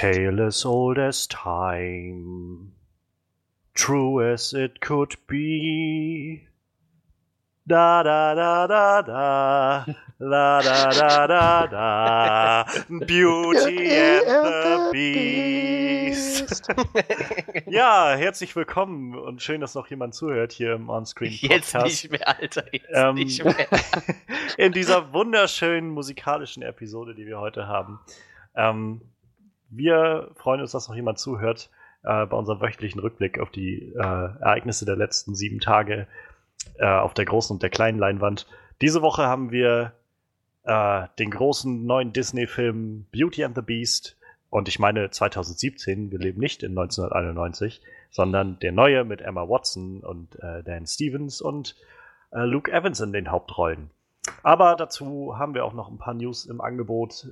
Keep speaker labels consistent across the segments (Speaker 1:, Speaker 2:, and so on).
Speaker 1: tale as old as time, true as it could be. Da da da da da, la da da da da, Beauty and the Beast. ja, herzlich willkommen und schön, dass noch jemand zuhört hier im Onscreen Podcast.
Speaker 2: Jetzt nicht mehr, Alter, jetzt
Speaker 1: Ähm,
Speaker 2: nicht mehr.
Speaker 1: in dieser wunderschönen musikalischen Episode, die wir heute haben. Ähm, wir freuen uns, dass noch jemand zuhört äh, bei unserem wöchentlichen Rückblick auf die äh, Ereignisse der letzten sieben Tage äh, auf der großen und der kleinen Leinwand. Diese Woche haben wir äh, den großen neuen Disney-Film Beauty and the Beast. Und ich meine 2017, wir leben nicht in 1991, sondern der neue mit Emma Watson und äh, Dan Stevens und äh, Luke Evans in den Hauptrollen. Aber dazu haben wir auch noch ein paar News im Angebot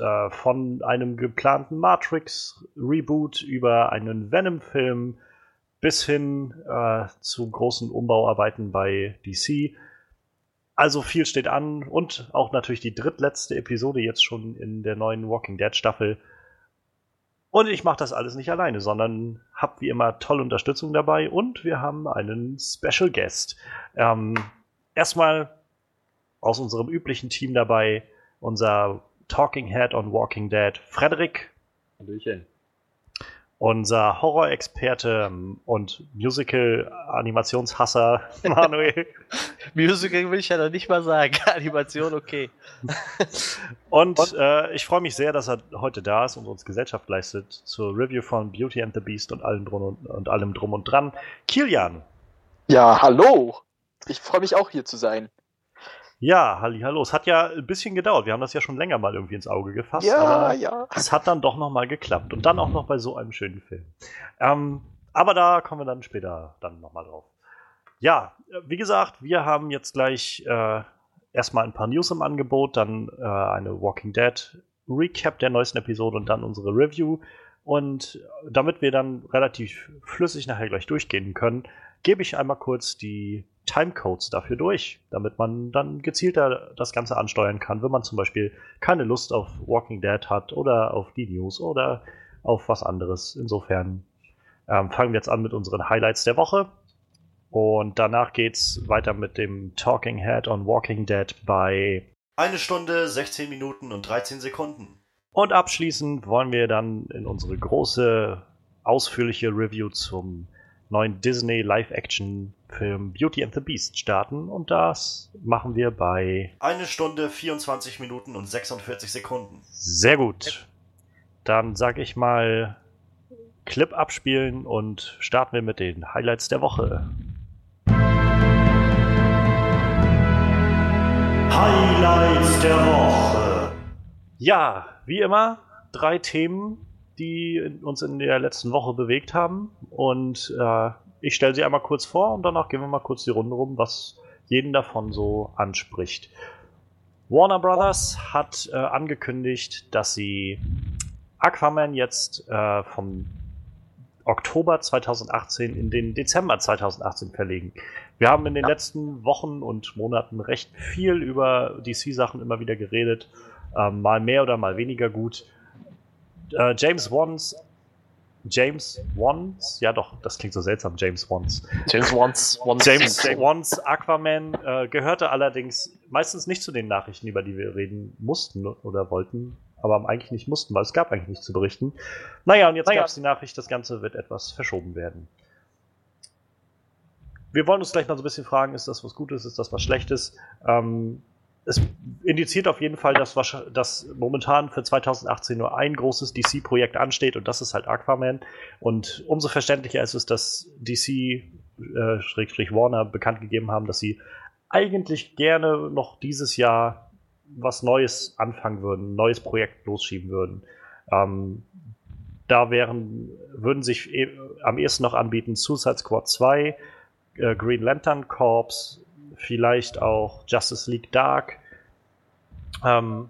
Speaker 1: äh, von einem geplanten Matrix-Reboot über einen Venom-Film bis hin äh, zu großen Umbauarbeiten bei DC. Also viel steht an und auch natürlich die drittletzte Episode jetzt schon in der neuen Walking Dead Staffel. Und ich mache das alles nicht alleine, sondern habe wie immer tolle Unterstützung dabei und wir haben einen Special Guest. Ähm, erstmal aus unserem üblichen Team dabei unser Talking Head on Walking Dead, Frederik,
Speaker 3: Hallöchen.
Speaker 1: unser Horror-Experte ähm, und Musical-Animationshasser Manuel
Speaker 2: Musical will ich ja noch nicht mal sagen. Animation, okay.
Speaker 1: und äh, ich freue mich sehr, dass er heute da ist und uns Gesellschaft leistet zur Review von Beauty and the Beast und allem drum und, und allem drum und dran. Kilian,
Speaker 3: Ja, hallo. Ich freue mich auch hier zu sein.
Speaker 1: Ja, hallo. Es hat ja ein bisschen gedauert. Wir haben das ja schon länger mal irgendwie ins Auge gefasst,
Speaker 3: ja,
Speaker 1: aber
Speaker 3: ja.
Speaker 1: es hat dann doch noch mal geklappt und dann auch noch bei so einem schönen Film. Ähm, aber da kommen wir dann später dann noch mal drauf. Ja, wie gesagt, wir haben jetzt gleich äh, erstmal ein paar News im Angebot, dann äh, eine Walking Dead Recap der neuesten Episode und dann unsere Review. Und damit wir dann relativ flüssig nachher gleich durchgehen können, gebe ich einmal kurz die Timecodes dafür durch, damit man dann gezielter das Ganze ansteuern kann, wenn man zum Beispiel keine Lust auf Walking Dead hat oder auf die News oder auf was anderes. Insofern ähm, fangen wir jetzt an mit unseren Highlights der Woche. Und danach geht's weiter mit dem Talking Head on Walking Dead bei
Speaker 4: Eine Stunde, 16 Minuten und 13 Sekunden.
Speaker 1: Und abschließend wollen wir dann in unsere große, ausführliche Review zum neuen Disney Live-Action-Film Beauty and the Beast starten. Und das machen wir bei
Speaker 4: Eine Stunde, 24 Minuten und 46 Sekunden.
Speaker 1: sehr gut. Dann sag ich mal Clip abspielen und starten wir mit den Highlights der Woche.
Speaker 4: Highlights der Woche.
Speaker 1: Ja, wie immer, drei Themen, die uns in der letzten Woche bewegt haben. Und äh, ich stelle sie einmal kurz vor und danach gehen wir mal kurz die Runde rum, was jeden davon so anspricht. Warner Brothers hat äh, angekündigt, dass sie Aquaman jetzt äh, vom Oktober 2018 in den Dezember 2018 verlegen. Wir haben in den letzten Wochen und Monaten recht viel über DC-Sachen immer wieder geredet, ähm, mal mehr oder mal weniger gut. Äh, James Wan's James Wan's, ja doch, das klingt so seltsam, James Wan's.
Speaker 2: James Wan's, Wan's
Speaker 1: James Wan's Aquaman äh, gehörte allerdings meistens nicht zu den Nachrichten, über die wir reden mussten oder wollten, aber eigentlich nicht mussten, weil es gab eigentlich nichts zu berichten. Naja, und jetzt
Speaker 2: Naja.
Speaker 1: gab es die Nachricht, das Ganze wird etwas verschoben werden. Wir wollen uns gleich mal so ein bisschen fragen, ist das was Gutes, ist das was Schlechtes? Ähm, es indiziert auf jeden Fall, dass, dass momentan für 2018 nur ein großes DC-Projekt ansteht und das ist halt Aquaman. Und umso verständlicher ist es, dass DC äh, bekannt gegeben haben, dass sie eigentlich gerne noch dieses Jahr was Neues anfangen würden, ein neues Projekt losschieben würden. Ähm, da wären, würden sich eh, am ehesten noch anbieten Suicide Squad 2, äh, Green Lantern Corps, vielleicht auch Justice League Dark ähm,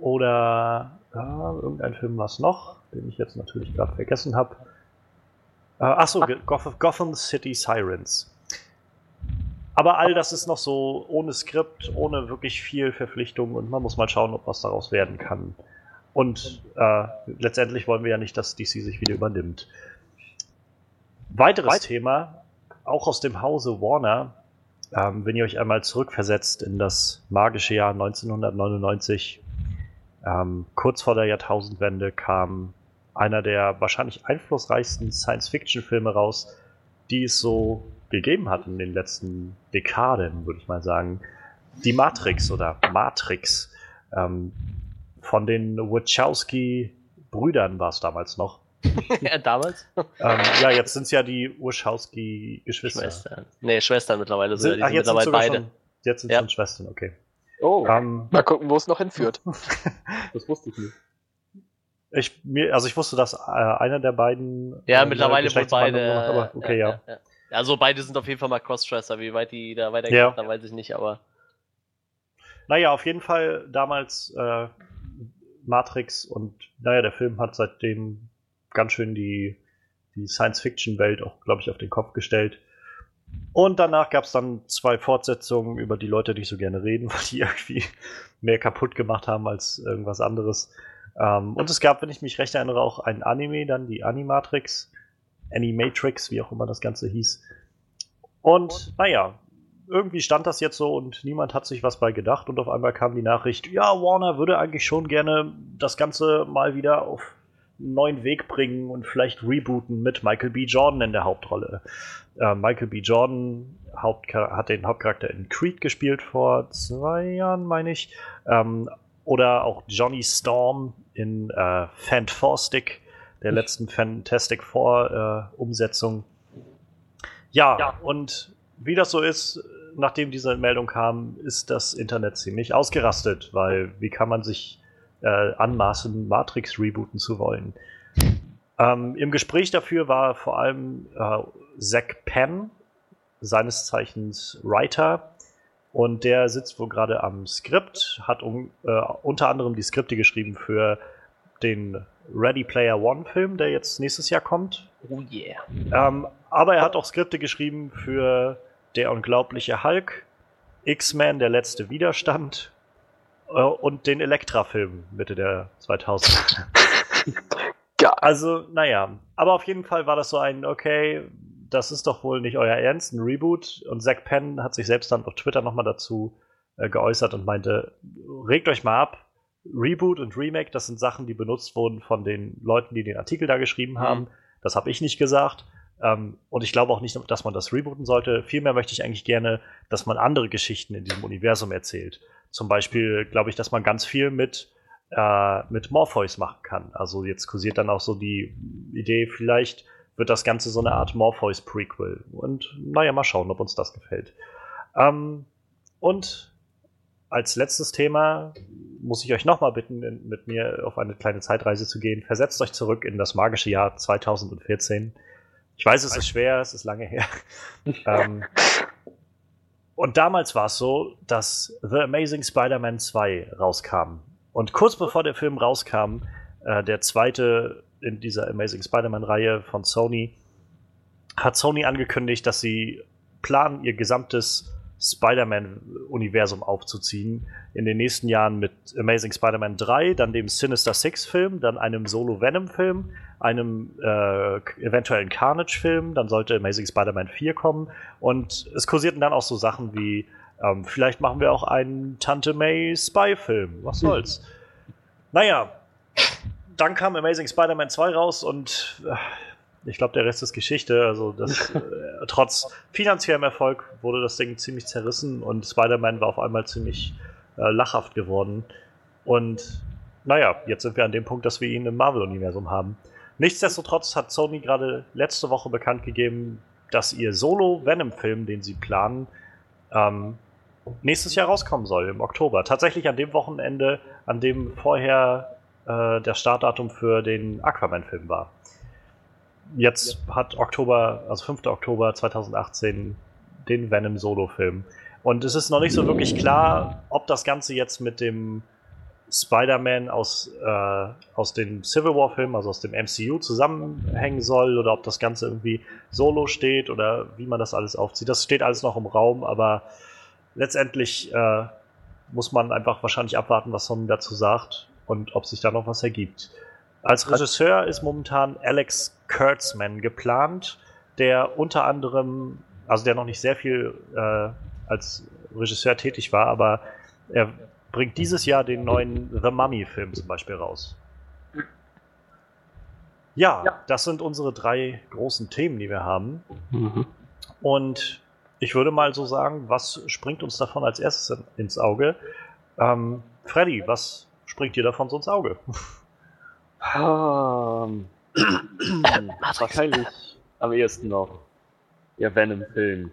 Speaker 1: oder ja, irgendein Film was noch, den ich jetzt natürlich gerade vergessen habe. Äh, achso, Gotham, Gotham City Sirens. Aber all das ist noch so ohne Skript, ohne wirklich viel Verpflichtung und man muss mal schauen, ob was daraus werden kann. Und äh, letztendlich wollen wir ja nicht, dass DC sich wieder übernimmt. Weiteres Weit Thema, auch aus dem Hause Warner, ähm, wenn ihr euch einmal zurückversetzt in das magische Jahr 1999, ähm, kurz vor der Jahrtausendwende kam einer der wahrscheinlich einflussreichsten Science-Fiction-Filme raus, die es so gegeben hat in den letzten Dekaden, würde ich mal sagen. Die Matrix oder Matrix. Ähm, von den Wachowski-Brüdern war es damals noch.
Speaker 2: ja, damals?
Speaker 1: Ähm, ja, jetzt sind es ja die Wachowski-Geschwister.
Speaker 2: Schwestern. Nee, Schwestern mittlerweile.
Speaker 1: Sind,
Speaker 2: die
Speaker 1: ach, jetzt
Speaker 2: mittlerweile
Speaker 1: beide. Schon, jetzt sind es ja. Schwestern, okay.
Speaker 3: Oh, ähm, mal gucken, wo es noch hinführt.
Speaker 1: das wusste ich nicht. Ich, mir, also ich wusste, dass äh, einer der beiden.
Speaker 2: Ja, äh, mittlerweile wohl beide.
Speaker 1: Macht, aber okay, ja.
Speaker 2: ja. Also beide sind auf jeden Fall mal Crossdresser. Wie weit die da weitergehen,
Speaker 1: ja.
Speaker 2: da weiß ich nicht, aber.
Speaker 1: Naja, auf jeden Fall damals äh, Matrix und naja, der Film hat seitdem ganz schön die, die Science-Fiction-Welt auch, glaube ich, auf den Kopf gestellt. Und danach gab es dann zwei Fortsetzungen, über die Leute nicht so gerne reden, weil die irgendwie mehr kaputt gemacht haben als irgendwas anderes. Ähm, und es gab, wenn ich mich recht erinnere, auch ein Anime, dann die Animatrix, Animatrix, wie auch immer das Ganze hieß. Und naja, irgendwie stand das jetzt so und niemand hat sich was bei gedacht und auf einmal kam die Nachricht, ja, Warner würde eigentlich schon gerne das Ganze mal wieder auf einen neuen Weg bringen und vielleicht rebooten mit Michael B. Jordan in der Hauptrolle. Äh, Michael B. Jordan hat den Hauptcharakter in Creed gespielt vor zwei Jahren, meine ich. Ähm, oder auch Johnny Storm in äh, Fantastic, der letzten Fantastic Four äh, Umsetzung. Ja, ja, und wie das so ist, nachdem diese Meldung kam, ist das Internet ziemlich ausgerastet, weil wie kann man sich äh, anmaßen, Matrix rebooten zu wollen? Ähm, Im Gespräch dafür war vor allem äh, Zack Penn, seines Zeichens Writer, und der sitzt wohl gerade am Skript, hat um, äh, unter anderem die Skripte geschrieben für den Ready Player One Film, der jetzt nächstes Jahr kommt.
Speaker 2: Oh yeah.
Speaker 1: Ähm, aber er hat auch Skripte geschrieben für Der unglaubliche Hulk, X-Men, der letzte Widerstand und den Elektra-Film Mitte der 2000.
Speaker 3: ja.
Speaker 1: Also, naja. Aber auf jeden Fall war das so ein, okay, das ist doch wohl nicht euer Ernst, ein Reboot. Und Zack Penn hat sich selbst dann auf Twitter nochmal dazu äh, geäußert und meinte, regt euch mal ab, Reboot und Remake, das sind Sachen, die benutzt wurden von den Leuten, die den Artikel da geschrieben mhm. haben. Das habe ich nicht gesagt. Ähm, und ich glaube auch nicht, dass man das rebooten sollte. Vielmehr möchte ich eigentlich gerne, dass man andere Geschichten in diesem Universum erzählt. Zum Beispiel glaube ich, dass man ganz viel mit, äh, mit Morpheus machen kann. Also jetzt kursiert dann auch so die Idee, vielleicht wird das Ganze so eine Art Morpheus-Prequel. Und naja, mal schauen, ob uns das gefällt. Ähm, und als letztes Thema muss ich euch nochmal bitten, mit mir auf eine kleine Zeitreise zu gehen. Versetzt euch zurück in das magische Jahr 2014. Ich weiß, es ist schwer, es ist lange her. ähm, und damals war es so, dass The Amazing Spider-Man 2 rauskam. Und kurz bevor der Film rauskam, äh, der zweite in dieser Amazing Spider-Man-Reihe von Sony, hat Sony angekündigt, dass sie planen, ihr gesamtes Spider-Man-Universum aufzuziehen. In den nächsten Jahren mit Amazing Spider-Man 3, dann dem Sinister Six-Film, dann einem Solo-Venom-Film, einem äh, eventuellen Carnage-Film, dann sollte Amazing Spider-Man 4 kommen. Und es kursierten dann auch so Sachen wie, ähm, vielleicht machen wir auch einen Tante May Spy-Film. Was soll's? naja, dann kam Amazing Spider-Man 2 raus und äh, ich glaube, der Rest ist Geschichte. Also das, äh, trotz finanziellem Erfolg wurde das Ding ziemlich zerrissen und Spider-Man war auf einmal ziemlich äh, lachhaft geworden. Und naja, jetzt sind wir an dem Punkt, dass wir ihn im Marvel-Universum haben. Nichtsdestotrotz hat Sony gerade letzte Woche bekannt gegeben, dass ihr Solo-Venom-Film, den sie planen, ähm, nächstes Jahr rauskommen soll, im Oktober. Tatsächlich an dem Wochenende, an dem vorher äh, der Startdatum für den Aquaman-Film war jetzt hat Oktober, also 5. Oktober 2018, den Venom Solo-Film. Und es ist noch nicht so wirklich klar, ob das Ganze jetzt mit dem Spider-Man aus, äh, aus dem Civil War-Film, also aus dem MCU, zusammenhängen soll oder ob das Ganze irgendwie solo steht oder wie man das alles aufzieht. Das steht alles noch im Raum, aber letztendlich äh, muss man einfach wahrscheinlich abwarten, was Sony dazu sagt. und ob sich da noch was ergibt. Als Regisseur ist momentan Alex Kurtzman geplant, der unter anderem, also der noch nicht sehr viel äh, als Regisseur tätig war, aber er bringt dieses Jahr den neuen The Mummy-Film zum Beispiel raus. Ja,
Speaker 3: Ja.
Speaker 1: das sind unsere drei großen Themen, die wir haben.
Speaker 3: Mhm.
Speaker 1: Und ich würde mal so sagen, was springt uns davon als erstes in- ins Auge? Ähm, Freddy, was springt dir davon so ins Auge?
Speaker 5: Ähm, wahrscheinlich am ehesten noch der Venom-Film.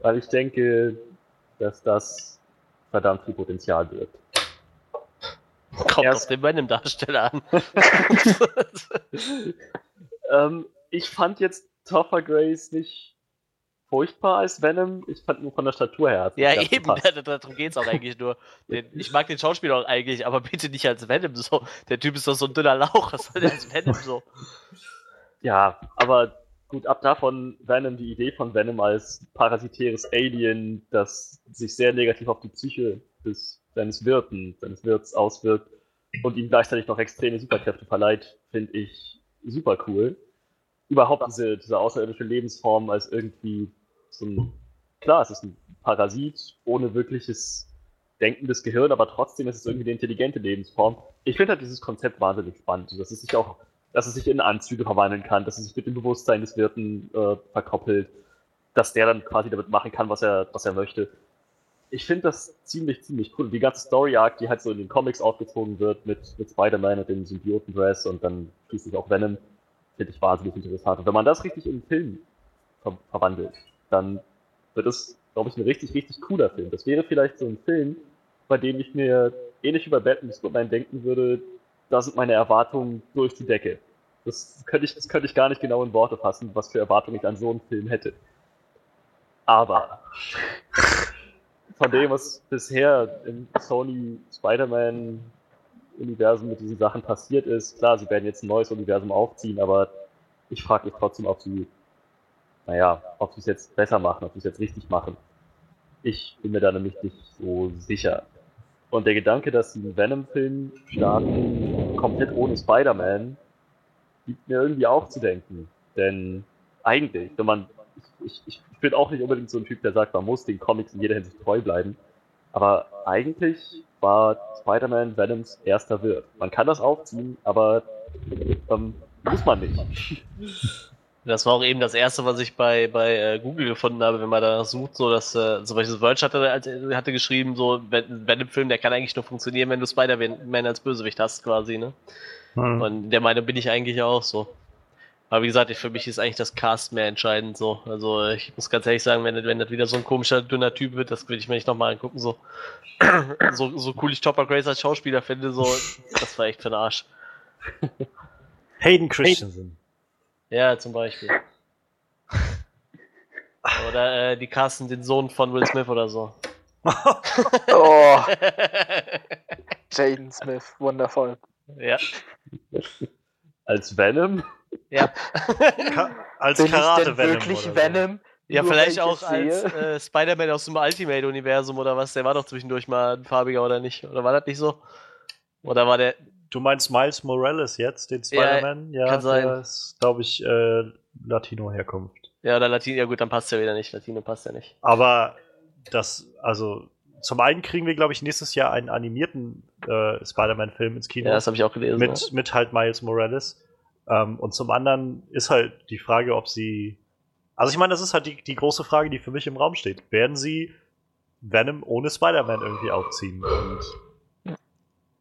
Speaker 5: Weil ich denke, dass das verdammt viel Potenzial wird.
Speaker 2: Kommt
Speaker 5: Erst-
Speaker 2: auf den Venom-Darsteller an.
Speaker 5: ähm, ich fand jetzt Topher Grace nicht furchtbar als Venom. Ich fand nur von der Statur her.
Speaker 2: ja, eben, darum geht's auch eigentlich nur. Den, ich mag den Schauspieler auch eigentlich, aber bitte nicht als Venom so. Der Typ ist doch so ein dünner Lauch, was soll der als Venom so?
Speaker 5: Ja, aber gut, ab davon Venom, die Idee von Venom als parasitäres Alien, das sich sehr negativ auf die Psyche des, seines Wirten, seines Wirts auswirkt und ihm gleichzeitig noch extreme Superkräfte verleiht, finde ich super cool. Überhaupt diese, diese außerirdische Lebensform als irgendwie so ein, klar, es ist ein Parasit ohne wirkliches denkendes Gehirn, aber trotzdem ist es irgendwie eine intelligente Lebensform. Ich finde halt dieses Konzept wahnsinnig spannend, dass es sich auch dass es sich in Anzüge verwandeln kann, dass es sich mit dem Bewusstsein des Wirten äh, verkoppelt, dass der dann quasi damit machen kann, was er, was er möchte. Ich finde das ziemlich, ziemlich cool. Die ganze Story-Arc, die halt so in den Comics aufgezogen wird mit, mit Spider-Man und dem Symbioten-Dress und dann schließlich auch Venom, finde ich wahnsinnig interessant. Und wenn man das richtig in einen Film ver verwandelt, dann wird es, glaube ich, ein richtig, richtig cooler Film. Das wäre vielleicht so ein Film, bei dem ich mir ähnlich wie bei Batman Superman denken würde, da sind meine Erwartungen durch die Decke. Das könnte ich, das könnte ich gar nicht genau in Worte fassen, was für Erwartungen ich an so einen Film hätte. Aber von dem, was bisher im Sony Spider-Man-Universum mit diesen Sachen passiert ist, klar, sie werden jetzt ein neues Universum aufziehen, aber ich frage mich trotzdem, ob sie, naja, ob sie es jetzt besser machen, ob sie es jetzt richtig machen. Ich bin mir da nämlich nicht so sicher. Und der Gedanke, dass sie einen Venom-Film starten, komplett ohne Spider-Man, gibt mir irgendwie auch zu denken. Denn eigentlich, wenn man, ich, ich, ich bin auch nicht unbedingt so ein Typ, der sagt, man muss den Comics in jeder Hinsicht treu bleiben. Aber eigentlich war Spider-Man Venoms erster Wirt. Man kann das aufziehen, aber ähm, muss man nicht.
Speaker 2: Das war auch eben das erste, was ich bei, bei äh, Google gefunden habe, wenn man danach sucht, so dass äh, zum Beispiel Verge hatte, als- hatte geschrieben, so wenn, wenn im Film, der kann eigentlich nur funktionieren, wenn du Spider-Man als Bösewicht hast, quasi, ne?
Speaker 1: Hm.
Speaker 2: Und der Meinung bin ich eigentlich auch so. Aber wie gesagt, ich, für mich ist eigentlich das Cast mehr entscheidend so. Also ich muss ganz ehrlich sagen, wenn, wenn das wieder so ein komischer, dünner Typ wird, das will ich mir nicht nochmal angucken. So. so, so cool ich Topper Grace als Schauspieler finde, so, das war echt für den Arsch.
Speaker 1: Hayden Christensen.
Speaker 2: Ja, zum Beispiel. Oder äh, die casten den Sohn von Will Smith oder so.
Speaker 3: Oh, Jaden Smith, wundervoll.
Speaker 2: ja.
Speaker 5: Als Venom?
Speaker 2: Ja.
Speaker 1: Ka als
Speaker 3: Bin ich denn
Speaker 1: Karate-Venom.
Speaker 3: wirklich
Speaker 1: oder so.
Speaker 3: Venom?
Speaker 2: Ja,
Speaker 3: Nur
Speaker 2: vielleicht auch als äh, Spider-Man aus dem Ultimate-Universum oder was. Der war doch zwischendurch mal ein farbiger oder nicht? Oder war das nicht so? Oder war der.
Speaker 1: Du meinst Miles Morales jetzt, den
Speaker 2: Ja,
Speaker 1: Spider-Man? Ja,
Speaker 2: kann sein.
Speaker 1: der ist, glaube ich, äh, Latino-Herkunft.
Speaker 2: Ja, oder Latino. Ja, gut, dann passt ja wieder nicht. Latino passt ja nicht.
Speaker 1: Aber das, also, zum einen kriegen wir, glaube ich, nächstes Jahr einen animierten äh, Spider-Man-Film ins Kino.
Speaker 2: Ja, das habe ich auch gelesen.
Speaker 1: mit, mit halt Miles Morales. Ähm, und zum anderen ist halt die Frage, ob sie. Also ich meine, das ist halt die, die große Frage, die für mich im Raum steht. Werden sie Venom ohne Spider-Man irgendwie aufziehen? Und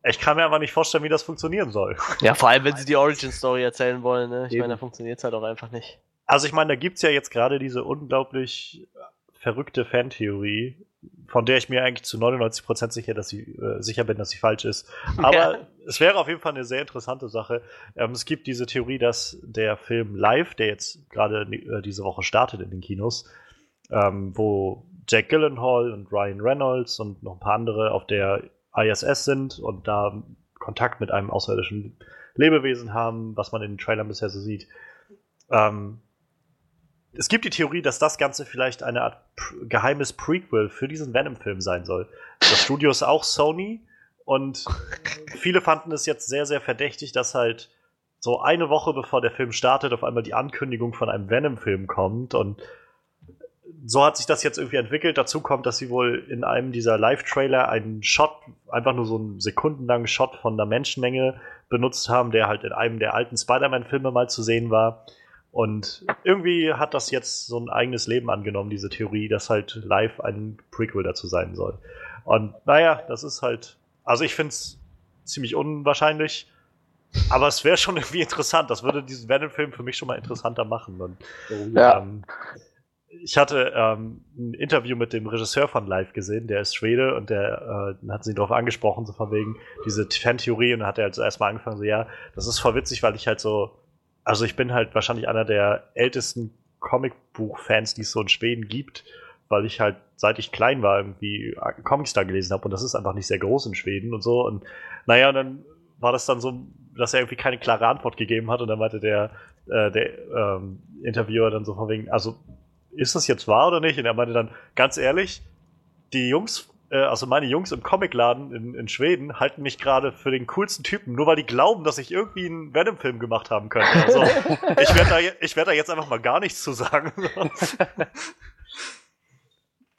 Speaker 1: ich kann mir einfach nicht vorstellen, wie das funktionieren soll.
Speaker 2: Ja, vor allem, wenn sie die Origin-Story erzählen wollen, ne? Ich
Speaker 5: Eben.
Speaker 2: meine, da funktioniert es halt auch einfach nicht.
Speaker 1: Also ich meine, da gibt's ja jetzt gerade diese unglaublich verrückte Fantheorie, von der ich mir eigentlich zu 99% sicher, dass sie, äh, sicher bin, dass sie falsch ist. Aber
Speaker 2: Ja.
Speaker 1: es wäre auf jeden Fall eine sehr interessante Sache. Ähm, es gibt diese Theorie, dass der Film Live, der jetzt gerade äh, diese Woche startet in den Kinos, ähm, wo Jack Gyllenhaal und Ryan Reynolds und noch ein paar andere auf der ISS sind und da Kontakt mit einem außerirdischen Lebewesen haben, was man in den Trailern bisher so sieht. Ähm, es gibt die Theorie, dass das Ganze vielleicht eine Art geheimes Prequel für diesen Venom-Film sein soll. Das Studio ist auch Sony Und viele fanden es jetzt sehr, sehr verdächtig, dass halt so eine Woche bevor der Film startet, auf einmal die Ankündigung von einem Venom-Film kommt. Und so hat sich das jetzt irgendwie entwickelt. Dazu kommt, dass sie wohl in einem dieser Live-Trailer einen Shot, einfach nur so einen sekundenlangen Shot von der Menschenmenge benutzt haben, der halt in einem der alten Spider-Man-Filme mal zu sehen war. Und irgendwie hat das jetzt so ein eigenes Leben angenommen, diese Theorie, dass halt live ein Prequel dazu sein soll. Und naja, das ist halt, also ich finde es ziemlich unwahrscheinlich, aber es wäre schon irgendwie interessant. Das würde diesen Venom-Film für mich schon mal interessanter machen. Und,
Speaker 3: Ja.
Speaker 1: ähm, ich hatte ähm, ein Interview mit dem Regisseur von Live gesehen, der ist Schwede und der äh, hat sie darauf angesprochen, so von wegen diese Fan-Theorie und dann hat er halt so erstmal angefangen, so ja, das ist voll witzig, weil ich halt so, also ich bin halt wahrscheinlich einer der ältesten Comicbuch-Fans, die es so in Schweden gibt, weil ich halt seit ich klein war irgendwie Comics da gelesen habe und das ist einfach nicht sehr groß in Schweden und so und naja, und dann war das dann so, dass er irgendwie keine klare Antwort gegeben hat und dann meinte der, äh, der ähm, Interviewer dann so von wegen, also ist das jetzt wahr oder nicht? Und er meinte dann, ganz ehrlich, die Jungs, äh, also meine Jungs im Comicladen in, in Schweden, halten mich gerade für den coolsten Typen, nur weil die glauben, dass ich irgendwie einen Venom-Film gemacht haben könnte. Also, ich werde da, ich werd da jetzt einfach mal gar nichts zu sagen.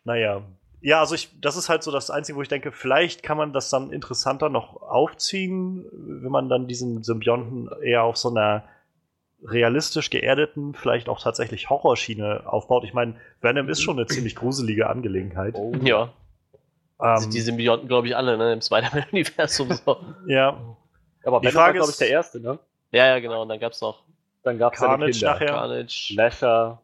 Speaker 1: naja. Ja, also ich, das ist halt so das Einzige, wo ich denke, vielleicht kann man das dann interessanter noch aufziehen, wenn man dann diesen Symbionten eher auf so einer realistisch geerdeten, vielleicht auch tatsächlich Horrorschiene aufbaut. Ich meine, Venom ist schon eine ziemlich gruselige Angelegenheit.
Speaker 5: Oh.
Speaker 2: Ja,
Speaker 1: Ähm,
Speaker 2: sind die Symbionten, glaube ich, alle, ne, im Spider-Man-Universum so.
Speaker 1: ja,
Speaker 5: Aber
Speaker 1: Die
Speaker 5: Venom
Speaker 1: Frage
Speaker 5: war, glaube
Speaker 1: ist-
Speaker 5: ich, der erste, ne?
Speaker 2: Ja, ja, genau, und dann gab's noch
Speaker 5: Dann gab es seine
Speaker 1: Carnage
Speaker 5: Kinder.
Speaker 1: nachher.
Speaker 2: Carnage,
Speaker 5: Lasher.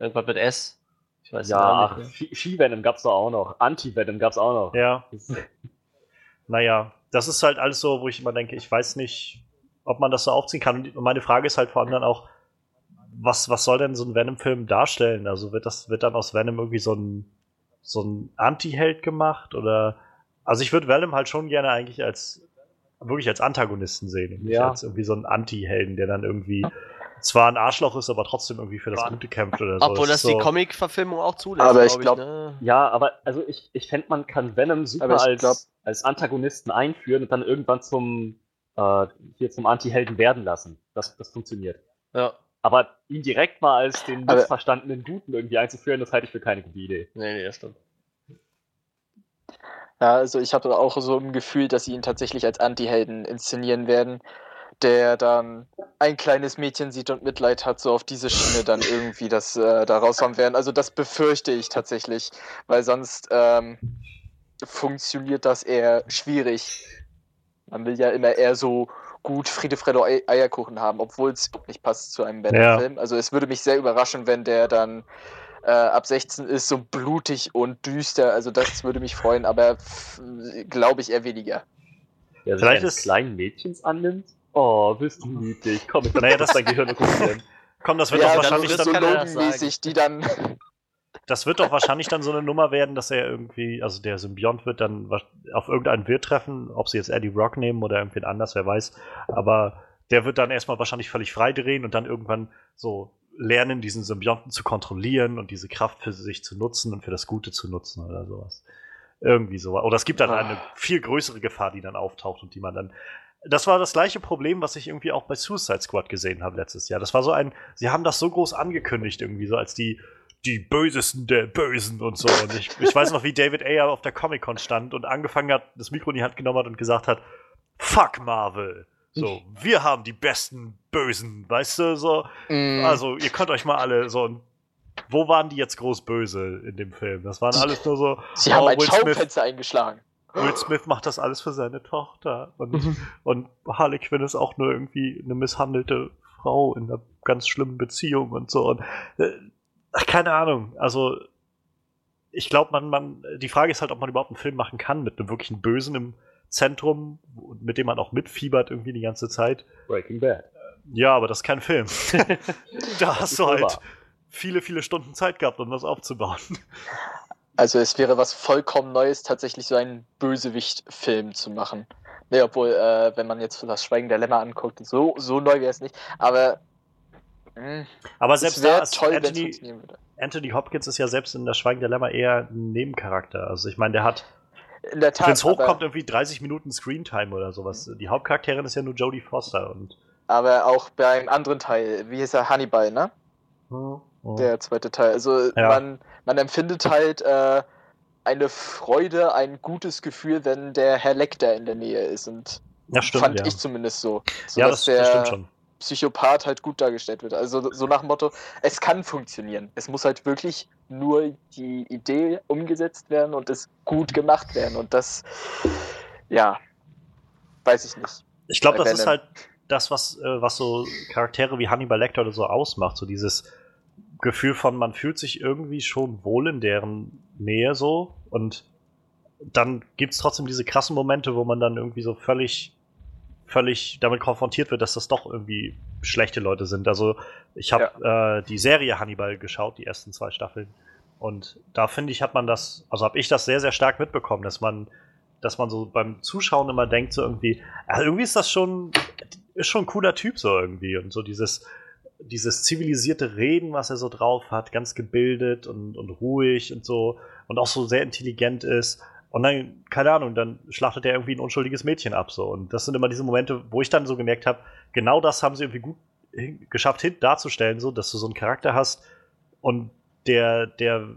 Speaker 2: irgendwas mit S. Ich weiß
Speaker 5: Ja. Ski- Ski-Venom gab's da auch noch. Anti-Venom gab's auch noch.
Speaker 1: ja, naja, das ist halt alles so, wo ich immer denke, ich weiß nicht, ob man das so aufziehen kann. Und meine Frage ist halt vor allem dann auch, was, was soll denn so ein Venom-Film darstellen? Also wird das, wird dann aus Venom irgendwie so ein, so ein Anti-Held gemacht? Oder also ich würde Venom halt schon gerne eigentlich als wirklich als Antagonisten sehen und nicht
Speaker 5: Ja.
Speaker 1: als irgendwie so einen Anti-Helden, der dann irgendwie zwar ein Arschloch ist, aber trotzdem irgendwie für das Gute kämpft oder so.
Speaker 2: Obwohl das
Speaker 1: ist
Speaker 2: die
Speaker 1: so,
Speaker 2: Comic-Verfilmung auch zulässt,
Speaker 3: Aber ich
Speaker 2: glaub
Speaker 3: glaub-
Speaker 2: ne?
Speaker 5: Ja, aber also ich, ich fände, man kann Venom super als,
Speaker 3: glaub-
Speaker 5: als Antagonisten einführen und dann irgendwann zum, äh, hier zum Anti-Helden werden lassen. Das, das funktioniert.
Speaker 2: Ja,
Speaker 5: Aber ihn direkt mal als den
Speaker 3: Aber-
Speaker 5: missverstandenen Guten irgendwie einzuführen, das halte ich für keine gute Idee.
Speaker 2: nee, nee, das stimmt.
Speaker 3: Ja, also ich hatte auch so ein Gefühl, dass sie ihn tatsächlich als Anti-Helden inszenieren werden, der dann ein kleines Mädchen sieht und Mitleid hat, so auf diese Schiene dann irgendwie das äh, da raushauen werden. Also das befürchte ich tatsächlich, weil sonst ähm, funktioniert das eher schwierig. Man will ja immer eher so gut Friede, Freude, Ei- Eierkuchen haben, obwohl es nicht passt zu einem Venom-Film. Also es würde mich sehr überraschen, wenn der dann äh, ab 16 ist, so blutig und düster. Also das würde mich freuen, aber glaube ich eher weniger.
Speaker 5: Der sich
Speaker 1: Vielleicht ist-
Speaker 5: kleinen Mädchens annimmt. Oh, bist du niedlich. Komm, ich
Speaker 1: Naja,
Speaker 5: das
Speaker 1: das-
Speaker 5: dein Gehirn okupieren.
Speaker 1: komm, das wird
Speaker 3: ja,
Speaker 1: doch
Speaker 3: dann
Speaker 1: wahrscheinlich
Speaker 3: so
Speaker 2: das
Speaker 1: dann,
Speaker 2: kann er das
Speaker 3: Logan-mäßig, die dann.
Speaker 1: Das wird doch wahrscheinlich dann so eine Nummer werden, dass er irgendwie, also der Symbiont wird dann auf irgendeinen Wirt treffen, ob sie jetzt Eddie Rock nehmen oder irgendwen anders, wer weiß. Aber der wird dann erstmal wahrscheinlich völlig frei drehen und dann irgendwann so lernen, diesen Symbionten zu kontrollieren und diese Kraft für sich zu nutzen und für das Gute zu nutzen oder sowas. Irgendwie so. Oder es gibt dann eine viel größere Gefahr, die dann auftaucht und die man dann. Das war das gleiche Problem, was ich irgendwie auch bei Suicide Squad gesehen habe letztes Jahr. Das war so ein, sie haben das so groß angekündigt, irgendwie so als die, die Bösesten der Bösen und so. Und ich, ich weiß noch, wie David Ayer auf der Comic-Con stand und angefangen hat, das Mikro in die Hand genommen hat und gesagt hat, fuck Marvel. So, wir haben die besten Bösen, weißt du, so.
Speaker 3: Mm,
Speaker 1: Also, ihr könnt euch mal alle so. Wo waren die jetzt groß böse in dem Film? Das waren alles nur so.
Speaker 3: sie haben
Speaker 1: oh,
Speaker 3: ein
Speaker 1: Will Smith.
Speaker 3: Schaufenster eingeschlagen.
Speaker 1: Will Smith macht das alles für seine Tochter. Und, und Harley Quinn ist auch nur irgendwie eine misshandelte Frau in einer ganz schlimmen Beziehung und so. Und, äh, ach, keine Ahnung. Also, ich glaube, man, man, die Frage ist halt, ob man überhaupt einen Film machen kann mit einem wirklichen Bösen im Zentrum, mit dem man auch mitfiebert irgendwie die ganze Zeit.
Speaker 5: Breaking Bad.
Speaker 1: Ja, aber das ist kein Film. da hast du halt
Speaker 5: wahr.
Speaker 1: viele, viele Stunden Zeit gehabt, um das aufzubauen.
Speaker 3: Also es wäre was vollkommen Neues, tatsächlich so einen Bösewicht-Film zu machen. Ne, obwohl, äh, wenn man jetzt das Schweigen der Lämmer anguckt, so, so neu wäre es nicht. Aber
Speaker 1: Aber selbst da ist
Speaker 3: toll,
Speaker 1: Anthony. Anthony Hopkins ist ja selbst in der Schweigen der Lämmer eher ein Nebencharakter. Also ich meine, der hat
Speaker 3: in der Tat.
Speaker 1: Wenn es hochkommt, irgendwie 30 Minuten Screentime oder sowas. Die Hauptcharakterin ist ja nur Jodie Foster und.
Speaker 3: Aber auch beim anderen Teil, wie hieß er, Hannibal, ne? Der zweite Teil. Also
Speaker 1: Ja.
Speaker 3: man, man empfindet halt äh, eine Freude, ein gutes Gefühl, wenn der Herr Lecter in der Nähe ist. Und
Speaker 1: ja, stimmt.
Speaker 3: fand
Speaker 1: ja,
Speaker 3: ich zumindest so. so
Speaker 1: ja das, das stimmt
Speaker 3: der
Speaker 1: schon.
Speaker 3: Psychopath halt gut dargestellt wird. Also so nach dem Motto, es kann funktionieren. Es muss halt wirklich nur die Idee umgesetzt werden und es gut gemacht werden. Und das, ja, weiß ich nicht.
Speaker 1: Ich glaube, das ist halt das, was, äh, was so Charaktere wie Hannibal Lecter oder so ausmacht. So dieses Gefühl von, man fühlt sich irgendwie schon wohl in deren Nähe so. Und dann gibt es trotzdem diese krassen Momente, wo man dann irgendwie so völlig, völlig damit konfrontiert wird, dass das doch irgendwie schlechte Leute sind. Also ich habe äh, die Serie Hannibal geschaut, die ersten zwei Staffeln. Und da finde ich, hat man das, also habe ich das sehr, sehr stark mitbekommen, dass man, dass man so beim Zuschauen immer denkt, so irgendwie, ja, irgendwie ist das schon, ist schon ein cooler Typ so irgendwie. Und so dieses, dieses zivilisierte Reden, was er so drauf hat, ganz gebildet und, und ruhig und so und auch so sehr intelligent ist. Und dann, keine Ahnung, dann schlachtet er irgendwie ein unschuldiges Mädchen ab. So. Und das sind immer diese Momente, wo ich dann so gemerkt habe, genau das haben sie irgendwie gut geschafft, hin darzustellen, so, dass du so einen Charakter hast und der, der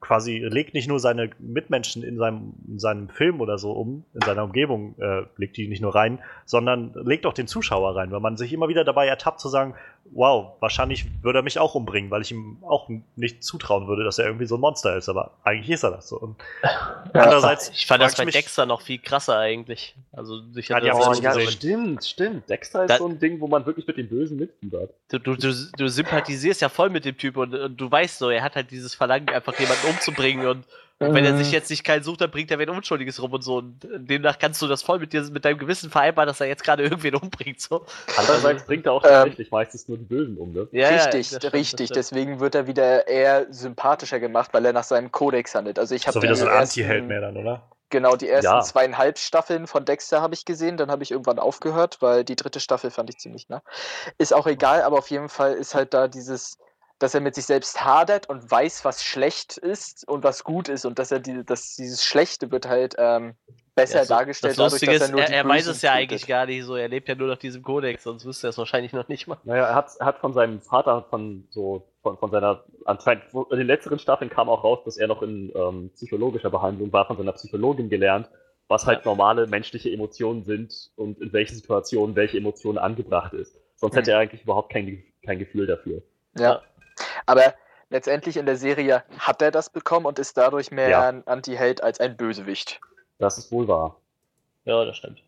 Speaker 1: quasi legt nicht nur seine Mitmenschen in seinem, in seinem Film oder so um, in seiner Umgebung, äh, legt die nicht nur rein, sondern legt auch den Zuschauer rein, weil man sich immer wieder dabei ertappt zu sagen, wow, wahrscheinlich würde er mich auch umbringen, weil ich ihm auch nicht zutrauen würde, dass er irgendwie so ein Monster ist, aber eigentlich ist er das so. Und andererseits,
Speaker 2: Ich fand das bei Dexter noch viel krasser eigentlich. Also ich
Speaker 1: Ja,
Speaker 2: hatte
Speaker 1: die
Speaker 2: das
Speaker 5: Oh,
Speaker 1: nicht
Speaker 5: ja,
Speaker 1: gesehen.
Speaker 5: stimmt, stimmt. Dexter ist
Speaker 2: Da-
Speaker 5: so ein Ding, wo man wirklich mit dem Bösen mitfiebert.
Speaker 2: du, du, du, du sympathisierst ja voll mit dem Typ und, und du weißt so, er hat halt dieses Verlangen, einfach jemanden umzubringen und, und wenn er sich jetzt nicht keinen sucht, dann bringt er wen Unschuldiges rum und so. Und demnach kannst du das voll mit dir, mit deinem Gewissen vereinbaren, dass er jetzt gerade irgendwen umbringt. So.
Speaker 5: Andererseits bringt er auch
Speaker 3: Ähm,
Speaker 5: tatsächlich meistens nur die Bösen um, ne?
Speaker 2: Ja, ja,
Speaker 3: richtig,
Speaker 2: stimmt,
Speaker 3: richtig. Deswegen wird er wieder eher sympathischer gemacht, weil er nach seinem Kodex handelt. Also ich habe
Speaker 1: so wieder so ein Anti-Held mehr dann, oder?
Speaker 3: Genau, die ersten
Speaker 5: Ja.
Speaker 3: zweieinhalb Staffeln von Dexter habe ich gesehen, dann habe ich irgendwann aufgehört, weil die dritte Staffel fand ich ziemlich nah. Ist auch egal, aber auf jeden Fall ist halt da dieses, dass er mit sich selbst hadert und weiß, was schlecht ist und was gut ist und dass er die, dass dieses Schlechte wird halt ähm, besser
Speaker 2: Ja, so-
Speaker 3: dargestellt,
Speaker 2: Das Lustige
Speaker 3: dadurch, dass
Speaker 2: ist,
Speaker 3: er nur
Speaker 2: er,
Speaker 3: die
Speaker 2: er weiß es ja
Speaker 3: tötet.
Speaker 2: eigentlich gar nicht so. Er lebt ja nur nach diesem Kodex, sonst wüsste er es wahrscheinlich noch nicht mal.
Speaker 5: Naja, er hat, er hat von seinem Vater, von so, von, von seiner, anscheinend, in den letzteren Staffeln kam auch raus, dass er noch in ähm, psychologischer Behandlung war, von seiner Psychologin gelernt, was halt normale menschliche Emotionen sind und in welchen Situationen welche Emotion angebracht ist. Sonst
Speaker 3: Mhm.
Speaker 5: hätte er eigentlich überhaupt kein, kein Gefühl dafür.
Speaker 3: Ja. Aber letztendlich in der Serie hat er das bekommen und ist dadurch mehr
Speaker 5: Ja.
Speaker 3: ein Anti-Held als ein Bösewicht.
Speaker 5: Das ist wohl wahr.
Speaker 2: Ja, das stimmt.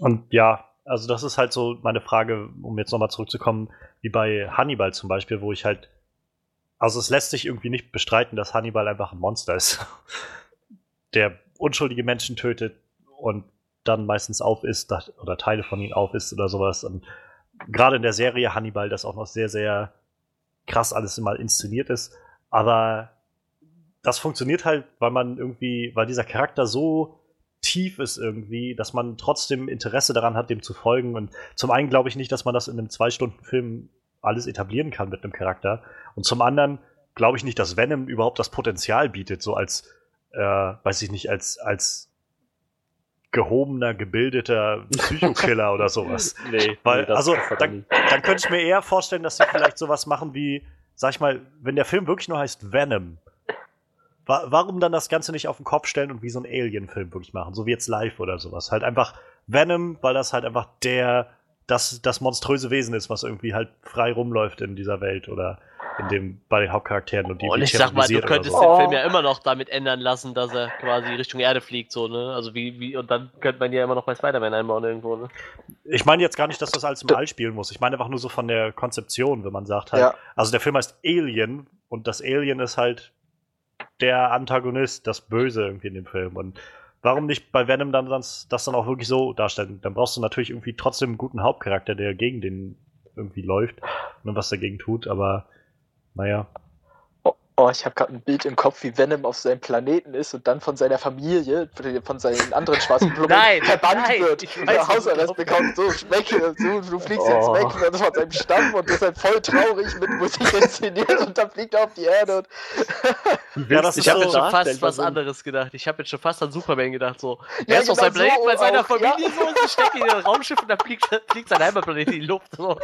Speaker 1: Und ja, also das ist halt so meine Frage, um jetzt nochmal zurückzukommen, wie bei Hannibal zum Beispiel, wo ich halt, also es lässt sich irgendwie nicht bestreiten, dass Hannibal einfach ein Monster ist, der unschuldige Menschen tötet und dann meistens aufisst oder Teile von ihnen aufisst oder sowas. Und gerade in der Serie Hannibal das auch noch sehr, sehr krass alles immer inszeniert ist. Aber das funktioniert halt, weil man irgendwie, weil dieser Charakter so tief ist irgendwie, dass man trotzdem Interesse daran hat, dem zu folgen. Und zum einen glaube ich nicht, dass man das in einem Zwei-Stunden-Film alles etablieren kann mit einem Charakter. Und zum anderen glaube ich nicht, dass Venom überhaupt das Potenzial bietet, so als, äh, weiß ich nicht, als, als gehobener, gebildeter Psychokiller oder sowas.
Speaker 5: Nee,
Speaker 1: Weil,
Speaker 5: nee, das-
Speaker 1: also, dann, dann könnte ich mir eher vorstellen, dass sie vielleicht sowas machen wie, sag ich mal, wenn der Film wirklich nur heißt Venom, wa warum dann das Ganze nicht auf den Kopf stellen und wie so ein Alien-Film wirklich machen, so wie jetzt live oder sowas. Halt einfach Venom, weil das halt einfach der, das, das monströse Wesen ist, was irgendwie halt frei rumläuft in dieser Welt oder in dem, bei den Hauptcharakteren und die
Speaker 2: Und ich sag mal, du könntest
Speaker 1: so.
Speaker 2: den
Speaker 3: Oh.
Speaker 2: Film ja immer noch damit ändern lassen, dass er quasi Richtung Erde fliegt, so, ne? Also wie, wie, und dann könnte man ja immer noch bei Spider-Man einbauen irgendwo, ne?
Speaker 1: Ich meine jetzt gar nicht, dass das alles im All spielen muss. Ich meine einfach nur so von der Konzeption, wenn man sagt halt,
Speaker 3: Ja.
Speaker 1: also der Film heißt Alien und das Alien ist halt der Antagonist, das Böse irgendwie in dem Film. Und warum nicht bei Venom dann das, das dann auch wirklich so darstellen? Dann brauchst du natürlich irgendwie trotzdem einen guten Hauptcharakter, der gegen den irgendwie läuft und was dagegen tut, aber naja.
Speaker 3: Oh, ich habe gerade ein Bild im Kopf, wie Venom auf seinem Planeten ist und dann von seiner Familie, von seinen anderen schwarzen Blumen
Speaker 2: Nein,
Speaker 3: verbannt
Speaker 2: nein,
Speaker 3: wird,
Speaker 2: ich
Speaker 3: und
Speaker 2: weiß,
Speaker 3: der Hausarrest bekommt, so Schmecke, so, du fliegst jetzt
Speaker 5: Oh.
Speaker 3: weg und von seinem Stamm und ist halt voll traurig mit Musik inszeniert und dann fliegt er auf die Erde und
Speaker 1: Ja, das
Speaker 2: Ich habe
Speaker 1: so
Speaker 2: jetzt schon fast was anderes gedacht. Ich habe jetzt schon fast an Superman gedacht. So,
Speaker 3: Ja,
Speaker 2: er ist auf
Speaker 3: genau
Speaker 2: seinem Planeten
Speaker 3: so
Speaker 2: bei seiner
Speaker 3: auch, ja.
Speaker 2: Familie so und sie stecken in ein Raumschiff und dann fliegt, fliegt sein Heimatplanet in die Luft. So.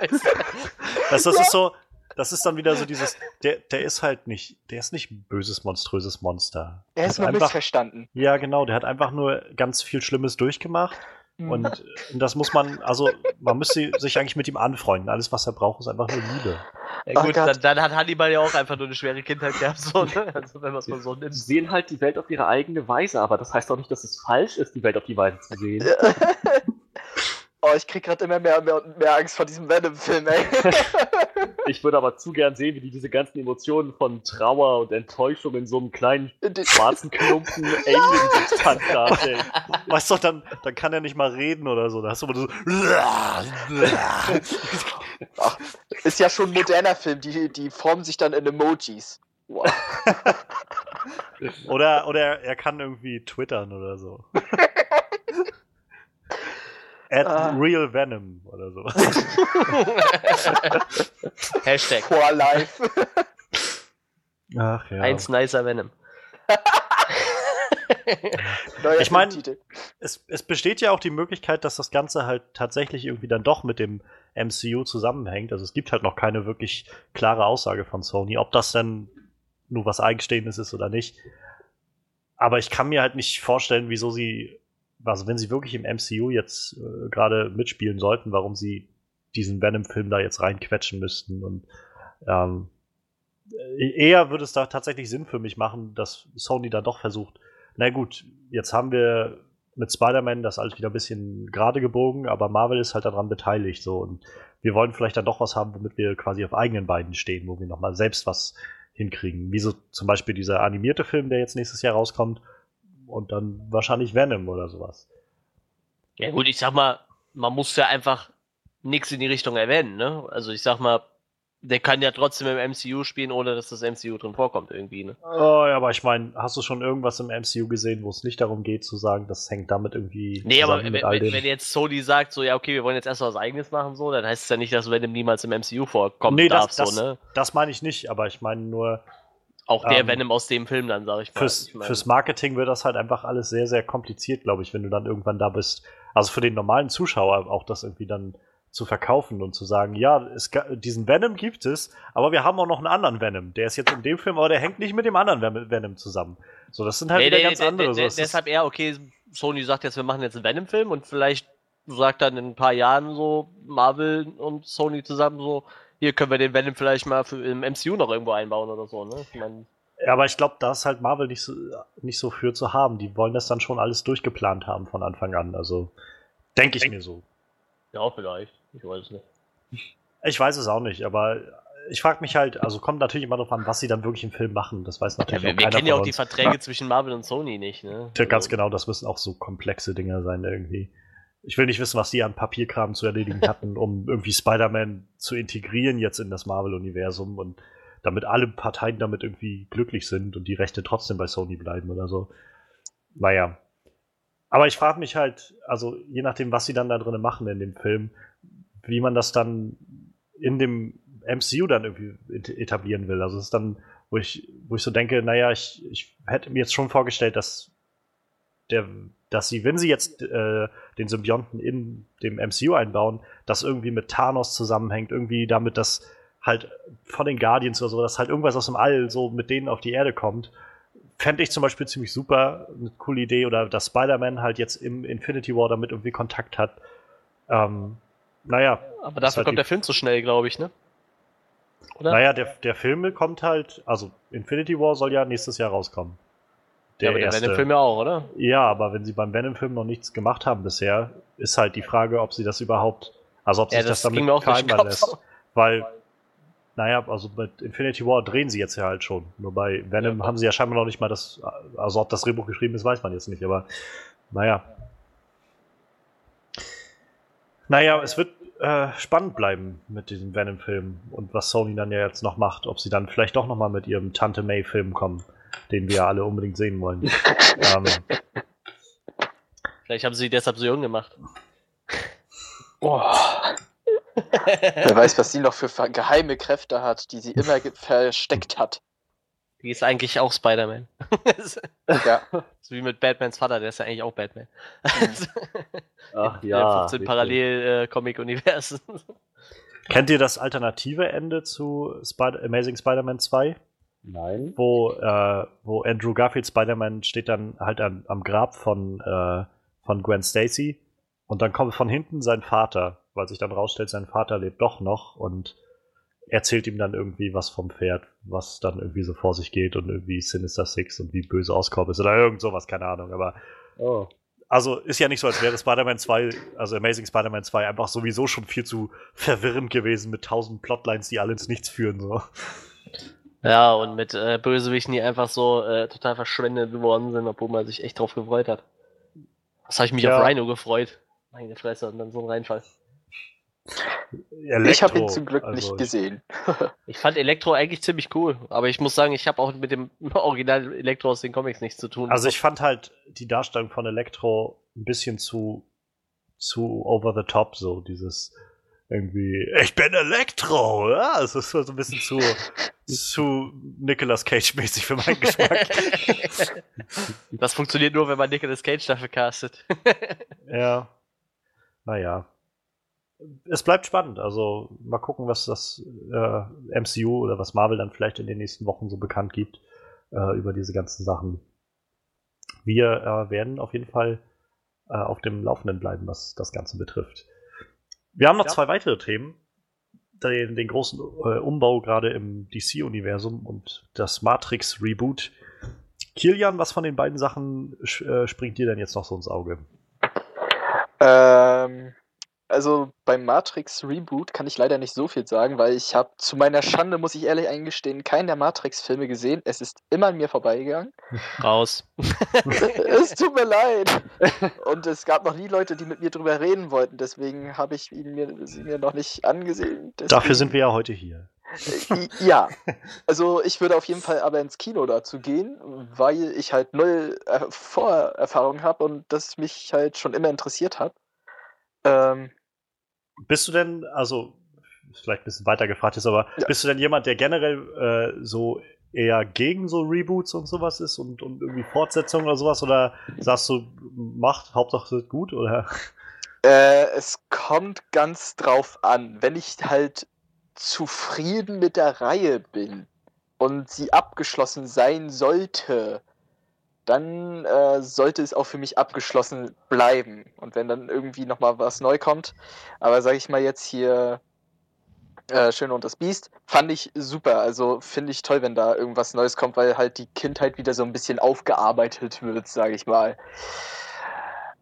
Speaker 1: Das, das ist so, das ist dann wieder so dieses, der, der ist halt nicht, der ist nicht ein böses, monströses Monster.
Speaker 3: er
Speaker 1: Der
Speaker 3: ist nur
Speaker 1: einfach,
Speaker 3: missverstanden.
Speaker 1: Ja, genau, der hat einfach nur ganz viel Schlimmes durchgemacht.
Speaker 3: Mhm.
Speaker 1: Und, und das muss man, also man müsste sich eigentlich mit ihm anfreunden. Alles, was er braucht, ist einfach nur Liebe.
Speaker 2: Ja, gut, dann, dann hat Hannibal ja auch einfach nur eine schwere Kindheit gehabt. So, ne? Also, wenn man es mal so
Speaker 5: Sie
Speaker 2: nimmt.
Speaker 5: sehen halt die Welt auf ihre eigene Weise, aber das heißt doch nicht, dass es falsch ist, die Welt auf die Weise zu sehen.
Speaker 3: oh, ich krieg gerade immer mehr und mehr, und mehr Angst vor diesem Venom-Film, ey.
Speaker 5: Ich würde aber zu gern sehen, wie die diese ganzen Emotionen von Trauer und Enttäuschung in so einem kleinen
Speaker 3: Die-
Speaker 5: schwarzen Klumpen Alien-Substanz darstellen.
Speaker 1: Weißt du, dann, dann kann er nicht mal reden oder so. Da hast du immer so.
Speaker 3: Ach, ist ja schon ein moderner Film, die, die formen sich dann in Emojis. Wow.
Speaker 1: Oder, oder er kann irgendwie twittern oder so. At
Speaker 3: Ah.
Speaker 1: Real Venom oder so.
Speaker 2: Hashtag.
Speaker 3: For life.
Speaker 1: Ach ja.
Speaker 2: Eins nicer Venom.
Speaker 1: Ich mein-
Speaker 3: Filmtitel.
Speaker 1: Es, es besteht ja auch die Möglichkeit, dass das Ganze halt tatsächlich irgendwie dann doch mit dem MCU zusammenhängt. Also es gibt halt noch keine wirklich klare Aussage von Sony, ob das denn nur was Eigenstehendes ist oder nicht. Aber ich kann mir halt nicht vorstellen, wieso sie, also wenn sie wirklich im MCU jetzt äh, gerade mitspielen sollten, warum sie diesen Venom-Film da jetzt reinquetschen müssten. Und ähm, äh, eher würde es da tatsächlich Sinn für mich machen, dass Sony da doch versucht, na gut, jetzt haben wir mit Spider-Man das alles wieder ein bisschen gerade gebogen, aber Marvel ist halt daran beteiligt so und wir wollen vielleicht dann doch was haben, womit wir quasi auf eigenen Beinen stehen, wo wir nochmal selbst was hinkriegen. Wie so zum Beispiel dieser animierte Film, der jetzt nächstes Jahr rauskommt und dann wahrscheinlich Venom oder sowas.
Speaker 2: Ja gut, ich sag mal, man muss ja einfach nichts in die Richtung erwähnen, ne? Also ich sag mal, der kann ja trotzdem im MCU spielen, ohne dass das MCU drin vorkommt irgendwie, ne?
Speaker 1: Oh, ja, aber ich meine, hast du schon irgendwas im MCU gesehen, wo es nicht darum geht zu sagen, das hängt damit irgendwie
Speaker 2: Nee, aber wenn, wenn, jetzt Sony sagt, so, ja, okay, wir wollen jetzt erst was eigenes machen, so, dann heißt es ja nicht, dass Venom niemals im MCU vorkommen
Speaker 1: Nee,
Speaker 2: darf,
Speaker 1: das, das,
Speaker 2: so, ne?
Speaker 1: das meine ich nicht, aber ich meine nur,
Speaker 2: Auch der
Speaker 1: ähm,
Speaker 2: Venom aus dem Film dann, sag ich mal.
Speaker 1: fürs,
Speaker 2: ich mein,
Speaker 1: fürs Marketing wird das halt einfach alles sehr, sehr kompliziert, glaube ich, wenn du dann irgendwann da bist. Also für den normalen Zuschauer auch das irgendwie dann zu verkaufen und zu sagen, ja, es, diesen Venom gibt es, aber wir haben auch noch einen anderen Venom. Der ist jetzt in dem Film, aber der hängt nicht mit dem anderen Ven- Venom zusammen. So, das sind halt
Speaker 2: nee,
Speaker 1: wieder
Speaker 2: nee,
Speaker 1: ganz
Speaker 2: nee,
Speaker 1: andere. so,
Speaker 2: deshalb eher, okay, Sony sagt jetzt, wir machen jetzt einen Venom-Film und vielleicht sagt dann in ein paar Jahren so Marvel und Sony zusammen so, hier können wir den Venom vielleicht mal für, im MCU noch irgendwo einbauen oder so, ne? Ich mein,
Speaker 1: Ja, aber ich glaube, da ist halt Marvel nicht so, nicht so für zu haben. Die wollen das dann schon alles durchgeplant haben von Anfang an. Also denke ich mir so.
Speaker 2: ja, vielleicht. Ich weiß es nicht.
Speaker 1: Ich weiß es auch nicht, aber ich frage mich halt, also kommt natürlich immer darauf an, was sie dann wirklich im Film machen. Das weiß
Speaker 2: Ja,
Speaker 1: natürlich
Speaker 2: wir
Speaker 1: auch
Speaker 2: wir
Speaker 1: keiner
Speaker 2: kennen ja auch die. Verträge zwischen Marvel und Sony nicht, ne?
Speaker 1: Ja, Ganz
Speaker 2: Also,
Speaker 1: genau, das müssen auch so komplexe Dinger sein irgendwie. Ich will nicht wissen, was die an Papierkram zu erledigen hatten, um irgendwie Spider-Man zu integrieren jetzt in das Marvel-Universum und damit alle Parteien damit irgendwie glücklich sind und die Rechte trotzdem bei Sony bleiben oder so. Naja. Aber ich frage mich halt, also je nachdem, was sie dann da drin machen in dem Film, wie man das dann in dem MCU dann irgendwie et- etablieren will. Also es ist dann, wo ich, wo ich so denke, naja, ich, ich hätte mir jetzt schon vorgestellt, dass der, dass sie, wenn sie jetzt äh, den Symbionten in dem MCU einbauen, das irgendwie mit Thanos zusammenhängt, irgendwie damit, dass halt von den Guardians oder so, dass halt irgendwas aus dem All so mit denen auf die Erde kommt. Fände ich zum Beispiel ziemlich super, eine coole Idee, oder dass Spider-Man halt jetzt im Infinity War damit irgendwie Kontakt hat. Ähm, naja,
Speaker 2: Aber dafür
Speaker 1: halt
Speaker 2: kommt der Film zu schnell, glaube ich, ne? Oder?
Speaker 1: naja, der, der Film kommt halt, also Infinity War soll ja nächstes Jahr rauskommen.
Speaker 2: Ja, aber der
Speaker 1: erste.
Speaker 2: Venom-Film ja auch, oder?
Speaker 1: Ja, aber wenn sie beim Venom-Film noch nichts gemacht haben bisher, ist halt die Frage, ob sie das überhaupt, also ob
Speaker 2: Ja,
Speaker 1: sich das,
Speaker 2: das
Speaker 1: damit
Speaker 2: Kopf.
Speaker 1: lässt. Weil, naja, also mit Infinity War drehen sie jetzt ja halt schon. Nur bei Venom
Speaker 2: Ja.
Speaker 1: haben sie ja scheinbar noch nicht mal das, also ob das Drehbuch geschrieben ist, weiß man jetzt nicht, aber naja. Naja, es wird, äh, spannend bleiben mit diesem Venom-Film und was Sony dann ja jetzt noch macht. Ob sie dann vielleicht doch nochmal mit ihrem Tante May-Film kommen, den wir alle unbedingt sehen wollen. ähm,
Speaker 2: Vielleicht haben sie deshalb so jung gemacht.
Speaker 3: Boah. Wer weiß, was sie noch für geheime Kräfte hat, die sie immer versteckt hat.
Speaker 2: Die ist eigentlich auch Spider-Man.
Speaker 3: Ja.
Speaker 2: so wie mit Batmans Vater, der ist ja eigentlich auch Batman.
Speaker 5: Ach
Speaker 2: In
Speaker 5: ja.
Speaker 2: 15
Speaker 5: richtig.
Speaker 2: Parallel-Comic-Universen.
Speaker 1: kennt ihr das alternative Ende zu Spider Amazing Spider-Man 2?
Speaker 5: Nein.
Speaker 1: wo, äh, wo Andrew Garfield Spider-Man steht dann halt an, am Grab von, äh, von Gwen Stacy und dann kommt von hinten sein Vater, weil sich dann rausstellt, sein Vater lebt doch noch und erzählt ihm dann irgendwie was vom Pferd, was dann irgendwie so vor sich geht und irgendwie Sinister Six und wie böse Oscorp ist oder irgend sowas, keine Ahnung, aber
Speaker 5: Oh.
Speaker 1: also ist ja nicht so, als wäre Spider-Man 2, also Amazing Spider-Man 2 einfach sowieso schon viel zu verwirrend gewesen mit tausend Plotlines, die alle ins Nichts führen, so.
Speaker 2: Ja, und mit äh, Bösewichten, die einfach so äh, total verschwendet worden sind, obwohl man sich echt drauf gefreut hat. Das habe ich mich
Speaker 1: Ja.
Speaker 2: auf Rhino gefreut. Meine Fresse, und dann so ein Reinfall.
Speaker 3: Ich habe ihn
Speaker 1: Elektro,
Speaker 3: zum Glück
Speaker 1: also
Speaker 3: nicht gesehen.
Speaker 2: Ich fand Elektro eigentlich ziemlich cool, aber ich muss sagen, ich habe auch mit dem Original Elektro aus den Comics nichts zu tun.
Speaker 1: Also ich fand halt die Darstellung von Elektro ein bisschen zu zu over the top, so dieses irgendwie, ich bin Elektro, ja, es ist so ein bisschen zu zu Nicolas Cage mäßig für meinen Geschmack.
Speaker 2: das funktioniert nur, wenn man Nicolas Cage dafür castet.
Speaker 1: ja, naja. Es bleibt spannend, also mal gucken, was das äh, MCU oder was Marvel dann vielleicht in den nächsten Wochen so bekannt gibt äh, über diese ganzen Sachen. Wir äh, werden auf jeden Fall äh, auf dem Laufenden bleiben, was das Ganze betrifft. Wir haben noch
Speaker 2: Ja.
Speaker 1: zwei weitere Themen. Den, den großen äh, Umbau gerade im DC-Universum und das Matrix-Reboot. Kilian, was von den beiden Sachen äh, springt dir denn jetzt noch so ins Auge?
Speaker 3: Ähm, also beim Matrix Reboot kann ich leider nicht so viel sagen, weil ich habe zu meiner Schande, muss ich ehrlich eingestehen, keinen der Matrix-Filme gesehen. Es ist immer an mir vorbeigegangen.
Speaker 2: Raus.
Speaker 3: es tut mir leid. Und es gab noch nie Leute, die mit mir drüber reden wollten. Deswegen habe ich ihn mir, sie mir noch nicht angesehen.
Speaker 1: Dafür
Speaker 3: Deswegen-
Speaker 1: sind wir ja heute hier.
Speaker 3: Äh, Ja, also ich würde auf jeden Fall aber ins Kino dazu gehen, weil ich halt null äh, Vorerfahrung habe und das mich halt schon immer interessiert hat. Ähm,
Speaker 1: Bist du denn, also vielleicht ein bisschen weiter gefragt ist, aber
Speaker 3: Ja.
Speaker 1: bist du denn jemand, der generell äh, so eher gegen so Reboots und sowas ist und, und irgendwie Fortsetzungen oder sowas? Oder sagst du, macht, Hauptsache es wird gut? Oder?
Speaker 3: äh, es kommt ganz drauf an. Wenn ich halt zufrieden mit der Reihe bin und sie abgeschlossen sein sollte, dann äh, sollte es auch für mich abgeschlossen bleiben. Und wenn dann irgendwie nochmal was neu kommt, aber sag ich mal jetzt hier äh, Schön und das Biest, fand ich super. Also finde ich toll, wenn da irgendwas Neues kommt, weil halt die Kindheit wieder so ein bisschen aufgearbeitet wird, sage ich mal.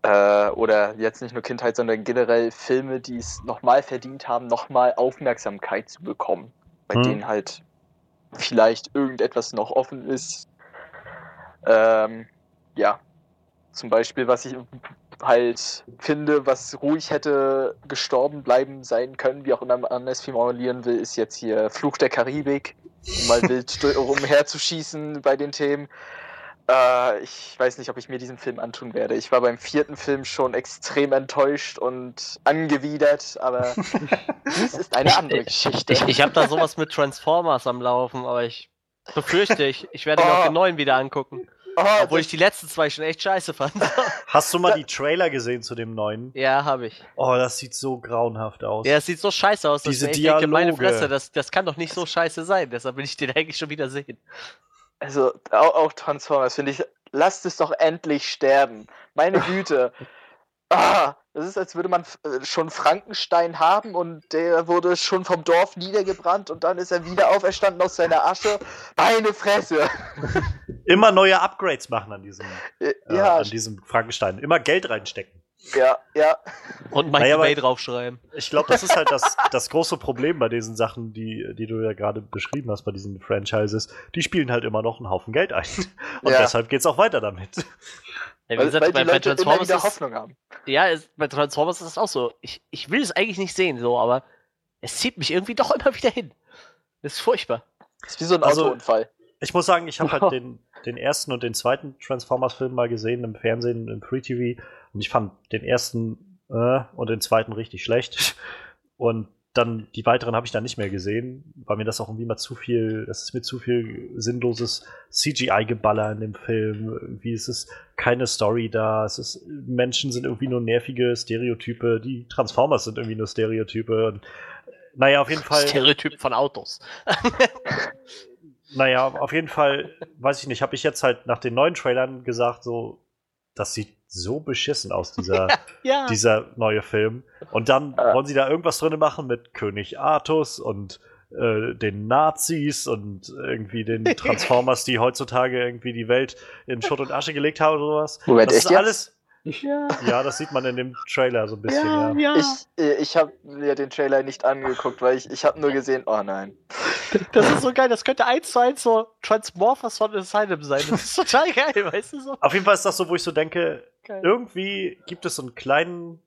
Speaker 3: Äh, oder jetzt nicht nur Kindheit, sondern generell Filme, die es nochmal verdient haben, nochmal Aufmerksamkeit zu bekommen. Bei
Speaker 1: Hm.
Speaker 3: denen halt vielleicht irgendetwas noch offen ist. Ähm, ja, zum Beispiel, was ich halt finde, was ruhig hätte gestorben bleiben sein können, wie auch immer man es formulieren will, ist jetzt hier Fluch der Karibik, um mal wild rumherzuschießen bei den Themen. Äh, ich weiß nicht, ob ich mir diesen Film antun werde. Ich war beim vierten Film schon extrem enttäuscht und angewidert, aber dies ist eine andere Geschichte.
Speaker 2: Ich, ich habe da sowas mit Transformers am Laufen, aber ich befürchte, ich, ich werde mir auch
Speaker 3: Oh.
Speaker 2: den neuen wieder angucken.
Speaker 3: Oh,
Speaker 2: Obwohl
Speaker 3: das-
Speaker 2: ich die letzten zwei schon echt scheiße fand.
Speaker 1: Hast du mal die Trailer gesehen zu dem neuen?
Speaker 2: ja, habe ich.
Speaker 1: Oh, das sieht so grauenhaft aus.
Speaker 2: Ja, es sieht so scheiße aus, dass
Speaker 1: Diese
Speaker 2: ich echt denke, meine
Speaker 1: Dialoge.
Speaker 2: Fresse, das, das kann doch nicht so scheiße sein. Deshalb will ich den eigentlich schon wieder sehen.
Speaker 3: Also auch, auch Transformers finde ich, lasst es doch endlich sterben. Meine Güte. Ah, das ist, als würde man äh, schon Frankenstein haben und der wurde schon vom Dorf niedergebrannt und dann ist er wieder auferstanden aus seiner Asche. Meine Fresse.
Speaker 1: Immer neue Upgrades machen an diesem,
Speaker 3: Äh,
Speaker 1: äh,
Speaker 3: ja,
Speaker 1: an diesem Frankenstein. Immer Geld reinstecken.
Speaker 3: Ja, ja.
Speaker 2: Und Michael
Speaker 1: Naja,
Speaker 2: Bay draufschreiben.
Speaker 1: Ich glaube, das ist halt das, das große Problem bei diesen Sachen, die, die du ja gerade beschrieben hast, bei diesen Franchises. Die spielen halt immer noch einen Haufen Geld ein. Und
Speaker 3: Ja.
Speaker 1: deshalb geht's auch weiter damit.
Speaker 2: Ja, wie
Speaker 3: Weil,
Speaker 2: gesagt,
Speaker 3: weil
Speaker 2: bei,
Speaker 3: die
Speaker 2: bei
Speaker 3: Leute immer
Speaker 2: Transformers
Speaker 3: wieder
Speaker 2: ist,
Speaker 3: Hoffnung haben.
Speaker 2: ja, es, bei Transformers ist das auch so. Ich, ich will es eigentlich nicht sehen, so, aber es zieht mich irgendwie doch immer wieder hin. Das ist furchtbar.
Speaker 3: Das ist wie so ein
Speaker 1: Also-
Speaker 3: Autounfall.
Speaker 1: Ich muss sagen, ich habe halt den, den ersten und den zweiten Transformers-Film mal gesehen im Fernsehen, im Free TV. Und ich fand den ersten äh, und den zweiten richtig schlecht. Und dann die weiteren habe ich dann nicht mehr gesehen, weil mir das auch irgendwie mal zu viel, das ist mir zu viel sinnloses CGI-Geballer in dem Film. Irgendwie ist es keine Story da. Es ist, Menschen sind irgendwie nur nervige Stereotype. Die Transformers sind irgendwie nur Stereotype. Und, naja, auf jeden Fall.
Speaker 2: Stereotyp von Autos.
Speaker 1: Naja, auf jeden Fall, weiß ich nicht, habe ich jetzt halt nach den neuen Trailern gesagt, so, das sieht so beschissen aus, dieser,
Speaker 2: Ja.
Speaker 1: dieser neue Film. Und dann
Speaker 3: Ja.
Speaker 1: wollen sie da irgendwas drin machen mit König Artus und äh, den Nazis und irgendwie den Transformers, die heutzutage irgendwie die Welt in Schutt und Asche gelegt haben oder sowas.
Speaker 3: Moment,
Speaker 1: das
Speaker 3: echt
Speaker 1: ist
Speaker 3: jetzt?
Speaker 1: alles.
Speaker 2: ja.
Speaker 1: Ja, das sieht man in dem Trailer so ein bisschen, ja.
Speaker 2: ja.
Speaker 3: Ich, äh, ich habe mir den Trailer nicht angeguckt, weil ich, ich habe nur gesehen, oh nein.
Speaker 2: Das ist so geil, das könnte eins zu eins so Transmorphers von Asylum sein. Das ist total geil, weißt du so?
Speaker 1: Auf jeden Fall ist das so, wo ich so denke,
Speaker 2: Geil.
Speaker 1: irgendwie gibt es so einen kleinen,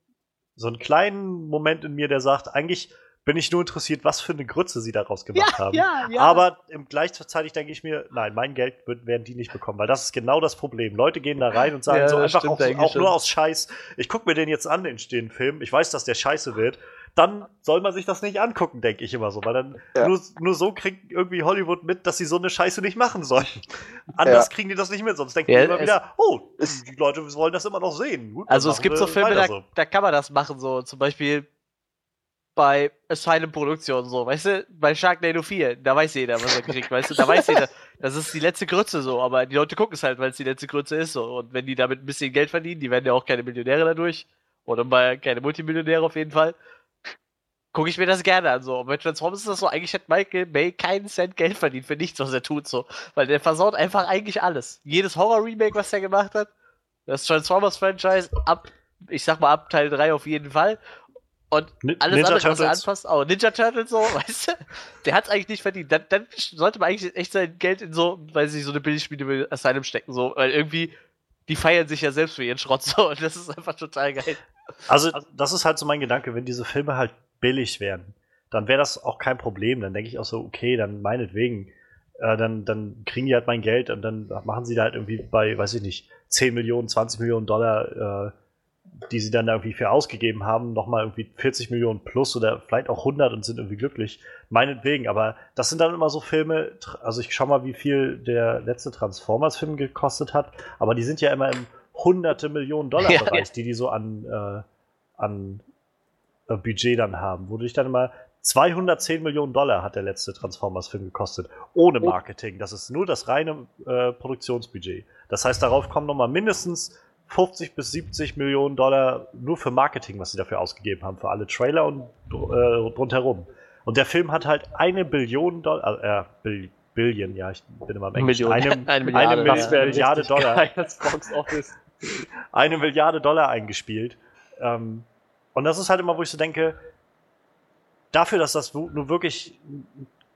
Speaker 1: so einen kleinen Moment in mir, der sagt, eigentlich bin ich nur interessiert, was für eine Grütze sie daraus gemacht haben.
Speaker 2: ja, ja.
Speaker 1: Aber im gleichzeitig denke ich mir, nein, mein Geld wird, werden die nicht bekommen, weil das ist genau das Problem. Leute gehen da rein und sagen
Speaker 2: Ja,
Speaker 1: so einfach
Speaker 2: stimmt
Speaker 1: auch, auch nur aus Scheiß, ich gucke mir den jetzt an, den, den Film, ich weiß, dass der scheiße wird, dann soll man sich das nicht angucken, denke ich immer so, weil dann
Speaker 3: Ja.
Speaker 1: nur, nur so kriegt irgendwie Hollywood mit, dass sie so eine Scheiße nicht machen sollen. Anders
Speaker 3: Ja.
Speaker 1: kriegen die das nicht mit, sonst denken
Speaker 2: Ja,
Speaker 1: die immer wieder, oh,
Speaker 3: es-
Speaker 1: die Leute wollen das immer noch sehen. Gut,
Speaker 2: Also es gibt so Filme,
Speaker 1: weiter
Speaker 2: da, da kann man das machen, so zum Beispiel bei Asylum Produktion, so, weißt du, bei Sharknado 4, da weiß jeder, was er kriegt, weißt du, da weiß jeder, das ist die letzte Grütze so, aber die Leute gucken es halt, weil es die letzte Grütze ist so und wenn die damit ein bisschen Geld verdienen, die werden ja auch keine Millionäre dadurch oder mal keine Multimillionäre auf jeden Fall, gucke ich mir das gerne an so. Und bei Transformers ist das so, eigentlich hat Michael Bay keinen Cent Geld verdient für nichts, was er tut so, weil der versaut einfach eigentlich alles. Jedes Horror-Remake, was er gemacht hat, das Transformers-Franchise ab, ich sag mal ab Teil 3 auf jeden Fall. Und alles
Speaker 1: Ninja
Speaker 2: andere, was er anpasst, auch Ninja Turtles so, weißt du, der hat's eigentlich nicht verdient. Dann, dann sollte man eigentlich echt sein Geld in so, weiß ich, so eine Billigspiele wie Asylum stecken, so, weil irgendwie, die feiern sich ja selbst für ihren Schrott so und das ist einfach total geil.
Speaker 1: Also, das ist halt so mein Gedanke, wenn diese Filme halt billig werden, dann wäre das auch kein Problem. Dann denke ich auch so, okay, dann meinetwegen, äh, dann, dann kriegen die halt mein Geld und dann machen sie da halt irgendwie bei, weiß ich nicht, 10 Millionen, 20 Millionen Dollar, äh, die sie dann irgendwie für ausgegeben haben, nochmal irgendwie 40 Millionen plus oder vielleicht auch 100 und sind irgendwie glücklich. Meinetwegen, aber das sind dann immer so Filme, also ich schau mal, wie viel der letzte Transformers-Film gekostet hat, aber die sind ja immer im hunderte Millionen Dollar
Speaker 2: Ja.
Speaker 1: Bereich, die die so an, äh, an äh, Budget dann haben, wodurch dann immer 210 Millionen Dollar hat der letzte Transformers-Film gekostet, ohne Marketing. Das ist nur das reine äh, Produktionsbudget. Das heißt, darauf kommen nochmal mindestens 50 bis 70 Millionen Dollar nur für Marketing, was sie dafür ausgegeben haben, für alle Trailer und äh, rundherum. Und der Film hat halt eine Billion Dollar, äh, Bill, Billion, ja, ich bin immer im Englischen.
Speaker 2: Million.
Speaker 1: Eine,
Speaker 2: Eine Milliarde,
Speaker 1: eine
Speaker 2: ja.
Speaker 5: Das
Speaker 1: Milliarde Dollar
Speaker 5: geiles Box Office.
Speaker 1: Eine Milliarde Dollar eingespielt. Ähm, und das ist halt immer, wo ich so denke, dafür, dass das nur wirklich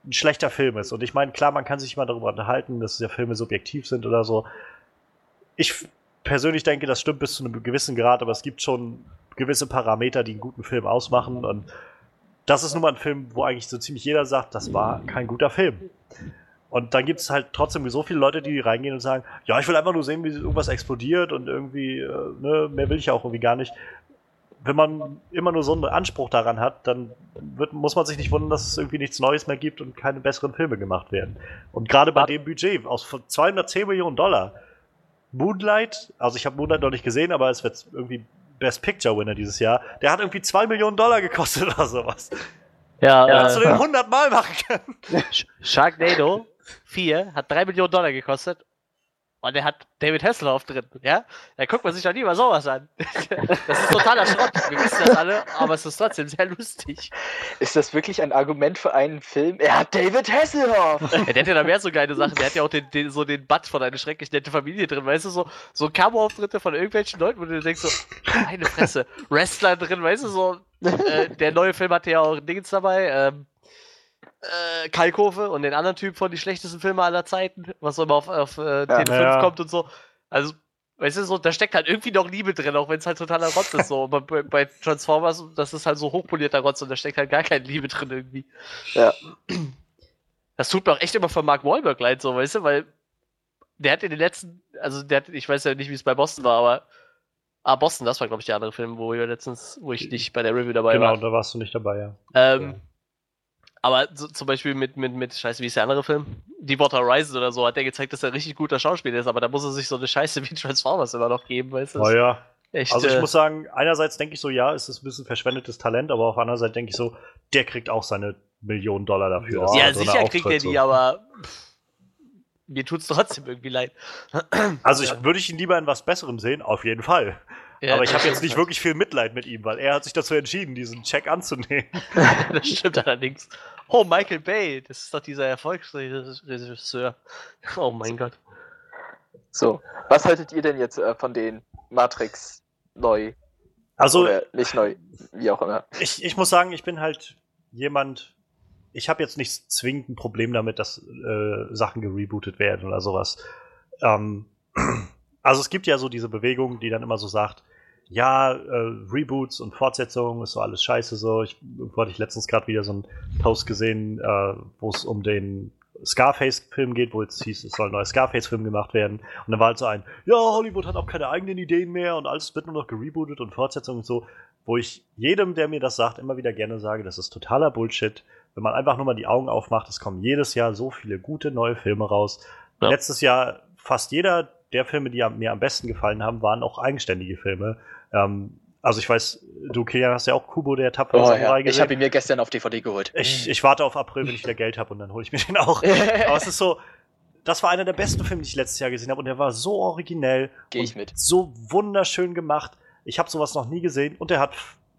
Speaker 1: ein schlechter Film ist. Und ich meine, klar, man kann sich mal darüber unterhalten, dass ja Filme subjektiv sind oder so. Ich persönlich denke, das stimmt bis zu einem gewissen Grad, aber es gibt schon gewisse Parameter, die einen guten Film ausmachen. Und das ist nun mal ein Film, wo eigentlich so ziemlich jeder sagt, das war kein guter Film. Und dann gibt es halt trotzdem so viele Leute, die reingehen und sagen, ja, ich will einfach nur sehen, wie irgendwas explodiert und irgendwie, äh, ne, mehr will ich ja auch irgendwie gar nicht. Wenn man immer nur so einen Anspruch daran hat, dann wird, muss man sich nicht wundern, dass es irgendwie nichts Neues mehr gibt und keine besseren Filme gemacht werden. Und gerade bei dem Budget aus von 210 Millionen Dollar, Moonlight, also ich habe Moonlight noch nicht gesehen, aber es wird irgendwie Best Picture Winner dieses Jahr, der hat irgendwie 2 Millionen Dollar gekostet oder sowas.
Speaker 2: Ja,
Speaker 1: Hättest du
Speaker 2: äh,
Speaker 1: den 100 Mal machen können.
Speaker 2: Sh- Sharknado 4 hat 3 Millionen Dollar gekostet Und der hat David Hasselhoff drin, ja? Da guckt man sich doch nie mal sowas an. Das ist totaler Schrott. Wir wissen das alle, aber es ist trotzdem sehr lustig.
Speaker 3: Ist das wirklich ein Argument für einen Film? Er hat David Hasselhoff!
Speaker 2: Ja, der hat ja da mehr so geile Sachen. Der hat ja auch den, den, so den Butt von einer schrecklich nette Familie drin, weißt du, so, so Cameo-Auftritte von irgendwelchen Leuten, wo du denkst so, meine Fresse, Wrestler drin, weißt du, so, äh, der neue Film hatte ja auch Dings dabei, ähm, äh, Kalkofe und den anderen Typ von die schlechtesten Filme aller Zeiten, was so immer auf, auf äh, Tele 5
Speaker 1: Ja.
Speaker 2: kommt und so. Also, weißt du, so, da steckt halt irgendwie noch Liebe drin, auch wenn es halt totaler Rotz ist. So. Bei, bei Transformers, das ist halt so hochpolierter Rotz und da steckt halt gar keine Liebe drin irgendwie.
Speaker 3: Ja.
Speaker 2: Das tut mir auch echt immer von Mark Wahlberg leid, so, weißt du, weil der hat in den letzten, also der hat, ich weiß ja nicht, wie es bei Boston war, aber Ah, Boston, das war, glaube ich, der andere Film, wo wir letztens, wo ich nicht bei der Review dabei
Speaker 1: Genau,
Speaker 2: war.
Speaker 1: da warst du nicht dabei, ja.
Speaker 2: Ähm, aber so, zum Beispiel mit, mit, mit, scheiße, wie ist der andere Film? Deepwater Horizon oder so, hat der gezeigt, dass er ein richtig guter Schauspieler ist, aber da muss er sich so eine Scheiße wie Transformers immer noch geben, weißt du? Ist
Speaker 1: Naja,
Speaker 2: echt,
Speaker 1: also ich
Speaker 2: äh,
Speaker 1: muss sagen, einerseits denke ich so, ja, es ist ein bisschen verschwendetes Talent, aber auf der anderen Seite denke ich so, der kriegt auch seine Millionen Dollar dafür.
Speaker 2: ja,
Speaker 1: er drin
Speaker 2: sicher kriegt er die,
Speaker 1: so.
Speaker 2: aber pff, mir tut's trotzdem irgendwie leid.
Speaker 1: Also ich würde ich ihn lieber in was Besserem sehen, auf jeden Fall.
Speaker 2: Ja,
Speaker 1: aber ich habe jetzt nicht wirklich viel Mitleid mit ihm, weil er hat sich dazu entschieden, diesen Check anzunehmen.
Speaker 2: das stimmt allerdings. Oh, Michael Bay, das ist doch dieser Erfolgsregisseur. Oh mein Gott.
Speaker 3: So, was haltet ihr denn jetzt äh, von den Matrix neu?
Speaker 1: Also
Speaker 3: Oder nicht neu, wie auch immer.
Speaker 1: ich, ich muss sagen, ich bin halt jemand, ich habe jetzt nicht zwingend ein Problem damit, dass äh, Sachen gerebootet werden oder sowas. Ähm, also es gibt ja so diese Bewegung, die dann immer so sagt, ja, äh, Reboots und Fortsetzungen ist so alles scheiße so. Ich hatte ich letztens gerade wieder so einen Post gesehen, äh, wo es um den Scarface-Film geht, wo jetzt hieß, es soll ein neuer Scarface-Film gemacht werden. Und dann war halt so ein, ja, Hollywood hat auch keine eigenen Ideen mehr und alles wird nur noch gerebootet und Fortsetzungen und so, wo ich jedem, der mir das sagt, immer wieder gerne sage, das ist totaler Bullshit. Wenn man einfach nur mal die Augen aufmacht, es kommen jedes Jahr so viele gute neue Filme raus.
Speaker 2: Ja.
Speaker 1: Letztes Jahr fast jeder der Filme, die mir am besten gefallen haben, waren auch eigenständige Filme. Ähm, also ich weiß, du, Kilian, hast ja auch Kubo, der tapfere
Speaker 3: Oh,
Speaker 1: Samurai
Speaker 3: ja. Ich
Speaker 1: gesehen.
Speaker 3: habe ihn mir gestern auf DVD geholt.
Speaker 1: Ich, ich warte auf April, wenn ich wieder Geld habe und dann hole ich mir den auch. Aber es ist so, das war einer der besten Filme, die ich letztes Jahr gesehen habe und der war so originell
Speaker 3: Geh ich mit.
Speaker 1: so wunderschön gemacht. Ich habe sowas noch nie gesehen und der hat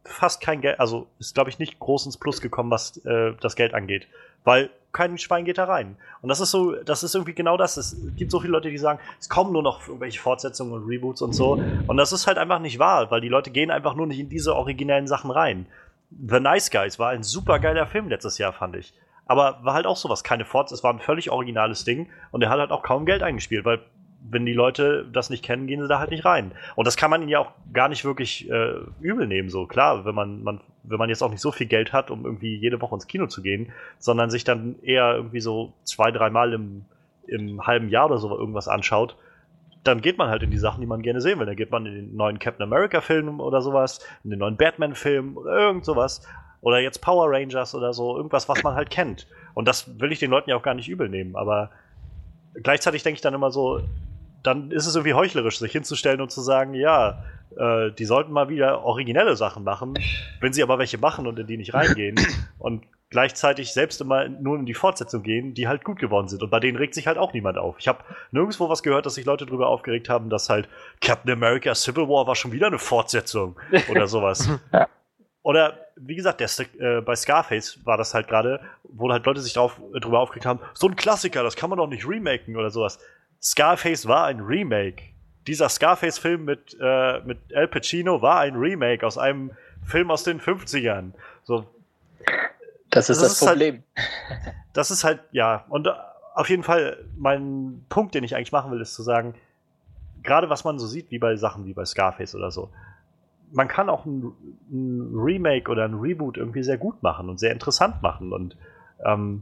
Speaker 1: fast kein Geld, also ist glaube ich nicht groß ins Plus gekommen, was äh, das Geld angeht, weil kein Schwein geht da rein. Und das ist so, das ist irgendwie genau das. Es gibt so viele Leute, die sagen, es kommen nur noch irgendwelche Fortsetzungen und Reboots und so. Und das ist halt einfach nicht wahr, weil die Leute gehen einfach nur nicht in diese originellen Sachen rein. The Nice Guys war ein super geiler Film letztes Jahr, fand ich. Aber war halt auch sowas, keine Fortsetzung, es war ein völlig originales Ding und der hat halt auch kaum Geld eingespielt, weil wenn die Leute das nicht kennen, gehen sie da halt nicht rein. Und das kann man ihnen ja auch gar nicht wirklich äh, übel nehmen, so klar, wenn man, man, wenn man jetzt auch nicht so viel Geld hat, um irgendwie jede Woche ins Kino zu gehen, sondern sich dann eher irgendwie so zwei, dreimal im, im halben Jahr oder so irgendwas anschaut, dann geht man halt in die Sachen, die man gerne sehen will. Dann geht man in den neuen Captain America-Film oder sowas, in den neuen Batman-Film oder irgend sowas. Oder jetzt Power Rangers oder so, irgendwas, was man halt kennt. Und das will ich den Leuten ja auch gar nicht übel nehmen, aber gleichzeitig denke ich dann immer so, dann ist es irgendwie heuchlerisch, sich hinzustellen und zu sagen, ja, äh, die sollten mal wieder originelle Sachen machen, wenn sie aber welche machen und in die nicht reingehen und gleichzeitig selbst immer nur in die Fortsetzung gehen, die halt gut geworden sind. Und bei denen regt sich halt auch niemand auf. Ich habe nirgendwo was gehört, dass sich Leute darüber aufgeregt haben, dass halt Captain America Civil War war schon wieder eine Fortsetzung oder sowas. Oder wie gesagt, der, äh, bei Scarface war das halt gerade, wo halt Leute sich drauf, äh, drüber aufgeregt haben, so ein Klassiker, das kann man doch nicht remaken oder sowas. Scarface war ein Remake. Dieser Scarface-Film mit, äh, mit Al Pacino war ein Remake aus einem Film aus den 50ern. So,
Speaker 3: Das ist
Speaker 1: Das
Speaker 3: das,
Speaker 1: ist halt-
Speaker 3: Problem.
Speaker 1: das ist halt, ja, und äh, auf jeden Fall, mein Punkt, den ich eigentlich machen will, ist zu sagen, gerade was man so sieht, wie bei Sachen wie bei Scarface oder so, man kann auch ein, ein Remake oder ein Reboot irgendwie sehr gut machen und sehr interessant machen. Und ähm,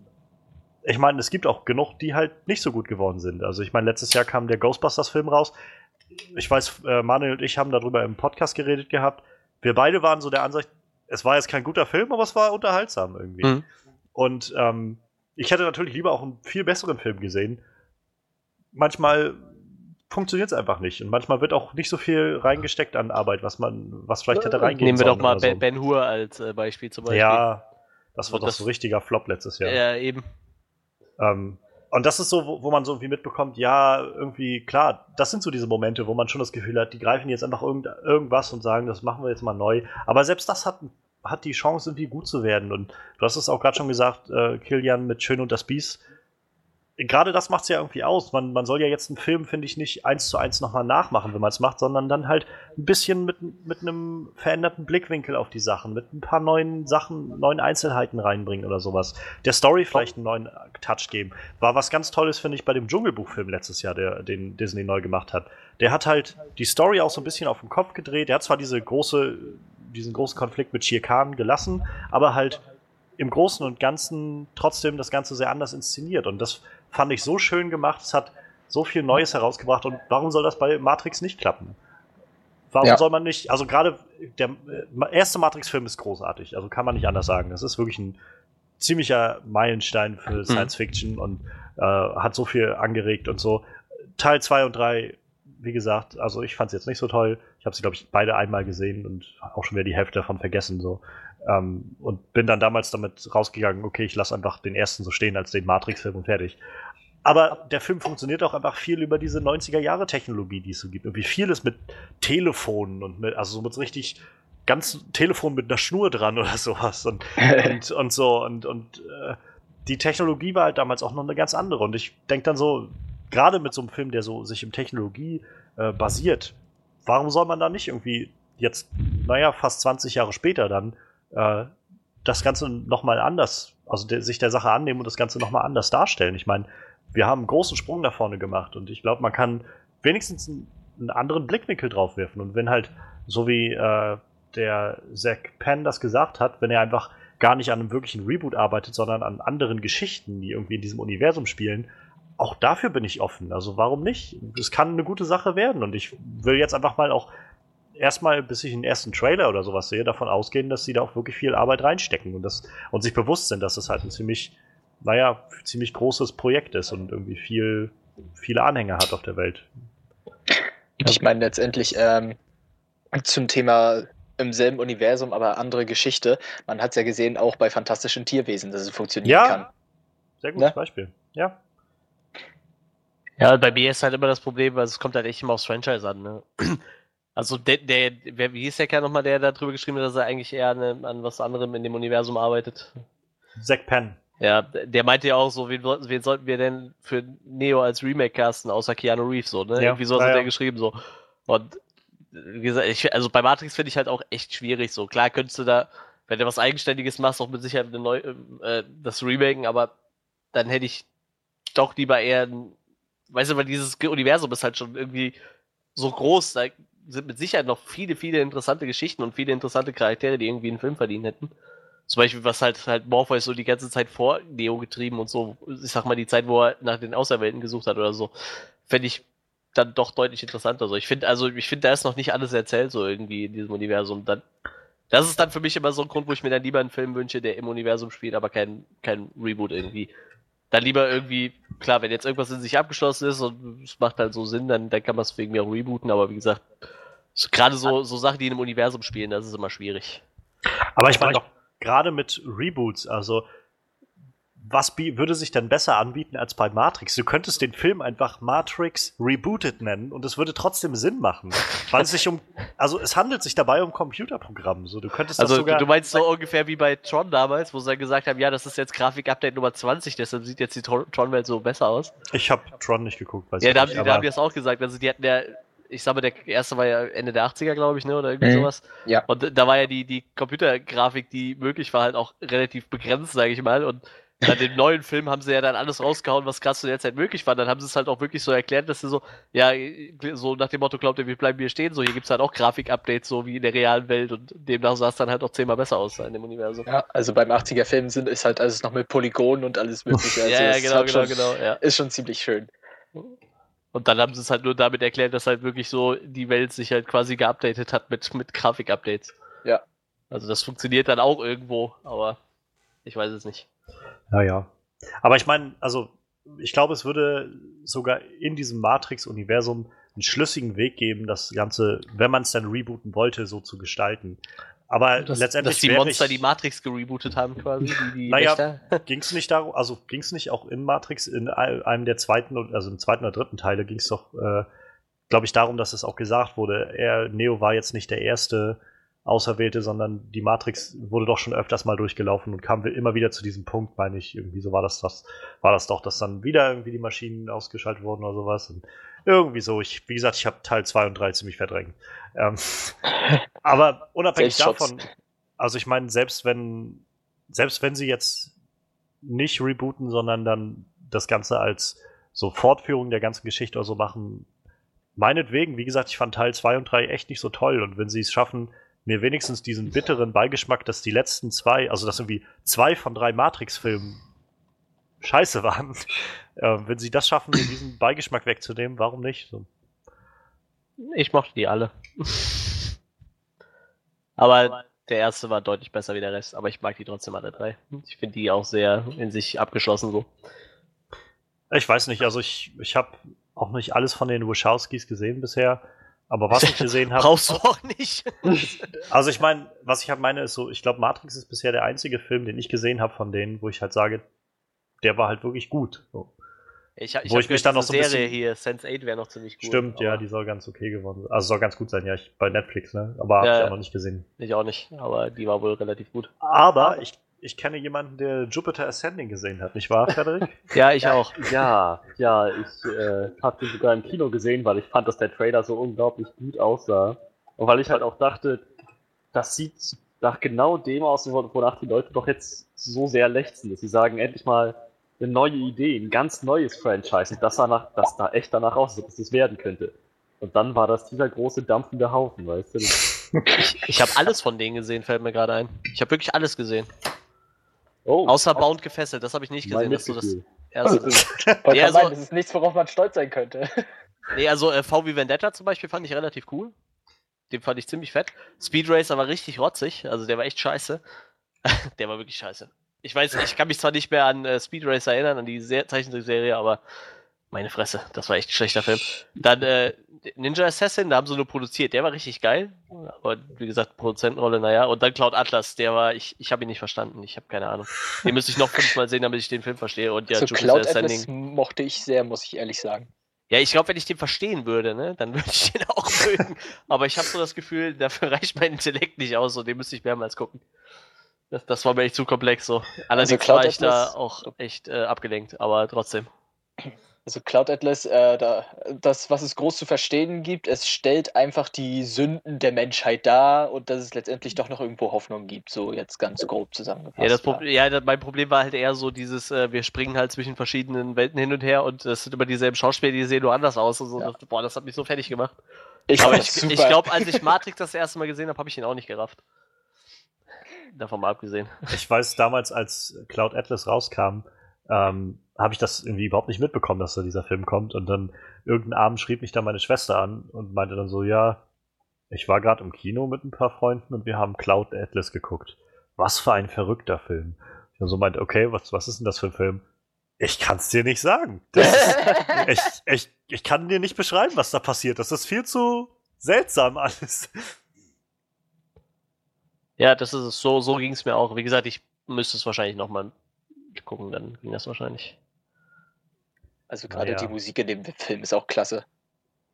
Speaker 1: ich meine, es gibt auch genug, die halt nicht so gut geworden sind. Also ich meine, letztes Jahr kam der Ghostbusters-Film raus. Ich weiß, äh, Manuel und ich haben darüber im Podcast geredet gehabt. Wir beide waren so der Ansicht, es war jetzt kein guter Film, aber es war unterhaltsam irgendwie.
Speaker 2: Mhm.
Speaker 1: Und ähm, ich hätte natürlich lieber auch einen viel besseren Film gesehen. Manchmal funktioniert es einfach nicht. Und manchmal wird auch nicht so viel reingesteckt an Arbeit, was man, was vielleicht hätte reingehen
Speaker 2: Nehmen wir doch mal
Speaker 1: so.
Speaker 2: Ben, Hur als äh, Beispiel zum Beispiel.
Speaker 1: Ja, das war doch so ein richtiger Flop letztes Jahr.
Speaker 2: Ja, eben.
Speaker 1: Ähm, Und das ist so, wo, man so irgendwie mitbekommt, ja, irgendwie, klar, das sind so diese Momente, wo man schon das Gefühl hat, die greifen jetzt einfach irgend, irgendwas und sagen, das machen wir jetzt mal neu. Aber selbst das hat, hat die Chance, irgendwie gut zu werden. Und du hast es auch gerade schon gesagt, äh, Kilian mit Schön und das Biest gerade das macht es ja irgendwie aus. Man, man soll ja jetzt einen Film, finde ich, nicht eins zu eins nochmal nachmachen, wenn man es macht, sondern dann halt ein bisschen mit, mit einem veränderten Blickwinkel auf die Sachen, mit ein paar neuen Sachen, neuen Einzelheiten reinbringen oder sowas. Der Story vielleicht einen neuen Touch geben. War was ganz Tolles, finde ich, bei dem Dschungelbuchfilm letztes Jahr, der, den Disney neu gemacht hat. Der hat halt die Story auch so ein bisschen auf den Kopf gedreht. Der hat zwar diese große, diesen großen Konflikt mit Shere Khan gelassen, aber halt im Großen und Ganzen trotzdem das Ganze sehr anders inszeniert. Und das fand ich so schön gemacht. Es hat so viel Neues herausgebracht. Und warum soll das bei Matrix nicht klappen? Warum ja. soll man nicht, also gerade der äh, erste Matrix-Film ist großartig, also kann man nicht anders sagen. Das ist wirklich ein ziemlicher Meilenstein für mhm. Science Fiction und äh, hat so viel angeregt und so. Teil 2 und 3, wie gesagt, also ich fand es jetzt nicht so toll. Ich habe sie, glaube ich, beide einmal gesehen und auch schon wieder die Hälfte davon vergessen. So. Ähm, und bin dann damals damit rausgegangen, okay, ich lasse einfach den ersten so stehen als den Matrix-Film und fertig. Aber der Film funktioniert auch einfach viel über diese 90er-Jahre-Technologie, die es so gibt. Irgendwie vieles mit Telefonen und mit, also so mit richtig ganz Telefon mit einer Schnur dran oder sowas und, und, und so. Und, und äh, die Technologie war halt damals auch noch eine ganz andere. Und ich denke dann so, gerade mit so einem Film, der so sich im Technologie äh, basiert, warum soll man da nicht irgendwie jetzt, naja, fast 20 Jahre später dann äh, das Ganze nochmal anders, also de sich der Sache annehmen und das Ganze nochmal anders darstellen. Ich meine, wir haben einen großen Sprung nach vorne gemacht und ich glaube, man kann wenigstens einen, einen, anderen Blickwinkel drauf werfen. Und wenn halt, so wie äh, der Zack Penn das gesagt hat, wenn er einfach gar nicht an einem wirklichen Reboot arbeitet, sondern an anderen Geschichten, die irgendwie in diesem Universum spielen, auch dafür bin ich offen. Also warum nicht? Es kann eine gute Sache werden und ich will jetzt einfach mal auch erstmal, bis ich den ersten Trailer oder sowas sehe, davon ausgehen, dass sie da auch wirklich viel Arbeit reinstecken und, das, und sich bewusst sind, dass das halt ein ziemlich, naja, ziemlich großes Projekt ist und irgendwie viel, viele Anhänger hat auf der Welt.
Speaker 3: Ich meine letztendlich ähm, zum Thema im selben Universum, aber andere Geschichte. Man hat es ja gesehen, auch bei fantastischen Tierwesen, dass es funktionieren ja, kann.
Speaker 1: Sehr gutes ne? Beispiel. Ja.
Speaker 2: Ja, bei mir ist halt immer das Problem, weil es kommt halt echt immer aufs Franchise an. Ne? Also der, der, wer, wie hieß der Kerl nochmal, der da drüber geschrieben hat, dass er eigentlich eher an, an was anderem in dem Universum arbeitet?
Speaker 1: Zack Penn.
Speaker 2: Ja, der meinte ja auch so, wen, wen sollten wir denn für Neo als Remake casten, außer Keanu Reeves, so, ne? Ja, Irgendwie so hat ja. der geschrieben, so. Und wie gesagt, ich, also bei Matrix finde ich halt auch echt schwierig, so. Klar könntest du da, wenn du was Eigenständiges machst, auch mit Sicherheit eine neu, äh, das Remaken, aber dann hätte ich doch lieber eher ein, weißt du, weil dieses Universum ist halt schon irgendwie so groß, da sind mit Sicherheit noch viele, viele interessante Geschichten und viele interessante Charaktere, die irgendwie einen Film verdienen hätten. Zum Beispiel, was halt, halt Morpheus so die ganze Zeit vor Neo getrieben und so, ich sag mal, die Zeit, wo er nach den Auserwählten gesucht hat oder so, fände ich dann doch deutlich interessanter. So, ich finde, also, ich finde, da ist noch nicht alles erzählt, so irgendwie in diesem Universum. Dann, das ist dann für mich immer so ein Grund, wo ich mir dann lieber einen Film wünsche, der im Universum spielt, aber kein, kein Reboot irgendwie. Dann lieber irgendwie, klar, wenn jetzt irgendwas in sich abgeschlossen ist und es macht halt so Sinn, dann, dann kann man es wegen mir auch rebooten, aber wie gesagt, Gerade so, so Sachen, die in einem Universum spielen, das ist immer schwierig.
Speaker 1: Aber ich meine doch, gerade mit Reboots, also was würde sich denn besser anbieten als bei Matrix? Du könntest den Film einfach Matrix Rebooted nennen und es würde trotzdem Sinn machen, weil es sich um, also es handelt sich dabei um Computerprogramm. So, du könntest
Speaker 2: also
Speaker 1: sogar,
Speaker 2: du meinst so ungefähr wie bei Tron damals, wo sie dann gesagt haben, ja, das ist jetzt Grafik-Update Nummer 20, deshalb sieht jetzt die Tron-Welt so besser aus.
Speaker 1: Ich habe Tron nicht geguckt,
Speaker 2: weiß ja, da haben, die, da haben die das auch gesagt. Also die hatten ja ich sag mal, der erste war ja Ende der 80er, glaube ich, ne? Oder irgendwie mhm. sowas.
Speaker 3: Ja.
Speaker 2: Und da war ja die, die Computergrafik, die möglich war, halt auch relativ begrenzt, sage ich mal. Und dann im neuen Film haben sie ja dann alles rausgehauen, was gerade zu der Zeit möglich war. Dann haben sie es halt auch wirklich so erklärt, dass sie so, ja, so nach dem Motto, glaubt ihr, wir bleiben hier stehen, so hier gibt es halt auch Grafik-Updates, so wie in der realen Welt und demnach sah es dann halt auch zehnmal besser aus in dem Universum.
Speaker 3: Ja, also beim 80er-Film sind ist halt alles noch mit Polygonen und alles mögliche. Also
Speaker 2: ja, ja, genau, genau, schon, genau. Ja.
Speaker 3: Ist schon ziemlich schön.
Speaker 2: Und dann haben sie es halt nur damit erklärt, dass halt wirklich so die Welt sich halt quasi geupdatet hat mit, mit Grafik-Updates.
Speaker 3: Ja.
Speaker 2: Also das funktioniert dann auch irgendwo, aber ich weiß es nicht.
Speaker 1: Ja, ja. Aber ich meine, also ich glaube, es würde sogar in diesem Matrix-Universum einen schlüssigen Weg geben, das Ganze, wenn man es dann rebooten wollte, so zu gestalten. Aber
Speaker 2: Dass,
Speaker 1: letztendlich
Speaker 2: dass die Monster
Speaker 1: ich,
Speaker 2: die Matrix gerebootet haben, quasi. Die, die
Speaker 1: Naja, ging es nicht darum, also ging es nicht auch in Matrix, in ein- einem der zweiten, also im zweiten oder dritten Teile ging es doch, äh, glaube ich, darum, dass es auch gesagt wurde, er, Neo war jetzt nicht der erste Auserwählte, sondern die Matrix wurde doch schon öfters mal durchgelaufen und kam immer wieder zu diesem Punkt, meine ich, irgendwie so war das, das war das doch, dass dann wieder irgendwie die Maschinen ausgeschaltet wurden oder sowas. Und irgendwie so, ich, wie gesagt, ich habe Teil 2 und 3 ziemlich verdrängt. Ähm, aber unabhängig davon, also ich meine, selbst wenn, selbst wenn sie jetzt nicht rebooten, sondern dann das Ganze als so Fortführung der ganzen Geschichte oder so machen, meinetwegen, wie gesagt, ich fand Teil 2 und 3 echt nicht so toll. Und wenn sie es schaffen, mir wenigstens diesen bitteren Beigeschmack, dass die letzten zwei, also dass irgendwie zwei von drei Matrix-Filmen scheiße waren, äh, wenn sie das schaffen, diesen Beigeschmack wegzunehmen, warum nicht? So.
Speaker 2: Ich mochte die alle. aber der erste war deutlich besser wie der Rest, aber ich mag die trotzdem alle drei. Ich finde die auch sehr in sich abgeschlossen so.
Speaker 1: Ich weiß nicht, also ich, ich habe auch nicht alles von den Wachowskis gesehen bisher, aber was ich gesehen habe,
Speaker 2: Brauchst du auch nicht.
Speaker 1: also ich meine, was ich halt meine ist so, ich glaube Matrix ist bisher der einzige Film, den ich gesehen habe von denen, wo ich halt sage, der war halt wirklich gut. So.
Speaker 2: Ich, ich
Speaker 1: Wo ich mich dann noch so ein
Speaker 2: Serie
Speaker 1: bisschen-
Speaker 2: hier, Sense8 wäre noch ziemlich gut.
Speaker 1: Stimmt, ja, die soll ganz okay geworden sein. Also soll ganz gut sein, ja, ich, bei Netflix, ne? Aber habe
Speaker 2: Ja,
Speaker 1: ich
Speaker 2: ja.
Speaker 1: auch noch nicht gesehen.
Speaker 2: Ich auch nicht, aber die war wohl relativ gut.
Speaker 1: Aber ich, ich kenne jemanden, der Jupiter Ascending gesehen hat, nicht wahr, Frederik?
Speaker 2: Ja, ich auch.
Speaker 5: Ja, ja, ich äh, habe den sogar im Kino gesehen, weil ich fand, dass der Trailer so unglaublich gut aussah. Und weil ich halt auch dachte, das sieht nach genau dem aus, wo- wonach die Leute doch jetzt so sehr lechzen, dass sie sagen, endlich mal eine neue Idee, ein ganz neues Franchise, und das, danach, das da echt danach aussieht, dass es werden könnte. Und dann war das dieser große dampfende Haufen, weißt du?
Speaker 2: Ich, ich habe alles von denen gesehen, fällt mir gerade ein. Ich habe wirklich alles gesehen.
Speaker 5: Oh,
Speaker 2: Außer
Speaker 5: auch
Speaker 2: Bound gefesselt, das habe ich nicht gesehen. Das ist so das erste.
Speaker 3: Wollte
Speaker 2: Ja,
Speaker 3: gerade meinen,
Speaker 2: so-
Speaker 3: das ist nichts, worauf man stolz sein könnte.
Speaker 2: Nee, also äh, VW Vendetta zum Beispiel fand ich relativ cool. Den fand ich ziemlich fett. Speed Racer war richtig rotzig, also der war echt scheiße. der war wirklich scheiße. Ich weiß, ich kann mich zwar nicht mehr an äh, Speed Racer erinnern, an die Se Zeichentrickserie, aber meine Fresse, das war echt ein schlechter Film. Dann äh, Ninja Assassin, da haben sie nur produziert, der war richtig geil. Aber wie gesagt, Produzentenrolle, naja. Und dann Cloud Atlas, der war, ich, ich habe ihn nicht verstanden, ich habe keine Ahnung. Den müsste ich noch fünfmal sehen, damit ich den Film verstehe. Und ja,
Speaker 3: so
Speaker 2: Jupiter
Speaker 3: Cloud
Speaker 2: Ascending.
Speaker 3: Atlas mochte ich sehr, muss ich ehrlich sagen.
Speaker 2: Ja, ich glaube, wenn ich den verstehen würde, ne, dann würde ich den auch mögen. Aber ich habe so das Gefühl, dafür reicht mein Intellekt nicht aus und den müsste ich mehrmals gucken. Das, das war mir echt zu komplex so. Allerdings
Speaker 3: Cloud
Speaker 2: war ich da
Speaker 3: Atlas-
Speaker 2: auch echt äh, abgelenkt, aber trotzdem.
Speaker 3: Also Cloud Atlas, äh, da, das, was es groß zu verstehen gibt, es stellt einfach die Sünden der Menschheit dar und dass es letztendlich doch noch irgendwo Hoffnung gibt, so jetzt ganz grob zusammengefasst.
Speaker 2: Ja, das Problem, ja, das, mein Problem war halt eher so dieses, äh, wir springen halt zwischen verschiedenen Welten hin und her und es sind immer dieselben Schauspieler, die sehen nur anders aus und so.
Speaker 3: Ja.
Speaker 2: Boah, das hat mich so fertig gemacht.
Speaker 3: Ich
Speaker 2: ich, ich glaube, als ich Matrix das erste Mal gesehen habe, habe ich ihn auch nicht gerafft. Davon mal abgesehen.
Speaker 1: Ich weiß damals, als Cloud Atlas rauskam, ähm, habe ich das irgendwie überhaupt nicht mitbekommen, dass da dieser Film kommt. Und dann irgendeinen Abend schrieb mich dann meine Schwester an und meinte dann so, ja, ich war gerade im Kino mit ein paar Freunden und wir haben Cloud Atlas geguckt. Was für ein verrückter Film. Ich dann so meinte, okay, was, was ist denn das für ein Film? Ich kann es dir nicht sagen. Ist, ich, ich, ich kann dir nicht beschreiben, was da passiert. Das ist viel zu seltsam alles.
Speaker 2: Ja, das ist es. So, so ging es mir auch. Wie gesagt, ich müsste es wahrscheinlich nochmal gucken, dann ging das wahrscheinlich.
Speaker 3: Also gerade
Speaker 1: Naja.
Speaker 3: die Musik in dem Film ist auch klasse.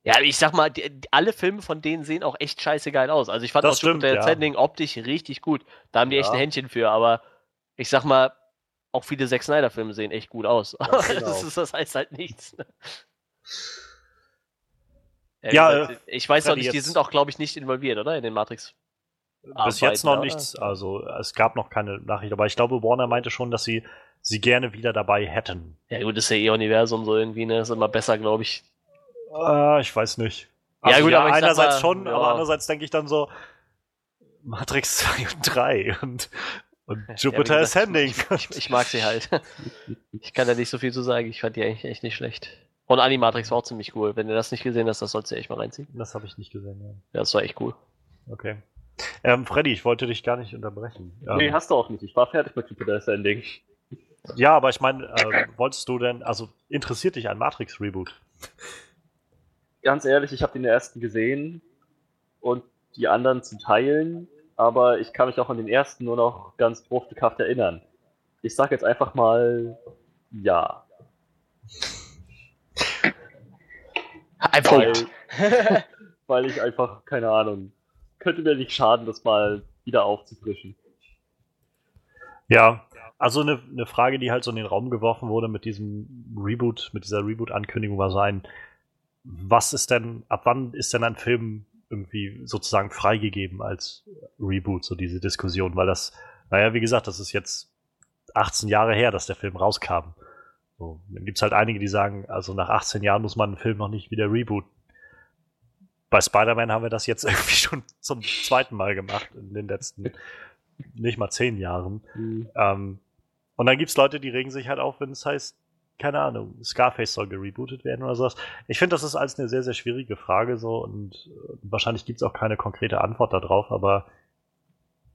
Speaker 2: Ja, ich sag mal, die, die, alle Filme von denen sehen auch echt scheiße geil aus. Also ich fand
Speaker 1: Das
Speaker 2: auch
Speaker 1: stimmt,
Speaker 2: Jupiter
Speaker 1: ja.
Speaker 2: Optisch richtig gut. Da haben die echt
Speaker 1: Ja.
Speaker 2: ein Händchen für, aber ich sag mal, auch viele Zack Snyder-Filme sehen echt gut aus. Aber
Speaker 5: genau.
Speaker 2: das, ist, das heißt halt nichts. ne? Ja,
Speaker 1: Ja,
Speaker 2: ich weiß noch nicht, die
Speaker 1: jetzt-
Speaker 2: sind auch, glaube ich, nicht involviert, oder? In den Matrix.
Speaker 1: Bis jetzt noch
Speaker 2: Arbeiten,
Speaker 1: nichts. Also es gab noch keine Nachricht, aber ich glaube, Warner meinte schon, dass sie sie gerne wieder dabei hätten.
Speaker 2: Ja, gut, das ist ja eh Universum so irgendwie, ne? Ist immer besser, glaube ich.
Speaker 1: Äh, ich weiß nicht.
Speaker 2: Ja,
Speaker 1: Also,
Speaker 2: gut, aber ich sag
Speaker 1: einerseits
Speaker 2: mal,
Speaker 1: schon,
Speaker 2: ja.
Speaker 1: aber andererseits denke ich dann so Matrix 2 und 3 und, und
Speaker 2: Ja,
Speaker 1: Jupiter
Speaker 2: gesagt,
Speaker 1: Ascending.
Speaker 2: Ich, ich mag sie halt. Ich kann da nicht so viel zu sagen. Ich fand die eigentlich echt nicht schlecht. Und Animatrix war auch ziemlich cool. Wenn du das nicht gesehen hast, das sollst du echt mal reinziehen.
Speaker 1: Das habe ich nicht gesehen, ja.
Speaker 2: Ja, das war echt cool.
Speaker 1: Okay. Ähm, Freddy, ich wollte dich gar nicht unterbrechen. Ähm,
Speaker 5: Nee, hast du auch nicht. Ich war fertig mit Jupiter Ascending.
Speaker 1: ja, aber ich meine, äh, wolltest du denn, also interessiert dich ein Matrix-Reboot?
Speaker 5: Ganz ehrlich, ich habe den ersten gesehen und die anderen zu teilen. aber ich kann mich auch an den ersten nur noch ganz bruchstückhaft erinnern. Ich sag jetzt einfach mal ja.
Speaker 3: Ein
Speaker 5: Weil,
Speaker 3: Punkt.
Speaker 5: weil ich einfach, keine Ahnung, könnte mir nicht schaden, das mal wieder aufzufrischen.
Speaker 1: Ja, also eine, eine Frage, die halt so in den Raum geworfen wurde mit diesem Reboot, mit dieser Reboot-Ankündigung war so ein, was ist denn, ab wann ist denn ein Film irgendwie sozusagen freigegeben als Reboot, so diese Diskussion, weil das, naja, wie gesagt, das ist jetzt 18 Jahre her, dass der Film rauskam. So, dann gibt es halt einige, die sagen, also nach 18 Jahren muss man einen Film noch nicht wieder rebooten. Bei Spider-Man haben wir das jetzt irgendwie schon zum zweiten Mal gemacht in den letzten nicht mal zehn Jahren. Ähm, und dann gibt es Leute, die regen sich halt auf, wenn es heißt, keine Ahnung, Scarface soll gerebootet werden oder sowas. Ich finde, das ist alles eine sehr, sehr schwierige Frage so und wahrscheinlich gibt es auch keine konkrete Antwort darauf, aber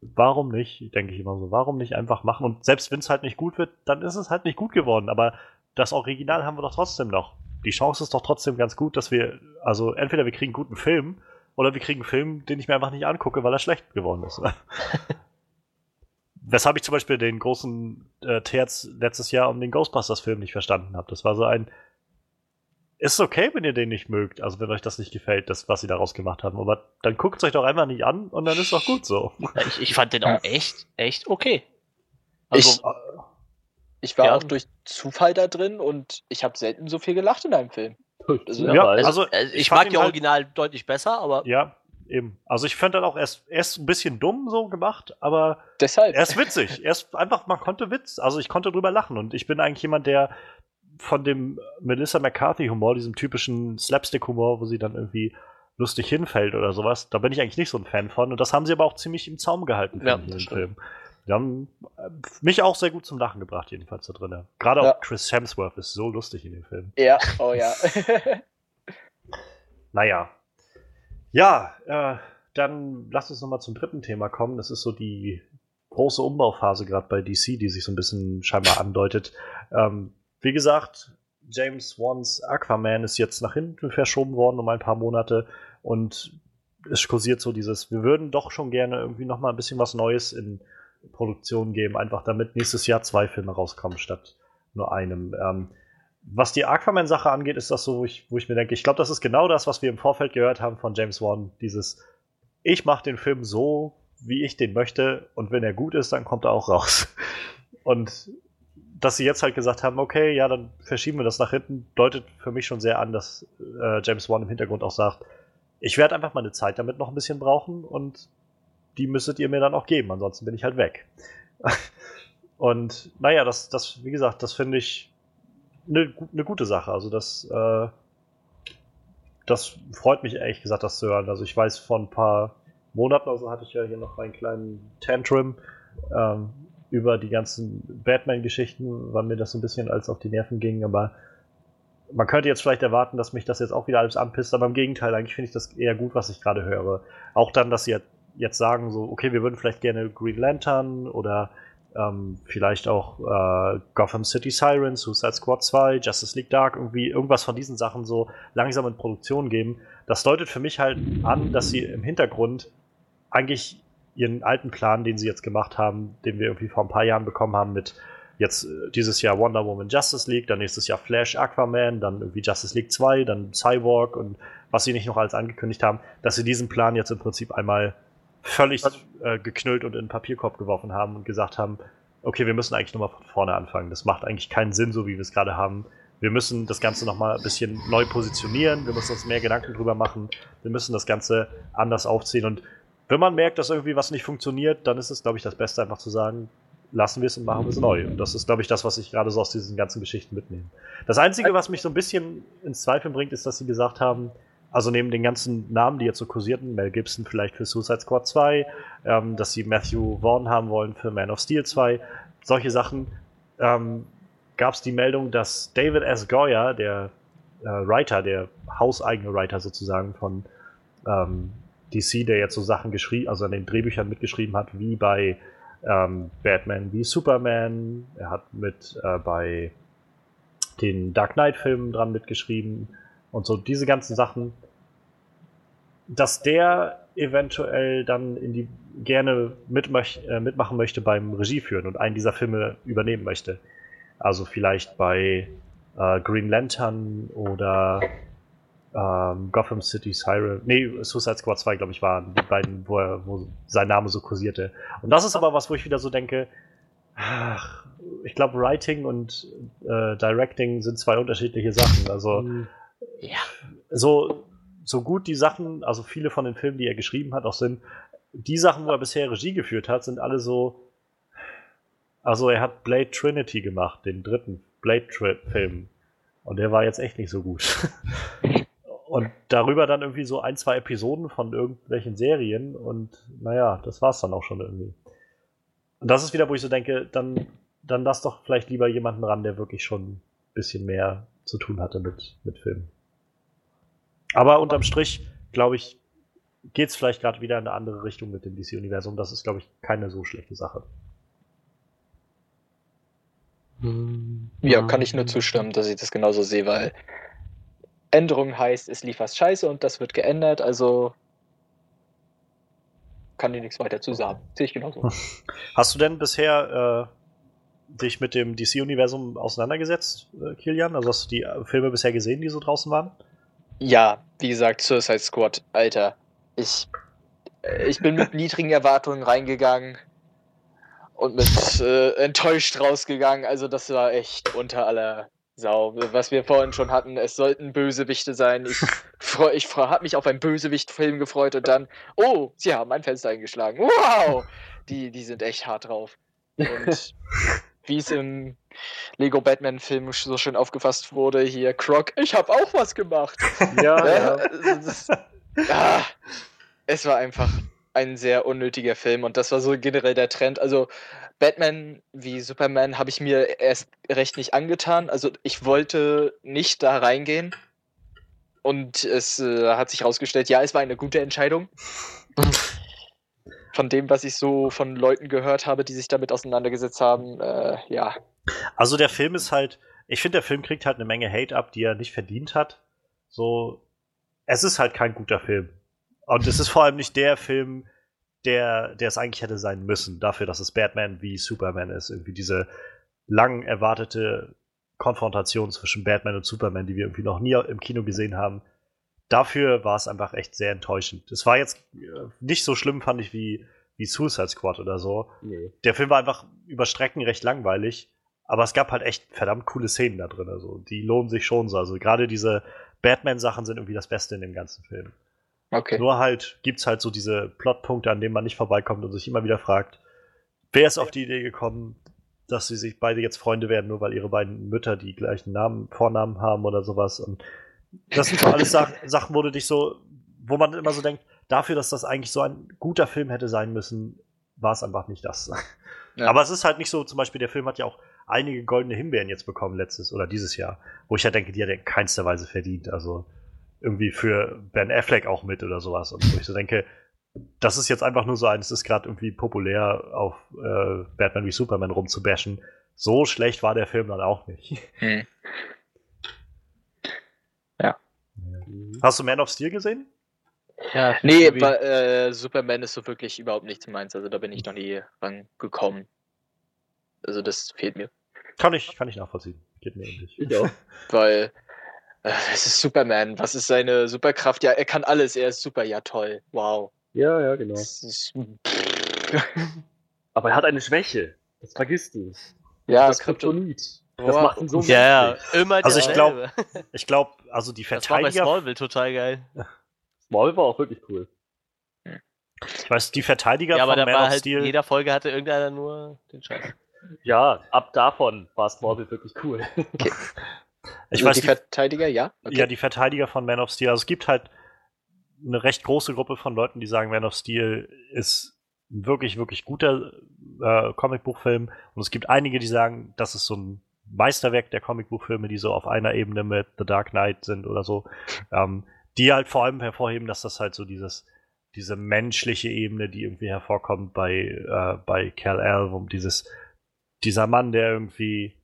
Speaker 1: warum nicht, denke ich immer so, warum nicht einfach machen? Und selbst wenn es halt nicht gut wird, dann ist es halt nicht gut geworden, aber das Original haben wir doch trotzdem noch. Die Chance ist doch trotzdem ganz gut, dass wir, also entweder wir kriegen einen guten Film oder wir kriegen einen Film, den ich mir einfach nicht angucke, weil er schlecht geworden ist. Weshalb ich zum Beispiel den großen äh, Terz letztes Jahr um den Ghostbusters-Film nicht verstanden habe. Das war so ein. Ist okay, wenn ihr den nicht mögt, also wenn euch das nicht gefällt, das, was sie daraus gemacht haben. Aber dann guckt es euch doch einfach nicht an und dann ist doch gut so.
Speaker 2: Ich, ich fand den auch echt, echt okay. Also,
Speaker 3: Ich war
Speaker 2: Ja.
Speaker 3: auch durch Zufall da drin und ich habe selten so viel gelacht in einem Film. Also,
Speaker 1: Ja, also,
Speaker 2: also, ich,
Speaker 1: ich fand
Speaker 2: mag die
Speaker 1: halt-
Speaker 2: Original deutlich besser, aber
Speaker 1: Ja, eben. Also ich fand dann auch erst, erst ein bisschen dumm so gemacht, aber
Speaker 3: Deshalb.
Speaker 1: er ist witzig. Er ist einfach, man konnte Witz, also ich konnte drüber lachen und ich bin eigentlich jemand, der von dem Melissa McCarthy-Humor, diesem typischen Slapstick-Humor, wo sie dann irgendwie lustig hinfällt oder sowas, da bin ich eigentlich nicht so ein Fan von und das haben sie aber auch ziemlich im Zaum gehalten,
Speaker 2: Ja,
Speaker 1: finde ich, in
Speaker 2: das
Speaker 1: dem
Speaker 2: stimmt.
Speaker 1: Die haben äh, mich auch sehr gut zum Lachen gebracht, jedenfalls da drin. Gerade
Speaker 3: Ja.
Speaker 1: auch Chris Hemsworth ist so lustig in dem Film.
Speaker 3: ja, oh ja.
Speaker 1: Naja. Ja, äh, dann lass uns nochmal zum dritten Thema kommen. Das ist so die große Umbauphase gerade bei DC, die sich so ein bisschen scheinbar andeutet. Ähm, wie gesagt, James Wans Aquaman ist jetzt nach hinten verschoben worden um ein paar Monate und es kursiert so dieses, wir würden doch schon gerne irgendwie nochmal ein bisschen was Neues in Produktion geben, einfach damit nächstes Jahr zwei Filme rauskommen statt nur einem. Ähm, was die Aquaman-Sache angeht, ist das so, wo ich, wo ich mir denke, ich glaube, das ist genau das, was wir im Vorfeld gehört haben von James Wan. Dieses, ich mache den Film so, wie ich den möchte, und wenn er gut ist, dann kommt er auch raus. Und dass sie jetzt halt gesagt haben, okay, ja, dann verschieben wir das nach hinten, deutet für mich schon sehr an, dass äh, James Wan im Hintergrund auch sagt, ich werde einfach meine Zeit damit noch ein bisschen brauchen und die müsstet ihr mir dann auch geben, ansonsten bin ich halt weg. und naja, das, das, wie gesagt, das finde ich eine, eine gute Sache. Also das, äh, das freut mich ehrlich gesagt, das zu hören. Also ich weiß, vor ein paar Monaten oder so hatte ich ja hier noch einen kleinen Tantrum ähm, über die ganzen Batman-Geschichten, weil mir das so ein bisschen als auf die Nerven ging, aber man könnte jetzt vielleicht erwarten, dass mich das jetzt auch wieder alles anpisst, aber im Gegenteil, eigentlich finde ich das eher gut, was ich gerade höre. Auch dann, dass sie jetzt sagen, so, okay, wir würden vielleicht gerne Green Lantern oder ähm, vielleicht auch äh, Gotham City Sirens, Suicide Squad 2, Justice League Dark, irgendwie irgendwas von diesen Sachen so langsam in Produktion geben. Das deutet für mich halt an, dass sie im Hintergrund eigentlich ihren alten Plan, den sie jetzt gemacht haben, den wir irgendwie vor ein paar Jahren bekommen haben mit jetzt äh, dieses Jahr Wonder Woman Justice League, dann nächstes Jahr Flash Aquaman, dann irgendwie Justice League 2, dann Cyborg und was sie nicht noch alles angekündigt haben, dass sie diesen Plan jetzt im Prinzip einmal völlig äh, geknüllt und in den Papierkorb geworfen haben und gesagt haben, okay, wir müssen eigentlich nochmal von vorne anfangen. Das macht eigentlich keinen Sinn, so wie wir es gerade haben. Wir müssen das Ganze nochmal ein bisschen neu positionieren, wir müssen uns mehr Gedanken drüber machen, wir müssen das Ganze anders aufziehen und wenn man merkt, dass irgendwie was nicht funktioniert, dann ist es, glaube ich, das Beste, einfach zu sagen, lassen wir es und machen wir es neu. Und das ist, glaube ich, das, was ich gerade so aus diesen ganzen Geschichten mitnehme. Das Einzige, was mich so ein bisschen ins Zweifel bringt, ist, dass sie gesagt haben, also neben den ganzen Namen, die jetzt so kursierten, Mel Gibson vielleicht für Suicide Squad 2, ähm, dass sie Matthew Vaughn haben wollen für Man of Steel 2, solche Sachen, ähm, gab es die Meldung, dass David S. Goyer, der äh, Writer, der hauseigene Writer sozusagen von ähm, DC, der jetzt so Sachen geschrieben, also an den Drehbüchern mitgeschrieben hat, wie bei ähm, Batman wie Superman. Er hat mit äh, bei den Dark Knight-Filmen dran mitgeschrieben und so diese ganzen Sachen, dass der eventuell dann in die gerne mitmöch, äh, mitmachen möchte beim Regie führen und einen dieser Filme übernehmen möchte. Also vielleicht bei äh, Green Lantern oder ähm, Gotham City Siren. Nee, Suicide Squad 2, glaube ich, waren die beiden, wo, er, wo sein Name so kursierte. Und das ist aber was, wo ich wieder so denke, ach, ich glaube, Writing und äh, Directing sind zwei unterschiedliche Sachen. Also
Speaker 2: Ja.
Speaker 1: so, so gut die Sachen, also viele von den Filmen, die er geschrieben hat, auch sind, die Sachen, wo er bisher Regie geführt hat, sind alle so. Also er hat Blade Trinity gemacht, den dritten Blade-Film. Und der war jetzt echt nicht so gut. Und darüber dann irgendwie so ein, zwei Episoden von irgendwelchen Serien und naja, das war's dann auch schon irgendwie. Und das ist wieder, wo ich so denke, dann, dann lass doch vielleicht lieber jemanden ran, der wirklich schon ein bisschen mehr zu tun hatte mit, mit Filmen. Aber unterm Strich, glaube ich, geht's vielleicht gerade wieder in eine andere Richtung mit dem DC-Universum. Das ist, glaube ich, keine so schlechte Sache.
Speaker 3: Ja, kann ich nur zustimmen, dass ich das genauso sehe, weil Änderung heißt, es lief was scheiße und das wird geändert, also kann ich nichts weiter zu sagen. Sehe ich genauso.
Speaker 1: Hast du denn bisher äh, dich mit dem DC-Universum auseinandergesetzt, äh, Kilian? Also hast du die äh, Filme bisher gesehen, die so draußen waren?
Speaker 3: Ja, wie gesagt, Suicide Squad, Alter. Ich, äh, ich bin mit niedrigen Erwartungen reingegangen und mit äh, enttäuscht rausgegangen. Also das war echt unter aller Sau. Was wir vorhin schon hatten, es sollten Bösewichte sein. Ich, freu, ich habe mich auf einen Bösewicht-Film gefreut und dann, oh, sie haben ein Fenster eingeschlagen. Wow! Die, die sind echt hart drauf. Und wie es im Lego Batman-Film so schön aufgefasst wurde, hier, Croc, ich habe auch was gemacht.
Speaker 5: Ja, ja.
Speaker 3: Das, ah, es war einfach ein sehr unnötiger Film und das war so generell der Trend. Also Batman wie Superman habe ich mir erst recht nicht angetan. Also ich wollte nicht da reingehen und es äh, hat sich herausgestellt, ja, es war eine gute Entscheidung. Von dem, was ich so von Leuten gehört habe, die sich damit auseinandergesetzt haben, äh, ja.
Speaker 1: Also der Film ist halt, ich finde, der Film kriegt halt eine Menge Hate ab, die er nicht verdient hat. So, es ist halt kein guter Film. Und es ist vor allem nicht der Film, der, der es eigentlich hätte sein müssen, dafür, dass es Batman wie Superman ist. Irgendwie diese lang erwartete Konfrontation zwischen Batman und Superman, die wir irgendwie noch nie im Kino gesehen haben. Dafür war es einfach echt sehr enttäuschend. Es war jetzt äh, nicht so schlimm, fand ich, wie, wie Suicide Squad oder so.
Speaker 5: Nee.
Speaker 1: Der Film war einfach über Strecken recht langweilig, aber es gab halt echt verdammt coole Szenen da drin. Also die lohnen sich schon so. Also gerade diese Batman-Sachen sind irgendwie das Beste in dem ganzen Film.
Speaker 3: Okay.
Speaker 1: Nur halt gibt's halt so diese Plotpunkte, an denen man nicht vorbeikommt und sich immer wieder fragt, wer ist auf die Idee gekommen, dass sie sich beide jetzt Freunde werden, nur weil ihre beiden Mütter die gleichen Namen, Vornamen haben oder sowas. Und das sind so alles Sach Sachen, wo du dich so, wo man immer so denkt, dafür, dass das eigentlich so ein guter Film hätte sein müssen, war es einfach nicht das.
Speaker 3: Ja.
Speaker 1: Aber es ist halt nicht so, zum Beispiel, der Film hat ja auch einige goldene Himbeeren jetzt bekommen letztes oder dieses Jahr, wo ich ja denke, die hat er in keinster Weise verdient. Also irgendwie für Ben Affleck auch mit oder sowas. Und wo ich so denke, das ist jetzt einfach nur so ein, es ist gerade irgendwie populär, auf äh, Batman wie Superman rumzubashen. So schlecht war der Film dann auch nicht.
Speaker 3: Hm.
Speaker 1: Hast du Man of Steel gesehen?
Speaker 2: Ja,
Speaker 3: Nee, aber, äh, Superman ist so wirklich überhaupt nichts meins. Also da bin ich noch nie rangekommen. Also das fehlt mir.
Speaker 1: Kann ich, kann ich nachvollziehen. Geht mir ähnlich.
Speaker 5: Ich auch.
Speaker 3: Weil äh, es ist Superman. Was ist seine Superkraft? Ja, er kann alles. Er ist super. Ja, toll. Wow.
Speaker 5: Ja, ja, genau.
Speaker 3: Ist,
Speaker 5: Aber er hat eine Schwäche. Das vergisst du.
Speaker 3: ja,
Speaker 5: das
Speaker 3: Krypton.
Speaker 5: Kryptonit. Das
Speaker 3: Wow.
Speaker 5: macht ihn so
Speaker 2: Ja, ja,
Speaker 5: menschlich.
Speaker 2: immer
Speaker 1: Also ich
Speaker 2: derselbe.
Speaker 1: Ich glaube, also die
Speaker 2: Das war bei
Speaker 1: Verteidiger,
Speaker 2: Smallville total geil.
Speaker 5: Small war auch wirklich cool.
Speaker 1: ich weiß, die Verteidiger
Speaker 2: Ja, aber
Speaker 1: von
Speaker 2: da
Speaker 1: Man
Speaker 2: war
Speaker 1: of
Speaker 2: halt,
Speaker 1: Steel,
Speaker 2: jeder Folge hatte irgendeiner nur den Scheiß.
Speaker 5: Ja, ab davon war Smallville wirklich cool.
Speaker 1: ich
Speaker 3: Also
Speaker 1: weiß,
Speaker 3: die
Speaker 1: die,
Speaker 3: Verteidiger, ja?
Speaker 1: ja, die Verteidiger von Man of Steel, also es gibt halt eine recht große Gruppe von Leuten, die sagen, Man of Steel ist ein wirklich, wirklich guter äh, Comicbuchfilm und es gibt einige, die sagen, das ist so ein Meisterwerk der Comicbuchfilme, die so auf einer Ebene mit The Dark Knight sind oder so, ähm, die halt vor allem hervorheben, dass das halt so dieses diese menschliche Ebene, die irgendwie hervorkommt bei, äh, bei Cal El, um dieses, dieser Mann, der irgendwie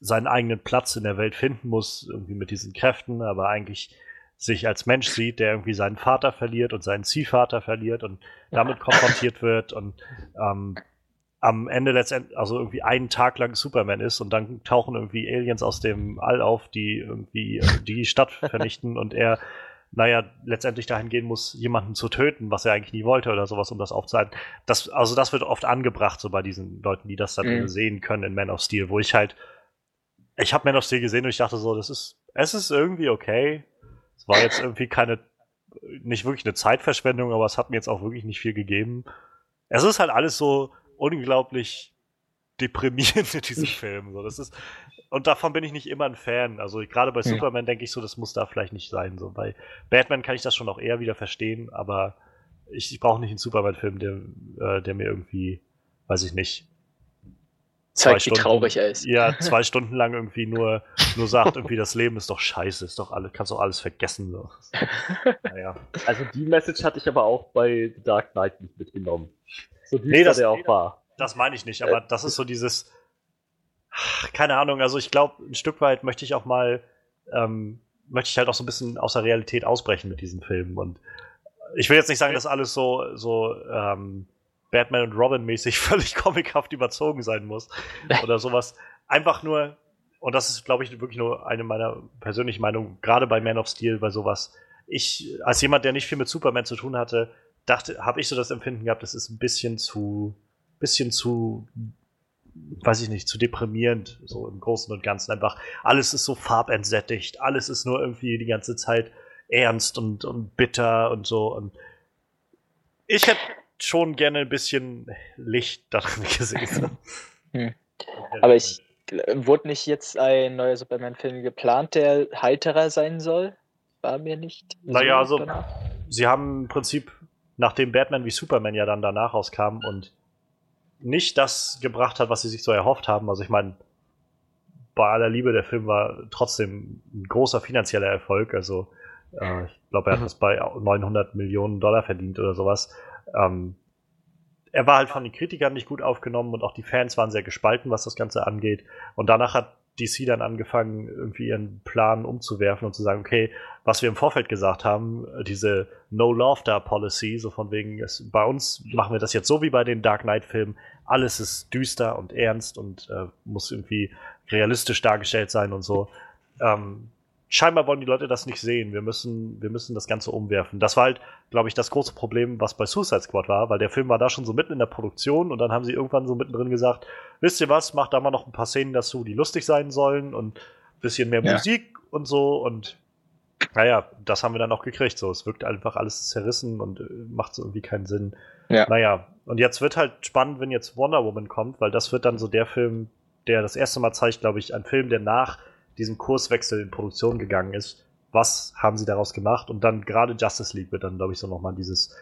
Speaker 1: seinen eigenen Platz in der Welt finden muss, irgendwie mit diesen Kräften, aber eigentlich sich als Mensch sieht, der irgendwie seinen Vater verliert und seinen Ziehvater verliert und damit konfrontiert wird und ähm, am Ende letztendlich, also irgendwie einen Tag lang Superman ist und dann tauchen irgendwie Aliens aus dem All auf, die irgendwie äh, die Stadt vernichten und er, naja, letztendlich dahin gehen muss, jemanden zu töten, was er eigentlich nie wollte oder sowas, um das aufzuhalten. Das, also das wird oft angebracht, so bei diesen Leuten, die das dann
Speaker 3: Mhm.
Speaker 1: sehen können in Man of Steel, wo ich halt, ich habe Man of Steel gesehen und ich dachte so, das ist, es ist irgendwie okay. Es war jetzt irgendwie keine, nicht wirklich eine Zeitverschwendung, aber es hat mir jetzt auch wirklich nicht viel gegeben. Es ist halt alles so unglaublich deprimierend in diesem Film. So, das ist, und davon bin ich nicht immer ein Fan. Also gerade bei
Speaker 3: Hm.
Speaker 1: Superman denke ich so, das muss da vielleicht nicht sein. So bei Batman kann ich das schon auch eher wieder verstehen, aber ich, ich brauche nicht einen Superman-Film, der, äh, der mir irgendwie, weiß ich nicht,
Speaker 3: Zeigt, wie
Speaker 1: Stunden-
Speaker 3: traurig er ist.
Speaker 1: ja, zwei Stunden lang irgendwie nur, nur sagt, irgendwie das Leben ist doch scheiße, ist doch alles, kannst doch alles vergessen. So. Naja.
Speaker 5: Also die Message hatte ich aber auch bei The Dark Knight nicht mitgenommen. So
Speaker 1: Nee, das-
Speaker 5: der auch war.
Speaker 1: Das meine ich nicht, aber das ist so dieses, ach, keine Ahnung, also ich glaube, ein Stück weit möchte ich auch mal, ähm, möchte ich halt auch so ein bisschen aus der Realität ausbrechen mit diesen Filmen und ich will jetzt nicht sagen, dass alles so, so ähm, Batman und Robin mäßig völlig comichaft überzogen sein muss oder sowas. Einfach nur, und das ist, glaube ich, wirklich nur eine meiner persönlichen Meinungen, gerade bei Man of Steel, bei sowas. Ich, als jemand, der nicht viel mit Superman zu tun hatte, dachte, habe ich so das Empfinden gehabt, das ist ein bisschen zu, bisschen zu, weiß ich nicht, zu deprimierend, so im Großen und Ganzen. Einfach, alles ist so farbentsättigt, alles ist nur irgendwie die ganze Zeit ernst und, und bitter und so. Und ich hätte schon gerne ein bisschen Licht darin gesehen.
Speaker 3: Hm. Aber ich wurde nicht jetzt ein neuer Superman-Film geplant, der heiterer sein soll? War mir nicht.
Speaker 1: Naja, also-
Speaker 3: danach.
Speaker 1: sie haben im Prinzip, nachdem Batman wie Superman ja dann danach rauskam und nicht das gebracht hat, was sie sich so erhofft haben. Also ich meine, bei aller Liebe, der Film war trotzdem ein großer finanzieller Erfolg. Also äh, ich glaube, er hat
Speaker 2: Mhm.
Speaker 1: es bei 900 Millionen Dollar verdient oder sowas. Ähm, er war halt von den Kritikern nicht gut aufgenommen und auch die Fans waren sehr gespalten, was das Ganze angeht. Und danach hat DC dann angefangen, irgendwie ihren Plan umzuwerfen und zu sagen, okay, was wir im Vorfeld gesagt haben, diese No-Laughter-Policy, so von wegen, es, bei uns machen wir das jetzt so wie bei den Dark Knight-Filmen, alles ist düster und ernst und äh, muss irgendwie realistisch dargestellt sein und so. Ähm, scheinbar wollen die Leute das nicht sehen. Wir müssen, wir müssen das Ganze umwerfen. Das war halt, glaube ich, das große Problem, was bei Suicide Squad war, weil der Film war da schon so mitten in der Produktion und dann haben sie irgendwann so mittendrin gesagt, wisst ihr was, macht da mal noch ein paar Szenen dazu, die lustig sein sollen und ein bisschen mehr
Speaker 3: Ja.
Speaker 1: Musik und so und naja, das haben wir dann auch gekriegt. So, es wirkt einfach alles zerrissen und äh, macht so irgendwie keinen Sinn.
Speaker 3: Ja.
Speaker 1: Naja, und jetzt wird halt spannend, wenn jetzt Wonder Woman kommt, weil das wird dann so der Film, der das erste Mal zeigt, glaube ich, ein Film, der nach diesem Kurswechsel in Produktion gegangen ist. Was haben sie daraus gemacht? Und dann gerade Justice League wird dann, glaube ich, so nochmal dieses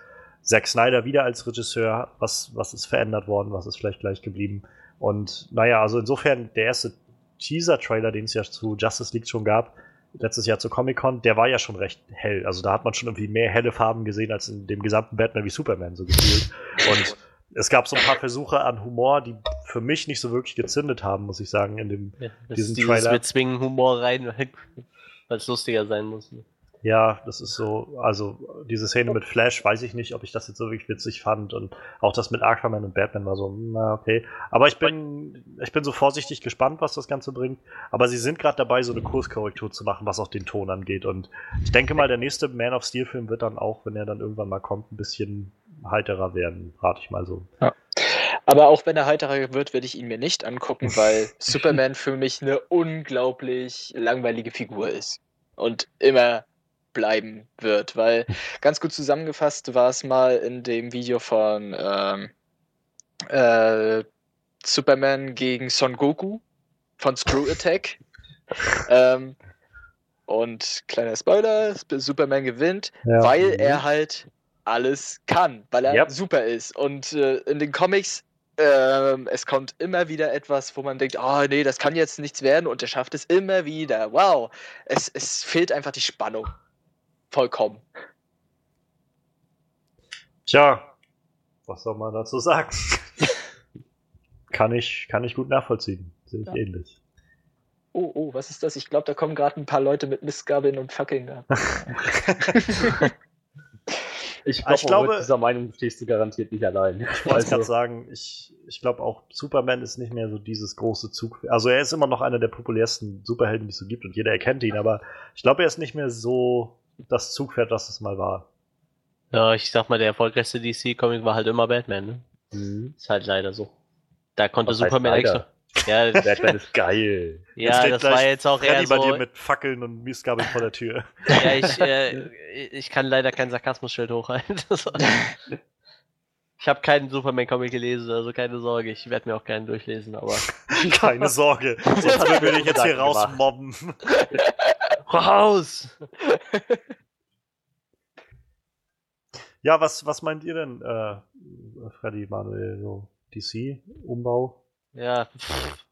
Speaker 1: Zack Snyder wieder als Regisseur. Was, was ist verändert worden? Was ist vielleicht gleich geblieben? Und naja, also insofern der erste Teaser-Trailer, den es ja zu Justice League schon gab, letztes Jahr zur Comic-Con, der war ja schon recht hell. Also da hat man schon irgendwie mehr helle Farben gesehen als in dem gesamten Batman wie Superman so gefühlt. Und es gab so ein paar Versuche an Humor, die für mich nicht so wirklich gezündet haben, muss ich sagen, in dem
Speaker 2: Ja,
Speaker 1: diesen Trailer.
Speaker 2: wir zwingen Humor rein, weil es lustiger sein muss. ne?
Speaker 1: Ja, das ist so, also diese Szene mit Flash, weiß ich nicht, ob ich das jetzt so wirklich witzig fand und auch das mit Aquaman und Batman war so, na okay. Aber ich bin, ich bin so vorsichtig gespannt, was das Ganze bringt. Aber sie sind gerade dabei, so eine Kurskorrektur zu machen, was auch den Ton angeht. Und ich denke mal, der nächste Man of Steel Film wird dann auch, wenn er dann irgendwann mal kommt, ein bisschen heiterer werden, rate ich mal so.
Speaker 3: Aber auch wenn er heiterer wird, werde ich ihn mir nicht angucken, weil Superman für mich eine unglaublich langweilige Figur ist. Und immer bleiben wird. Weil ganz gut zusammengefasst war es mal in dem Video von ähm, äh, Superman gegen Son Goku von Screw Attack. ähm, und kleiner Spoiler, Superman gewinnt,
Speaker 1: Ja.
Speaker 3: weil er halt alles kann, weil er
Speaker 1: Yep.
Speaker 3: super ist. Und äh, in den Comics, ähm, es kommt immer wieder etwas, wo man denkt, oh nee, das kann jetzt nichts werden und er schafft es immer wieder. Wow. Es, es fehlt einfach die Spannung. Vollkommen.
Speaker 1: Tja, was soll man dazu sagen? kann ich, kann ich gut nachvollziehen. Sehe ich
Speaker 3: Ja.
Speaker 1: ähnlich.
Speaker 3: Oh, oh, was ist das? Ich glaube, da kommen gerade ein paar Leute mit Mistgabeln und Fackeln an.
Speaker 5: Ich,
Speaker 1: Ah, ich
Speaker 5: glaub,
Speaker 1: glaube-
Speaker 5: mit dieser Meinung stehst du garantiert nicht allein.
Speaker 1: Ich wollte gerade sagen, ich, ich glaube auch, Superman ist nicht mehr so dieses große Zug. Also er ist immer noch einer der populärsten Superhelden, die es so gibt und jeder erkennt ihn, aber ich glaube, er ist nicht mehr so das Zugpferd, was es mal war.
Speaker 2: Ja, ich sag mal, der erfolgreichste DC-Comic war halt immer Batman, ne?
Speaker 5: Mhm.
Speaker 2: Ist halt leider so. Da konnte
Speaker 5: Was
Speaker 2: Superman extra. Ja,
Speaker 5: Batman ist geil.
Speaker 2: ja das war jetzt auch eher
Speaker 1: bei dir
Speaker 2: so.
Speaker 1: mit Fackeln und Mistgabeln vor der Tür.
Speaker 2: Ja, ich, äh, ich kann leider kein Sarkasmusschild hochhalten. Das ich habe keinen Superman-Comic gelesen, also keine Sorge. Ich werde mir auch keinen durchlesen, aber.
Speaker 1: Keine Sorge, sonst würden wir dich jetzt hier rausmobben.
Speaker 2: Raus!
Speaker 1: Ja, was, was meint ihr denn, äh, Freddy, Manuel, so DC-Umbau?
Speaker 2: Ja, pff.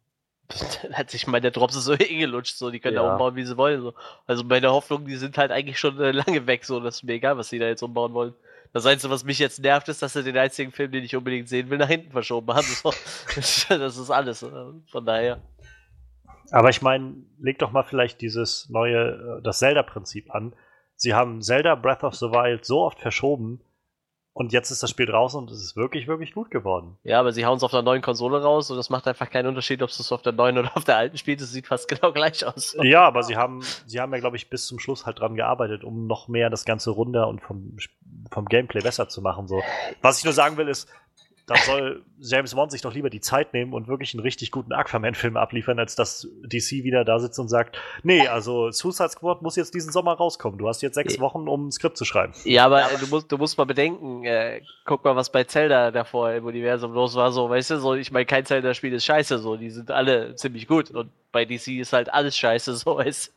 Speaker 2: Dann hat sich meine Drops so hingelutscht, so, die können ja.
Speaker 5: Ja.
Speaker 2: umbauen, wie sie wollen. So. Also meine Hoffnungen, die sind halt eigentlich schon äh, lange weg, so, das ist mir egal, was die da jetzt umbauen wollen. Das Einzige, was mich jetzt nervt, ist, dass sie den einzigen Film, den ich unbedingt sehen will, nach hinten verschoben haben. So. Das ist alles. äh, Von daher.
Speaker 1: Aber ich meine, leg doch mal vielleicht dieses neue, äh, das Zelda-Prinzip an. Sie haben Zelda Breath of the Wild so oft verschoben und jetzt ist das Spiel draußen und es ist wirklich, wirklich gut geworden.
Speaker 2: Ja, aber sie hauen es auf der neuen Konsole raus und das macht einfach keinen Unterschied, ob du es auf der neuen oder auf der alten spielst. Es sieht fast genau gleich aus.
Speaker 1: Ja, aber sie haben, sie haben ja, glaube ich, bis zum Schluss halt dran gearbeitet, um noch mehr das Ganze runder und vom, vom Gameplay besser zu machen. So. Was ich nur sagen will, ist, dann soll James Bond sich doch lieber die Zeit nehmen und wirklich einen richtig guten Aquaman-Film abliefern, als dass DC wieder da sitzt und sagt, nee, also Suicide Squad muss jetzt diesen Sommer rauskommen. Du hast jetzt sechs
Speaker 2: Ja.
Speaker 1: Wochen, um ein Skript zu schreiben.
Speaker 2: Ja, aber äh, du musst, du musst mal bedenken, äh, guck mal, was bei Zelda davor im Universum los war, so, weißt du, so, ich meine, kein Zelda-Spiel ist scheiße, so, die sind alle ziemlich gut und bei DC ist halt alles scheiße, so, weißt.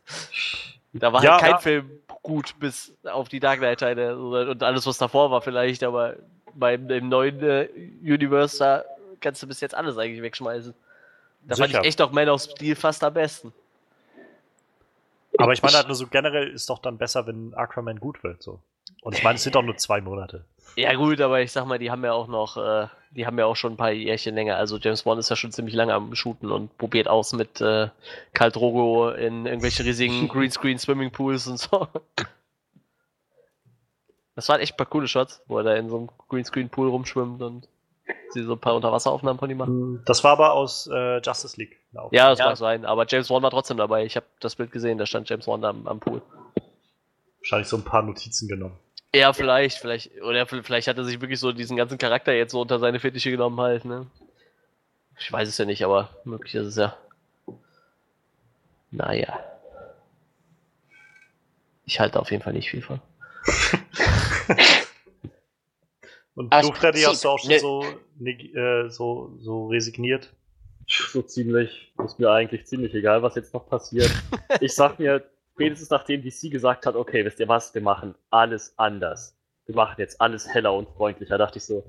Speaker 2: Da war
Speaker 1: Ja,
Speaker 2: halt kein
Speaker 1: ja.
Speaker 2: Film gut bis auf die Dark Knight-Teile und alles, was davor war vielleicht, aber beim im neuen äh, Universe, da kannst du bis jetzt alles eigentlich wegschmeißen. Da fand
Speaker 1: Sicher.
Speaker 2: ich echt auch Man of Steel fast am besten.
Speaker 1: Aber ich meine halt nur so generell ist doch dann besser, wenn Aquaman gut wird. So. Und ich meine, es sind doch nur zwei Monate.
Speaker 2: Ja gut, aber ich sag mal, die haben ja auch noch, äh, die haben ja auch schon ein paar Jährchen länger. Also James Bond ist ja schon ziemlich lange am Shooten und probiert aus mit äh, Karl Drogo in irgendwelche riesigen Greenscreen Swimmingpools und so. Das waren echt ein paar coole Shots, wo er da in so einem Greenscreen Pool rumschwimmt und sie so ein paar Unterwasseraufnahmen von ihm machen.
Speaker 1: Das war aber aus äh, Justice League.
Speaker 2: Ja, das
Speaker 5: Ja.
Speaker 2: mag sein, aber James Bond war trotzdem dabei. Ich habe das Bild gesehen, da stand James Bond am, am Pool.
Speaker 1: Wahrscheinlich so ein paar Notizen genommen.
Speaker 2: Ja, vielleicht, vielleicht, oder vielleicht hat er sich wirklich so diesen ganzen Charakter jetzt so unter seine Fittiche genommen halt, ne? Ich weiß es ja nicht, aber möglich ist es ja. Naja. Ich halte auf jeden Fall nicht viel von.
Speaker 1: Und du, Freddy, hast du auch schon
Speaker 3: ne-
Speaker 1: so, äh, so, so resigniert?
Speaker 5: So ziemlich, ist mir eigentlich ziemlich egal, was jetzt noch passiert. Ich sag mir, spätestens nachdem DC gesagt hat, okay, wisst ihr was, wir machen alles anders. Wir machen jetzt alles heller und freundlicher, dachte ich so,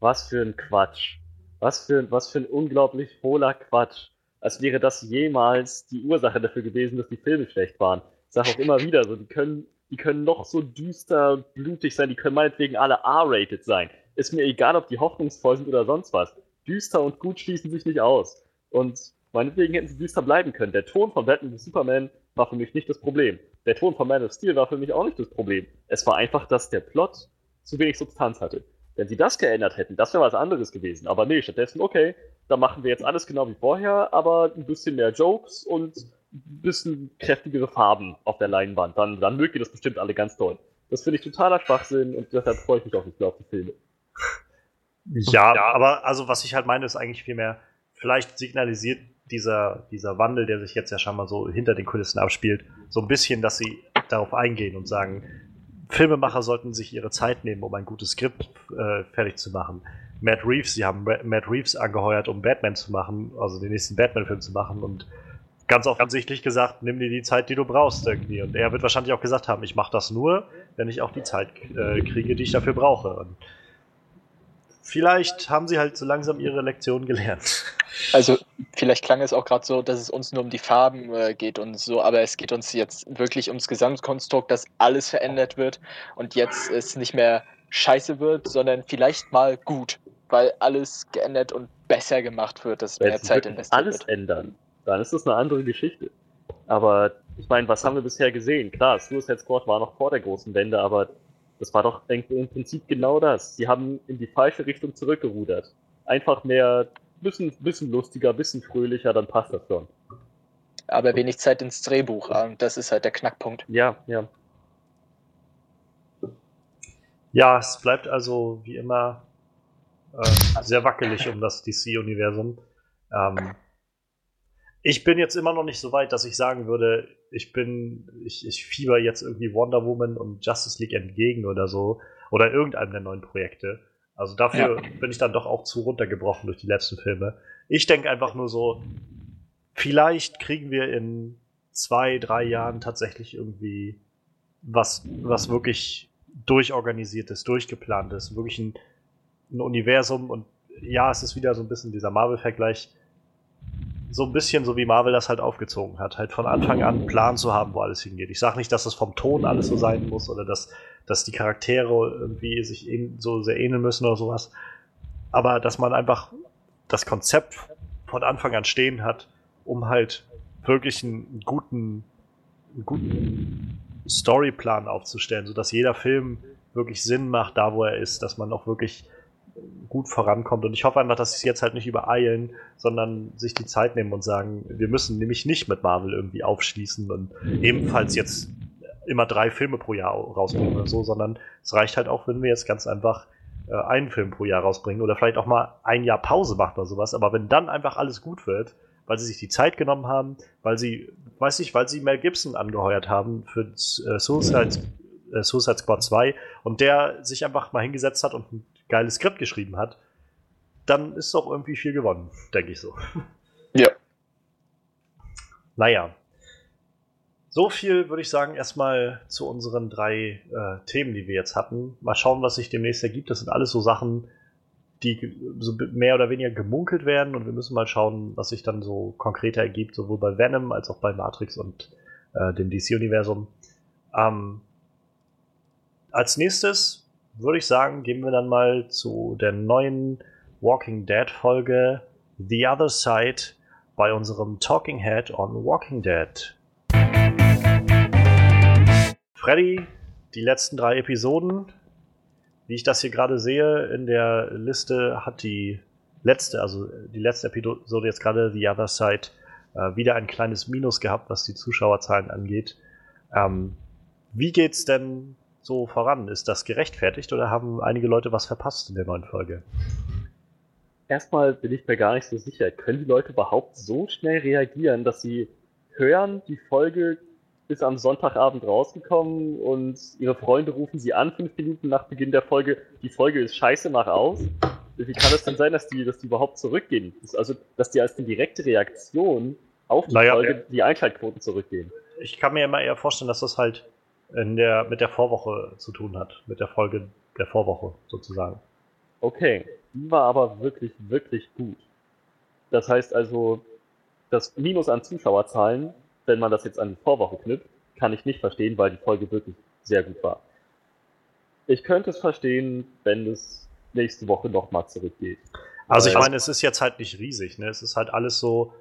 Speaker 5: was für ein Quatsch. Was für, was für ein unglaublich hohler Quatsch. Als wäre das jemals die Ursache dafür gewesen, dass die Filme schlecht waren. Ich sage auch immer wieder so, die können, die können noch so düster blutig sein, die können meinetwegen alle R-rated sein. Ist mir egal, ob die hoffnungsvoll sind oder sonst was. Düster und gut schließen sich nicht aus. Und meinetwegen hätten sie düster bleiben können. Der Ton von Batman vs. Superman war für mich nicht das Problem. Der Ton von Man of Steel war für mich auch nicht das Problem. Es war einfach, dass der Plot zu wenig Substanz hatte. Wenn sie das geändert hätten, das wäre was anderes gewesen. Aber nee, stattdessen, okay, dann machen wir jetzt alles genau wie vorher, aber ein bisschen mehr Jokes und bisschen kräftigere Farben auf der Leinwand. Dann, dann mögt ihr das bestimmt alle ganz toll. Das finde ich totaler Schwachsinn und deshalb freue ich mich auch nicht mehr auf die Filme.
Speaker 1: Ja, aber also was ich halt meine, ist eigentlich vielmehr, vielleicht signalisiert dieser, dieser Wandel, der sich jetzt ja schon mal so hinter den Kulissen abspielt, so ein bisschen, dass sie darauf eingehen und sagen, Filmemacher sollten sich ihre Zeit nehmen, um ein gutes Skript äh, fertig zu machen. Matt Reeves, sie haben Matt Reeves angeheuert, um Batman zu machen, also den nächsten Batman-Film zu machen und ganz offensichtlich gesagt, nimm dir die Zeit, die du brauchst irgendwie. Und er wird wahrscheinlich auch gesagt haben, ich mache das nur, wenn ich auch die Zeit äh, kriege, die ich dafür brauche. Und vielleicht haben sie halt so langsam ihre Lektion gelernt.
Speaker 3: Also vielleicht klang es auch gerade so, dass es uns nur um die Farben äh, geht und so, aber es geht uns jetzt wirklich ums Gesamtkonstrukt, dass alles verändert wird und jetzt es nicht mehr scheiße wird, sondern vielleicht mal gut, weil alles geändert und besser gemacht wird, dass mehr Zeit investiert
Speaker 5: alles
Speaker 3: wird.
Speaker 5: ändern, dann ist das eine andere Geschichte. Aber ich meine, was haben wir bisher gesehen? Klar, Suicide Squad war noch vor der großen Wende, aber das war doch im Prinzip genau das. Sie haben in die falsche Richtung zurückgerudert. Einfach mehr, bisschen, bisschen lustiger, bisschen fröhlicher, dann passt das schon.
Speaker 3: Aber wenig Zeit ins Drehbuch, und das ist halt der Knackpunkt.
Speaker 5: Ja, ja.
Speaker 1: Ja, es bleibt also wie immer äh, sehr wackelig um das DC-Universum. Ähm, ich bin jetzt immer noch nicht so weit, dass ich sagen würde, ich bin, ich, ich fieber jetzt irgendwie Wonder Woman und Justice League entgegen oder so. Oder irgendeinem der neuen Projekte. Also dafür ja. bin ich dann doch auch zu runtergebrochen durch die letzten Filme. Ich denke einfach nur so, vielleicht kriegen wir in zwei, drei Jahren tatsächlich irgendwie was, was wirklich durchorganisiert ist, durchgeplant ist, wirklich ein, ein Universum und ja, es ist wieder so ein bisschen dieser Marvel-Vergleich, so ein bisschen so wie Marvel das halt aufgezogen hat, halt von Anfang an einen Plan zu haben, wo alles hingeht. Ich sage nicht, dass das vom Ton alles so sein muss oder dass, dass die Charaktere irgendwie sich so sehr ähneln müssen oder sowas, aber dass man einfach das Konzept von Anfang an stehen hat, um halt wirklich einen guten, einen guten Storyplan aufzustellen, sodass jeder Film wirklich Sinn macht, da wo er ist, dass man auch wirklich gut vorankommt. Und ich hoffe einfach, dass sie es jetzt halt nicht übereilen, sondern sich die Zeit nehmen und sagen, wir müssen nämlich nicht mit Marvel irgendwie aufschließen und ebenfalls jetzt immer drei Filme pro Jahr rausbringen oder so, sondern es reicht halt auch, wenn wir jetzt ganz einfach äh, einen Film pro Jahr rausbringen oder vielleicht auch mal ein Jahr Pause machen oder sowas. Aber wenn dann einfach alles gut wird, weil sie sich die Zeit genommen haben, weil sie, weiß ich, weil sie Mel Gibson angeheuert haben für äh, Suicide, äh, Suicide Squad 2 und der sich einfach mal hingesetzt hat und ein geiles Skript geschrieben hat, dann ist doch irgendwie viel gewonnen, denke ich so.
Speaker 3: Ja.
Speaker 1: Naja. So viel würde ich sagen, erstmal zu unseren drei äh, Themen, die wir jetzt hatten. Mal schauen, was sich demnächst ergibt. Das sind alles so Sachen, die so mehr oder weniger gemunkelt werden und wir müssen mal schauen, was sich dann so konkreter ergibt, sowohl bei Venom als auch bei Matrix und äh, dem DC-Universum. Ähm, als nächstes würde ich sagen, gehen wir dann mal zu der neuen Walking Dead Folge The Other Side bei unserem Talking Head on Walking Dead. Freddy, die letzten drei Episoden, wie ich das hier gerade sehe, in der Liste hat die letzte, also die letzte Episode jetzt gerade The Other Side, äh, wieder ein kleines Minus gehabt, was die Zuschauerzahlen angeht. Ähm, wie geht's denn so voran? Ist das gerechtfertigt oder haben einige Leute was verpasst in der neuen Folge?
Speaker 5: Erstmal bin ich mir gar nicht so sicher. Können die Leute überhaupt so schnell reagieren, dass sie hören, die Folge ist am Sonntagabend rausgekommen und ihre Freunde rufen sie an, fünf Minuten nach Beginn der Folge, die Folge ist scheiße, mach aus. Wie kann es denn sein, dass die, dass die überhaupt zurückgehen? Also, dass die als eine direkte Reaktion auf die naja, Folge die Einschaltquoten zurückgehen?
Speaker 1: Ich kann mir immer eher vorstellen, dass das halt in der, mit der Vorwoche zu tun hat, mit der Folge der Vorwoche sozusagen.
Speaker 5: Okay, die war aber wirklich, wirklich gut. Das heißt also, das Minus an Zuschauerzahlen wenn man das jetzt an die Vorwoche knüpft, kann ich nicht verstehen, weil die Folge wirklich sehr gut war. Ich könnte es verstehen, wenn es nächste Woche nochmal zurückgeht.
Speaker 1: Also ich meine, es ist jetzt halt nicht riesig, ne? Es ist halt alles so,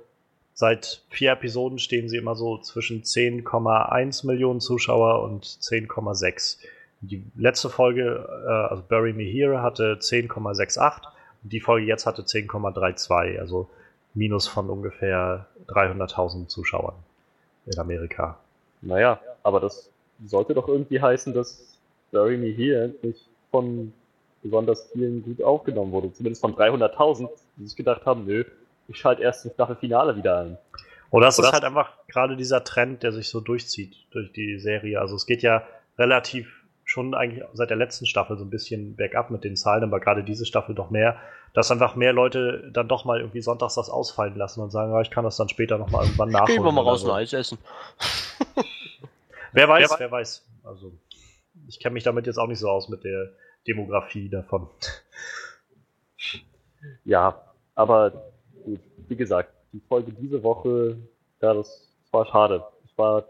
Speaker 1: seit vier Episoden stehen sie immer so zwischen 10,1 Millionen Zuschauer und 10,6. Die letzte Folge, äh, also Bury Me Here, hatte 10,68 und die Folge jetzt hatte 10,32, also Minus von ungefähr 300.000 Zuschauern in Amerika.
Speaker 5: Naja, aber das sollte doch irgendwie heißen, dass Bury Me Here nicht von besonders vielen gut aufgenommen wurde. Zumindest von 300.000, die sich gedacht haben, nö, ich schalte erst nach dem Finale wieder ein.
Speaker 1: Oder es ist halt einfach gerade dieser Trend, der sich so durchzieht durch die Serie. Also es geht ja relativ schon eigentlich seit der letzten Staffel so ein bisschen bergab mit den Zahlen, aber gerade diese Staffel doch mehr, dass einfach mehr Leute dann doch mal irgendwie sonntags das ausfallen lassen und sagen, ja, ich kann das dann später noch mal irgendwann nachholen.
Speaker 2: Gehen wir mal raus so. ein Eis essen.
Speaker 1: wer weiß, wer, wer weiß. Also ich kenne mich damit jetzt auch nicht so aus mit der Demografie davon.
Speaker 5: Ja, aber gut, wie gesagt, die Folge diese Woche, ja, das war schade. Ich war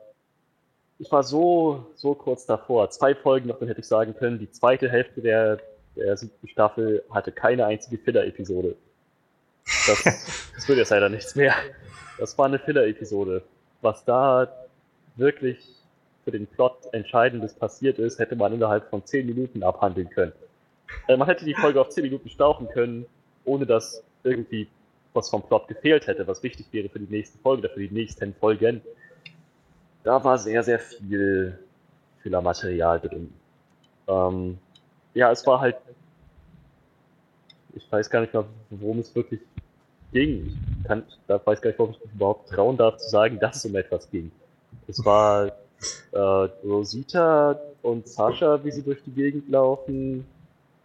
Speaker 5: ich war so, so kurz davor. Zwei Folgen noch, dann hätte ich sagen können, die zweite Hälfte der, der siebten Staffel hatte keine einzige Filler-Episode. Das, das wird jetzt leider nichts mehr. Das war eine Filler-Episode. Was da wirklich für den Plot Entscheidendes passiert ist, hätte man innerhalb von 10 Minuten abhandeln können. Äh, man hätte die Folge auf 10 Minuten stauchen können, ohne dass irgendwie was vom Plot gefehlt hätte, was wichtig wäre für die nächste Folge für die nächsten Folgen. Da war sehr, sehr viel Fehlermaterial drin. Ähm, ja, es war halt. Ich weiß gar nicht mehr, worum es wirklich ging. Ich kann, da weiß gar nicht, ob ich mich überhaupt trauen darf zu sagen, dass es um etwas ging. Es war äh, Rosita und Sascha, wie sie durch die Gegend laufen,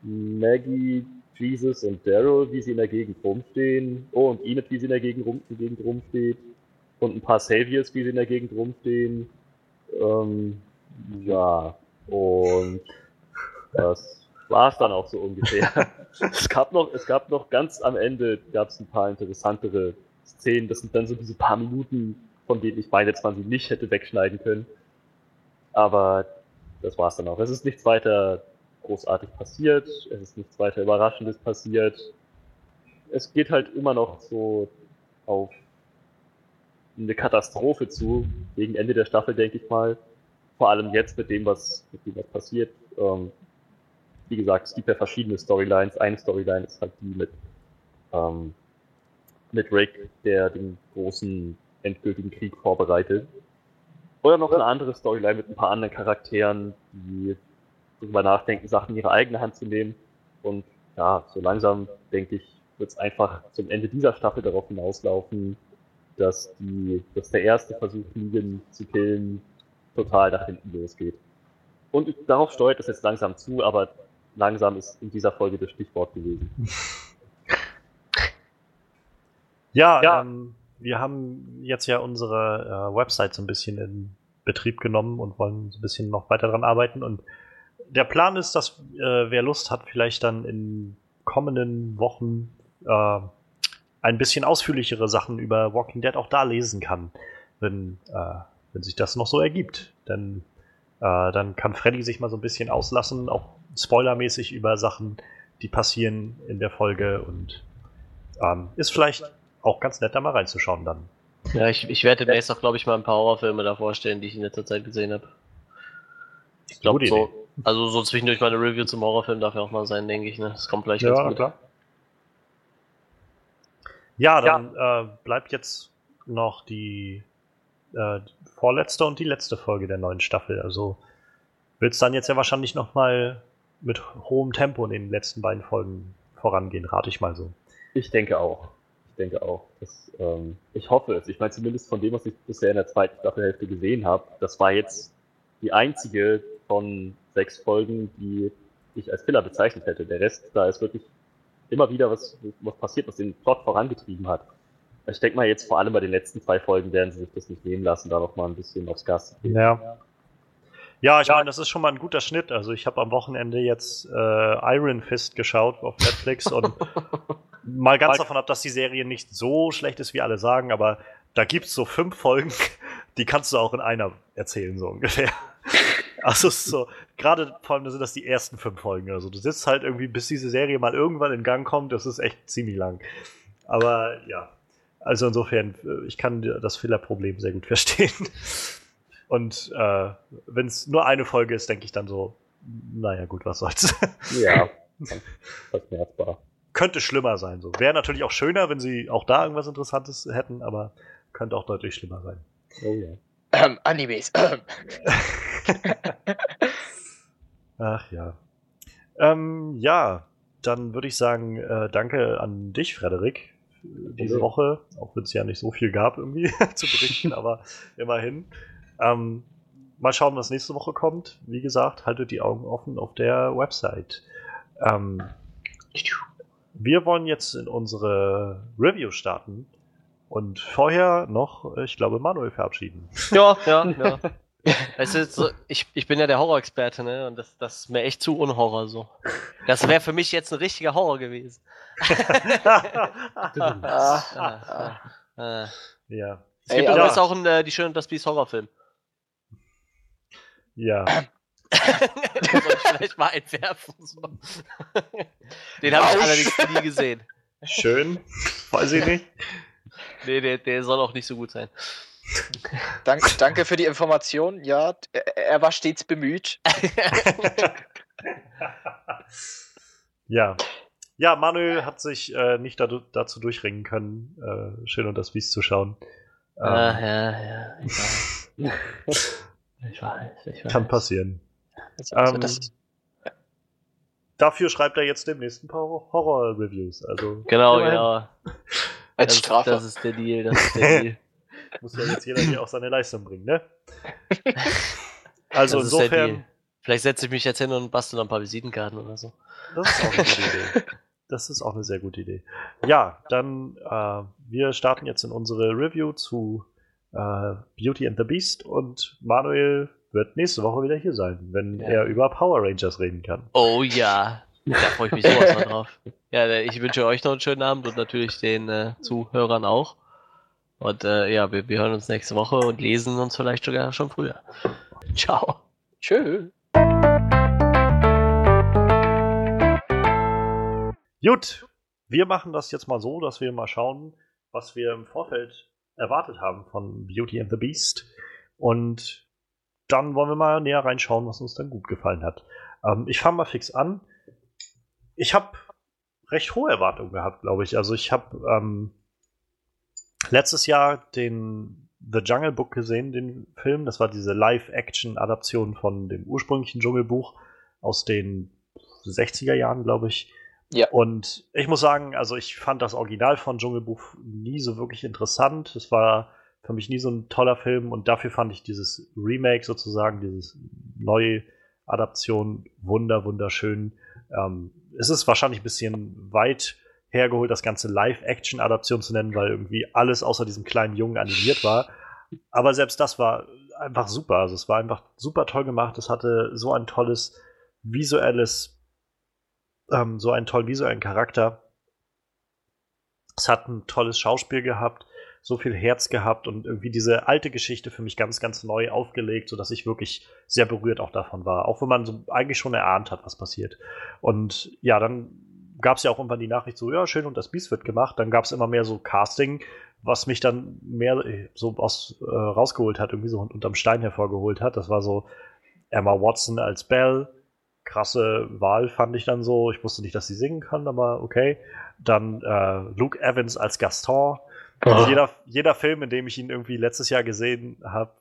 Speaker 5: Maggie, Jesus und Daryl, wie sie in der Gegend rumstehen, oh, und Enid, wie sie in der Gegend, rum, in der Gegend rumsteht, und ein paar Saviors, wie sie in der Gegend rumstehen. Ähm, ja, und das war es dann auch so ungefähr. es gab noch, es gab noch ganz am Ende gab es ein paar interessantere Szenen. Das sind dann so diese paar Minuten, von denen ich meine, dass man sie nicht hätte wegschneiden können. Aber das war es dann auch. Es ist nichts weiter großartig passiert. Es ist nichts weiter Überraschendes passiert. Es geht halt immer noch so auf eine Katastrophe zu, gegen Ende der Staffel, denke ich mal. Vor allem jetzt mit dem, was, mit dem, was passiert. Ähm, wie gesagt, es gibt ja verschiedene Storylines. Eine Storyline ist halt die mit, ähm, mit Rick, der den großen endgültigen Krieg vorbereitet. Oder noch eine andere Storyline mit ein paar anderen Charakteren, die darüber nachdenken, Sachen in ihre eigene Hand zu nehmen. Und ja, so langsam, denke ich, wird es einfach zum Ende dieser Staffel darauf hinauslaufen, dass, die, dass der erste Versuch, Negan zu killen, total nach hinten losgeht. Und darauf steuert es jetzt langsam zu, aber langsam ist in dieser Folge das Stichwort gewesen.
Speaker 1: Ja, ja. Ähm, wir haben jetzt ja unsere äh, Website so ein bisschen in Betrieb genommen und wollen so ein bisschen noch weiter dran arbeiten. Und der Plan ist, dass äh, wer Lust hat, vielleicht dann in kommenden Wochen äh, ein bisschen ausführlichere Sachen über Walking Dead auch da lesen kann, wenn, äh, wenn sich das noch so ergibt. Denn äh, dann kann Freddy sich mal so ein bisschen auslassen, auch spoilermäßig über Sachen, die passieren in der Folge und ähm, ist vielleicht auch ganz nett, da mal reinzuschauen dann.
Speaker 2: Ja, ich, ich werde demnächst auch, glaube ich, mal ein paar Horrorfilme da vorstellen, die ich in letzter Zeit gesehen habe. Ich glaube, so, also so zwischendurch meine Review zum Horrorfilm darf ja auch mal sein, denke ich. Ne? Das kommt vielleicht
Speaker 1: ja, ganz gut. Klar. Ja, dann ja. Äh, bleibt jetzt noch die äh, vorletzte und die letzte Folge der neuen Staffel. Also wird es dann jetzt ja wahrscheinlich noch mal mit hohem Tempo in den letzten beiden Folgen vorangehen, rate ich mal so.
Speaker 5: Ich denke auch. Ich denke auch. Das, ähm, ich hoffe es. Ich meine, zumindest von dem, was ich bisher in der zweiten Staffelhälfte gesehen habe, das war jetzt die einzige von sechs Folgen, die ich als Filler bezeichnet hätte. Der Rest, da ist wirklich immer wieder was, was passiert, was den Plot vorangetrieben hat. Ich denke mal, jetzt vor allem bei den letzten zwei Folgen werden sie sich das nicht nehmen lassen, da noch mal ein bisschen aufs Gas zu
Speaker 1: gehen. Ja. Ja, ich ja. meine, das ist schon mal ein guter Schnitt. Also ich habe am Wochenende jetzt äh, Iron Fist geschaut auf Netflix und mal ganz davon ab, dass die Serie nicht so schlecht ist, wie alle sagen, aber da gibt's so fünf Folgen, die kannst du auch in einer erzählen, so ungefähr. Also so, gerade vor allem sind das die ersten fünf Folgen. Also du sitzt halt irgendwie, bis diese Serie mal irgendwann in Gang kommt, das ist echt ziemlich lang. Aber ja, also insofern, ich kann das Fehlerproblem sehr gut verstehen. Und äh, wenn es nur eine Folge ist, denke ich dann so, naja, gut, was soll's.
Speaker 5: Ja, verknärbar.
Speaker 1: Könnte schlimmer sein. So. Wäre natürlich auch schöner, wenn sie auch da irgendwas Interessantes hätten, aber könnte auch deutlich schlimmer sein.
Speaker 3: Oh ja. Ähm, Animes. Ähm.
Speaker 1: Ach ja. Ähm, ja, dann würde ich sagen, äh, danke an dich, Frederik, diese okay. Woche, auch wenn es ja nicht so viel gab irgendwie zu berichten, aber immerhin. Ähm, mal schauen, was nächste Woche kommt. Wie gesagt, haltet die Augen offen auf der Website. Ähm, wir wollen jetzt in unsere Review starten und vorher noch, ich glaube, Manuel verabschieden.
Speaker 2: Ja, ja, ja. Es ist so, ich, ich bin ja der Horror-Experte, ne? Und das, das ist mir echt zu unhorror so. Das wäre für mich jetzt ein richtiger Horror gewesen.
Speaker 1: ah, ah, ah. Ja.
Speaker 2: Es gibt Ey, übrigens auch ein, äh, die Schöne das Biest Horrorfilm.
Speaker 1: Ja.
Speaker 2: Den soll ich vielleicht mal entwerfen. So. Den habe ich allerdings nie gesehen.
Speaker 1: Schön. Weiß ich nicht.
Speaker 2: Nee, der, der soll auch nicht so gut sein.
Speaker 3: Dank, danke für die Information. Ja, er, war stets bemüht.
Speaker 1: ja. Ja, Manuel hat sich äh, nicht da, dazu durchringen können, äh, Schön und das Biest zu schauen.
Speaker 2: Ah,
Speaker 1: Ähm,
Speaker 2: ja, ja, ich weiß. ich weiß, ich weiß.
Speaker 1: kann passieren.
Speaker 3: Also,
Speaker 1: Ähm,
Speaker 3: das,
Speaker 1: Dafür schreibt er jetzt demnächst ein paar Horror-Reviews. Also
Speaker 2: Genau,
Speaker 1: immerhin
Speaker 2: ja.
Speaker 3: als
Speaker 2: Das,
Speaker 3: Strafe.
Speaker 2: das ist der Deal, das ist der Deal.
Speaker 1: muss ja jetzt jeder hier auch seine Leistung bringen, ne? Also
Speaker 2: das
Speaker 1: insofern.
Speaker 2: Vielleicht setze ich mich jetzt hin und bastel noch ein paar Visitenkarten oder so.
Speaker 1: das ist auch eine gute Idee. Das ist auch eine sehr gute Idee. Ja, dann äh, wir starten jetzt in unsere Review zu äh, Beauty and the Beast und Manuel wird nächste Woche wieder hier sein, wenn
Speaker 2: Ja.
Speaker 1: er über Power Rangers reden kann.
Speaker 2: Oh ja, da freue ich mich sowas von drauf. Ja, äh, ich wünsche euch noch einen schönen Abend und natürlich den äh, Zuhörern auch. Und äh, ja, wir, wir hören uns nächste Woche und lesen uns vielleicht sogar schon früher. Ciao.
Speaker 3: Tschö.
Speaker 1: Gut, wir machen das jetzt mal so, dass wir mal schauen, was wir im Vorfeld erwartet haben von Beauty and the Beast. Und dann wollen wir mal näher reinschauen, was uns dann gut gefallen hat. Ähm, ich fange mal fix an. Ich habe recht hohe Erwartungen gehabt, glaube ich. Also ich habe ähm, letztes Jahr den The Jungle Book gesehen, den Film. Das war diese Live-Action-Adaption von dem ursprünglichen Dschungelbuch aus den 60er Jahren, glaube ich.
Speaker 3: Ja.
Speaker 1: Und ich muss sagen, also ich fand das Original von Dschungelbuch nie so wirklich interessant. Es war für mich nie so ein toller Film und dafür fand ich dieses Remake sozusagen, dieses neue Adaption wunder, wunderschön. Ähm, es ist wahrscheinlich ein bisschen weit hergeholt, das ganze Live-Action-Adaption zu nennen, weil irgendwie alles außer diesem kleinen Jungen animiert war. Aber selbst das war einfach super. Also es war einfach super toll gemacht. Es hatte so ein tolles visuelles ähm, so einen tollen visuellen Charakter. Es hat ein tolles Schauspiel gehabt, so viel Herz gehabt und irgendwie diese alte Geschichte für mich ganz, ganz neu aufgelegt, sodass ich wirklich sehr berührt auch davon war. Auch wenn man so eigentlich schon erahnt hat, was passiert. Und ja, dann gab es ja auch irgendwann die Nachricht so, ja, schön und das Biest wird gemacht. Dann gab es immer mehr so Casting, was mich dann mehr äh, so aus, äh, rausgeholt hat, irgendwie so unterm Stein hervorgeholt hat. Das war so Emma Watson als Belle, krasse Wahl fand ich dann so. Ich wusste nicht, dass sie singen kann, aber okay. Dann äh, Luke Evans als Gaston. Also jeder, jeder Film, in dem ich ihn irgendwie letztes Jahr gesehen habe,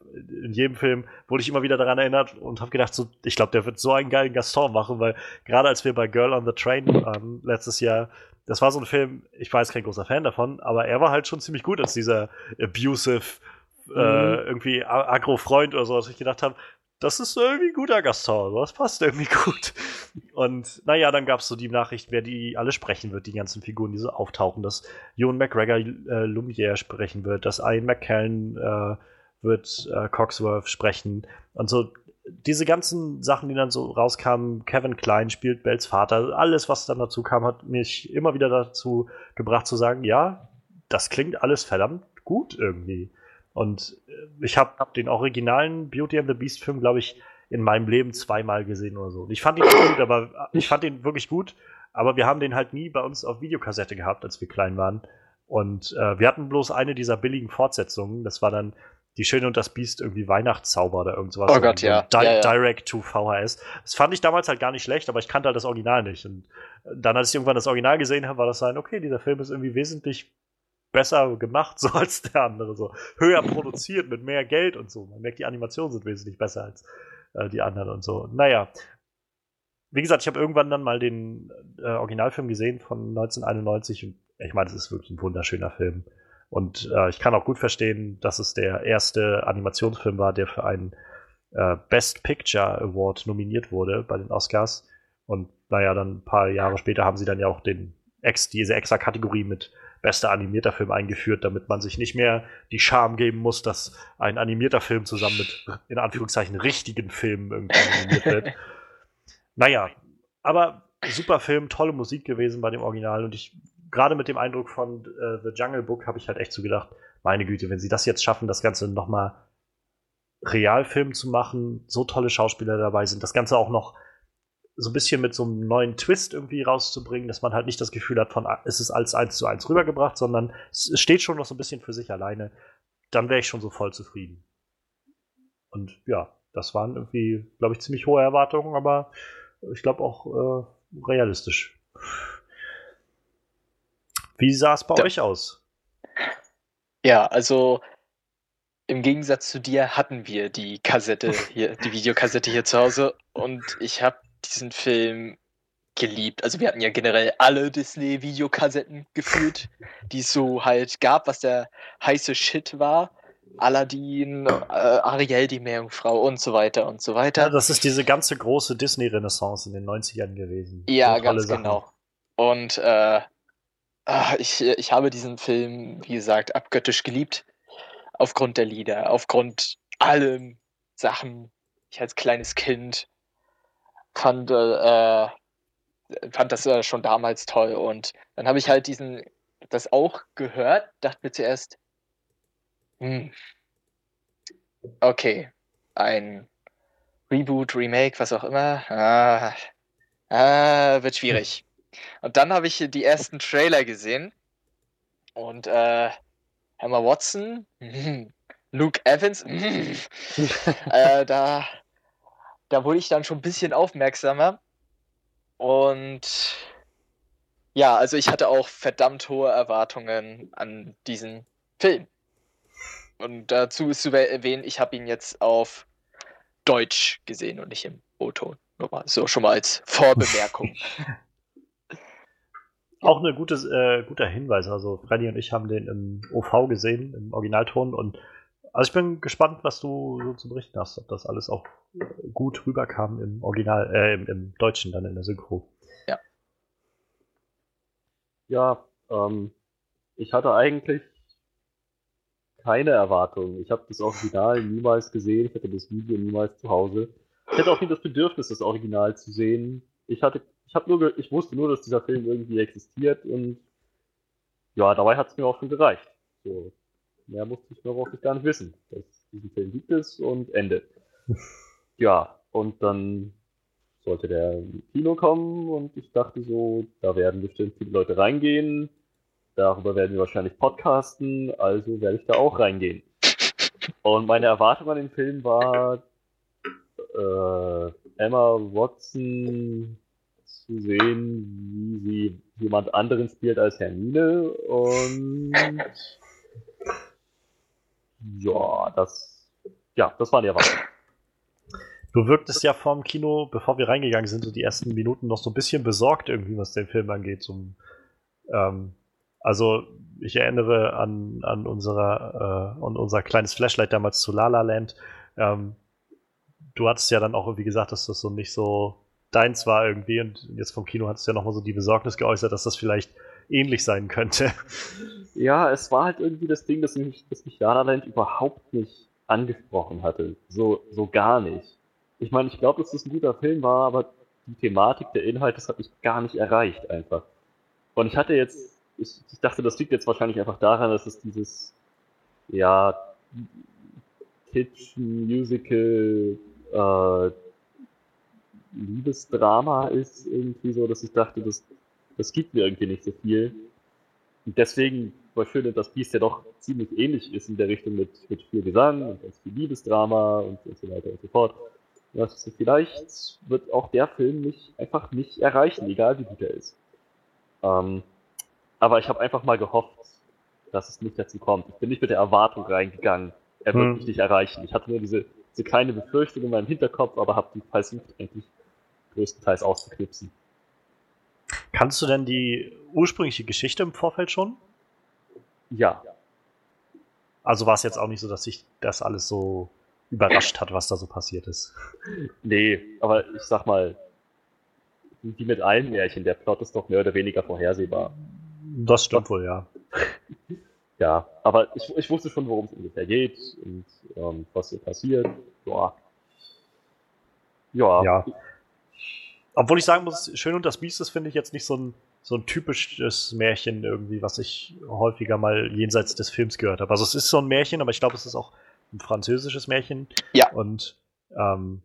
Speaker 1: in jedem Film wurde ich immer wieder daran erinnert und habe gedacht, so, ich glaube, der wird so einen geilen Gaston machen, weil gerade als wir bei Girl on the Train waren letztes Jahr, das war so ein Film, ich war jetzt kein großer Fan davon, aber er war halt schon ziemlich gut als dieser abusive, äh, irgendwie a- Agro-Freund oder so, dass ich gedacht habe, das ist irgendwie ein guter Gaston, das passt irgendwie gut. Und naja, dann gab es so die Nachricht, wer die alle sprechen wird, die ganzen Figuren, die so auftauchen, dass Ewan McGregor äh, Lumiere sprechen wird, dass Ian McKellen äh, wird äh, Coxworth sprechen und so diese ganzen Sachen, die dann so rauskamen, Kevin Klein spielt Bells Vater, alles, was dann dazu kam, hat mich immer wieder dazu gebracht zu sagen, ja, das klingt alles verdammt gut irgendwie. Und äh, ich habe den originalen Beauty and the Beast Film, glaube ich, in meinem Leben zweimal gesehen oder so. Und ich fand ihn gut, aber ich fand ihn wirklich gut, aber wir haben den halt nie bei uns auf Videokassette gehabt, als wir klein waren. Und äh, wir hatten bloß eine dieser billigen Fortsetzungen. Das war dann die Schöne und das Biest irgendwie Weihnachtszauber oder irgendwas.
Speaker 3: Oh Gott, ja.
Speaker 1: Di
Speaker 3: Ja, ja.
Speaker 1: Direct to VHS. Das fand ich damals halt gar nicht schlecht, aber ich kannte halt das Original nicht. Und dann, als ich irgendwann das Original gesehen habe, war das sein, okay, dieser Film ist irgendwie wesentlich besser gemacht, so als der andere, so höher produziert, mit mehr Geld und so. Man merkt, die Animationen sind wesentlich besser als äh, die anderen und so. Naja. Wie gesagt, ich habe irgendwann dann mal den äh, Originalfilm gesehen von 1991 und ich meine, es ist wirklich ein wunderschöner Film. Und äh, ich kann auch gut verstehen, dass es der erste Animationsfilm war, der für einen äh, Best Picture Award nominiert wurde bei den Oscars. Und naja, dann ein paar Jahre später haben sie dann ja auch den ex, diese extra Kategorie mit bester animierter Film eingeführt, damit man sich nicht mehr die Scham geben muss, dass ein animierter Film zusammen mit in Anführungszeichen richtigen Filmen irgendwie animiert wird. naja, aber super Film, tolle Musik gewesen bei dem Original und ich gerade mit dem Eindruck von äh, The Jungle Book habe ich halt echt so gedacht, meine Güte, wenn sie das jetzt schaffen, das Ganze nochmal Realfilm zu machen, so tolle Schauspieler dabei sind, das Ganze auch noch so ein bisschen mit so einem neuen Twist irgendwie rauszubringen, dass man halt nicht das Gefühl hat, von es ist als eins zu eins rübergebracht, sondern es steht schon noch so ein bisschen für sich alleine, dann wäre ich schon so voll zufrieden. Und ja, das waren irgendwie, glaube ich, ziemlich hohe Erwartungen, aber ich glaube auch äh, realistisch. Wie sah es bei
Speaker 3: Da-
Speaker 1: euch aus?
Speaker 3: Ja, also im Gegensatz zu dir hatten wir die Kassette hier, die Videokassette hier zu Hause und ich habe diesen Film geliebt. Also wir hatten ja generell alle Disney-Videokassetten gefühlt, die es so halt gab, was der heiße Shit war. Aladdin, äh, Ariel, die Meerjungfrau und so weiter und so
Speaker 1: Ja,
Speaker 3: weiter.
Speaker 1: das ist diese ganze große Disney-Renaissance in den 90ern gewesen.
Speaker 3: Ja, ganz genau. Und äh, ah, ich, ich habe diesen Film, wie gesagt, abgöttisch geliebt. Aufgrund der Lieder, aufgrund allem Sachen. Ich als kleines Kind fand, äh, fand das äh, schon damals toll. Und dann habe ich halt diesen, das auch gehört, dachte mir zuerst, hm, okay, ein Reboot, Remake, was auch immer. Ah, Ah, wird schwierig. Und dann habe ich die ersten Trailer gesehen und äh, Emma Watson, mhm, Luke Evans, mhm, äh, da, da wurde ich dann schon ein bisschen aufmerksamer. Und ja, also ich hatte auch verdammt hohe Erwartungen an diesen Film. Und dazu ist zu erwähnen, ich habe ihn jetzt auf Deutsch gesehen und nicht im O-Ton. Nur mal so schon mal als Vorbemerkung.
Speaker 1: Auch ein gutes, äh, guter Hinweis. Also Freddy und ich haben den im OV gesehen, im Originalton. Und also ich bin gespannt, was du so zu berichten hast, ob das alles auch gut rüberkam im Original, äh, im, im Deutschen dann in der Synchro.
Speaker 5: Ja, ähm, ich hatte eigentlich keine Erwartungen. Ich habe das Original niemals gesehen, ich hatte das Video niemals zu Hause. Ich hatte auch nie das Bedürfnis, das Original zu sehen. Ich hatte, ich habe nur, ge- ich wusste nur, dass dieser Film irgendwie existiert und ja, dabei hat es mir auch schon gereicht. So, mehr musste ich noch gar nicht wissen. Dass diesen Film gibt es und Ende. Ja, und dann sollte der im Kino kommen und ich dachte so, da werden bestimmt viele Leute reingehen. Darüber werden wir wahrscheinlich podcasten, also werde ich da auch reingehen. Und meine Erwartung an den Film war, äh, Emma Watson zu sehen, wie sie jemand anderen spielt als Hermine und ja, das ja, das waren die Erwartungen.
Speaker 1: Du wirktest ja vorm Kino, bevor wir reingegangen sind, so die ersten Minuten noch so ein bisschen besorgt irgendwie, was den Film angeht. Zum, ähm, also ich erinnere an, an, unserer, äh, an unser kleines Flashlight damals zu La La Land. Ähm, du hattest ja dann auch irgendwie gesagt, dass das so nicht so deins war irgendwie und jetzt vom Kino hattest du ja nochmal so die Besorgnis geäußert, dass das vielleicht ähnlich sein könnte.
Speaker 5: Ja, es war halt irgendwie das Ding, dass mich, dass mich La La Land überhaupt nicht angesprochen hatte. So, so gar nicht. Ich meine, ich glaube, dass das ein guter Film war, aber die Thematik, der Inhalt, das hat mich gar nicht erreicht einfach. Und ich hatte jetzt, ich, ich dachte, das liegt jetzt wahrscheinlich einfach daran, dass es dieses, ja, Kitsch, Musical, äh, Liebesdrama ist irgendwie so, dass ich dachte, das, das gibt mir irgendwie nicht so viel. Und deswegen war schön, dass Beast ja doch ziemlich ähnlich ist in der Richtung mit, mit viel Gesang und ganz viel Liebesdrama und, und so weiter und so fort. Ja, also vielleicht wird auch der Film mich einfach nicht erreichen, egal wie gut er ist. Ähm, aber ich habe einfach mal gehofft, dass es nicht dazu kommt. Ich bin nicht mit der Erwartung reingegangen, er wird
Speaker 1: Hm.
Speaker 5: mich nicht erreichen. Ich hatte nur diese, diese kleine Befürchtung in meinem Hinterkopf, aber habe die versucht, eigentlich größtenteils auszuknipsen.
Speaker 1: Kannst du denn die ursprüngliche Geschichte im Vorfeld schon?
Speaker 5: Ja,
Speaker 1: Also war es jetzt auch nicht so, dass sich das alles so überrascht hat, was da so passiert ist.
Speaker 5: nee, aber ich sag mal, wie mit allen Märchen, der Plot ist doch mehr oder weniger vorhersehbar.
Speaker 1: Das stimmt wohl, ja.
Speaker 5: Ja, aber ich, ich wusste schon, worum es ungefähr geht und ähm, was so passiert. Ja. Ja.
Speaker 1: Ja. Obwohl ich sagen muss, Schön und das Biest ist, finde ich, jetzt nicht so ein, so ein typisches Märchen irgendwie, was ich häufiger mal jenseits des Films gehört habe. Also es ist so ein Märchen, aber ich glaube, es ist auch ein französisches Märchen.
Speaker 3: Ja.
Speaker 1: Und ähm,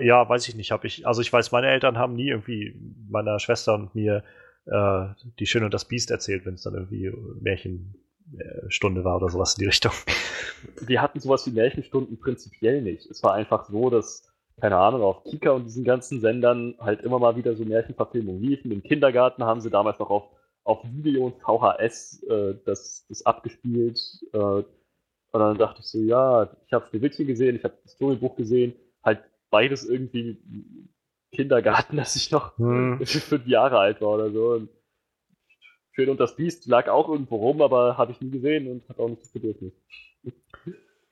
Speaker 1: Ja, weiß ich nicht. Hab ich, also ich weiß, meine Eltern haben nie irgendwie meiner Schwester und mir äh, die Schöne und das Biest erzählt, wenn es dann irgendwie Märchenstunde war oder sowas in die Richtung.
Speaker 5: Wir hatten sowas wie Märchenstunden prinzipiell nicht. Es war einfach so, dass, keine Ahnung, auf Kika und diesen ganzen Sendern halt immer mal wieder so Märchenverfilmungen liefen. Im Kindergarten haben sie damals noch auf, auf Video und VHS äh, das, das abgespielt. Äh, und dann dachte ich so, ja, ich habe Schneewittchen gesehen, ich habe das Storybuch gesehen, halt beides irgendwie Kindergarten, dass ich noch hm. fünf Jahre alt war oder so. Und Schön und das Biest lag auch irgendwo rum, aber habe ich nie gesehen und hat auch nicht das Bedürfnis.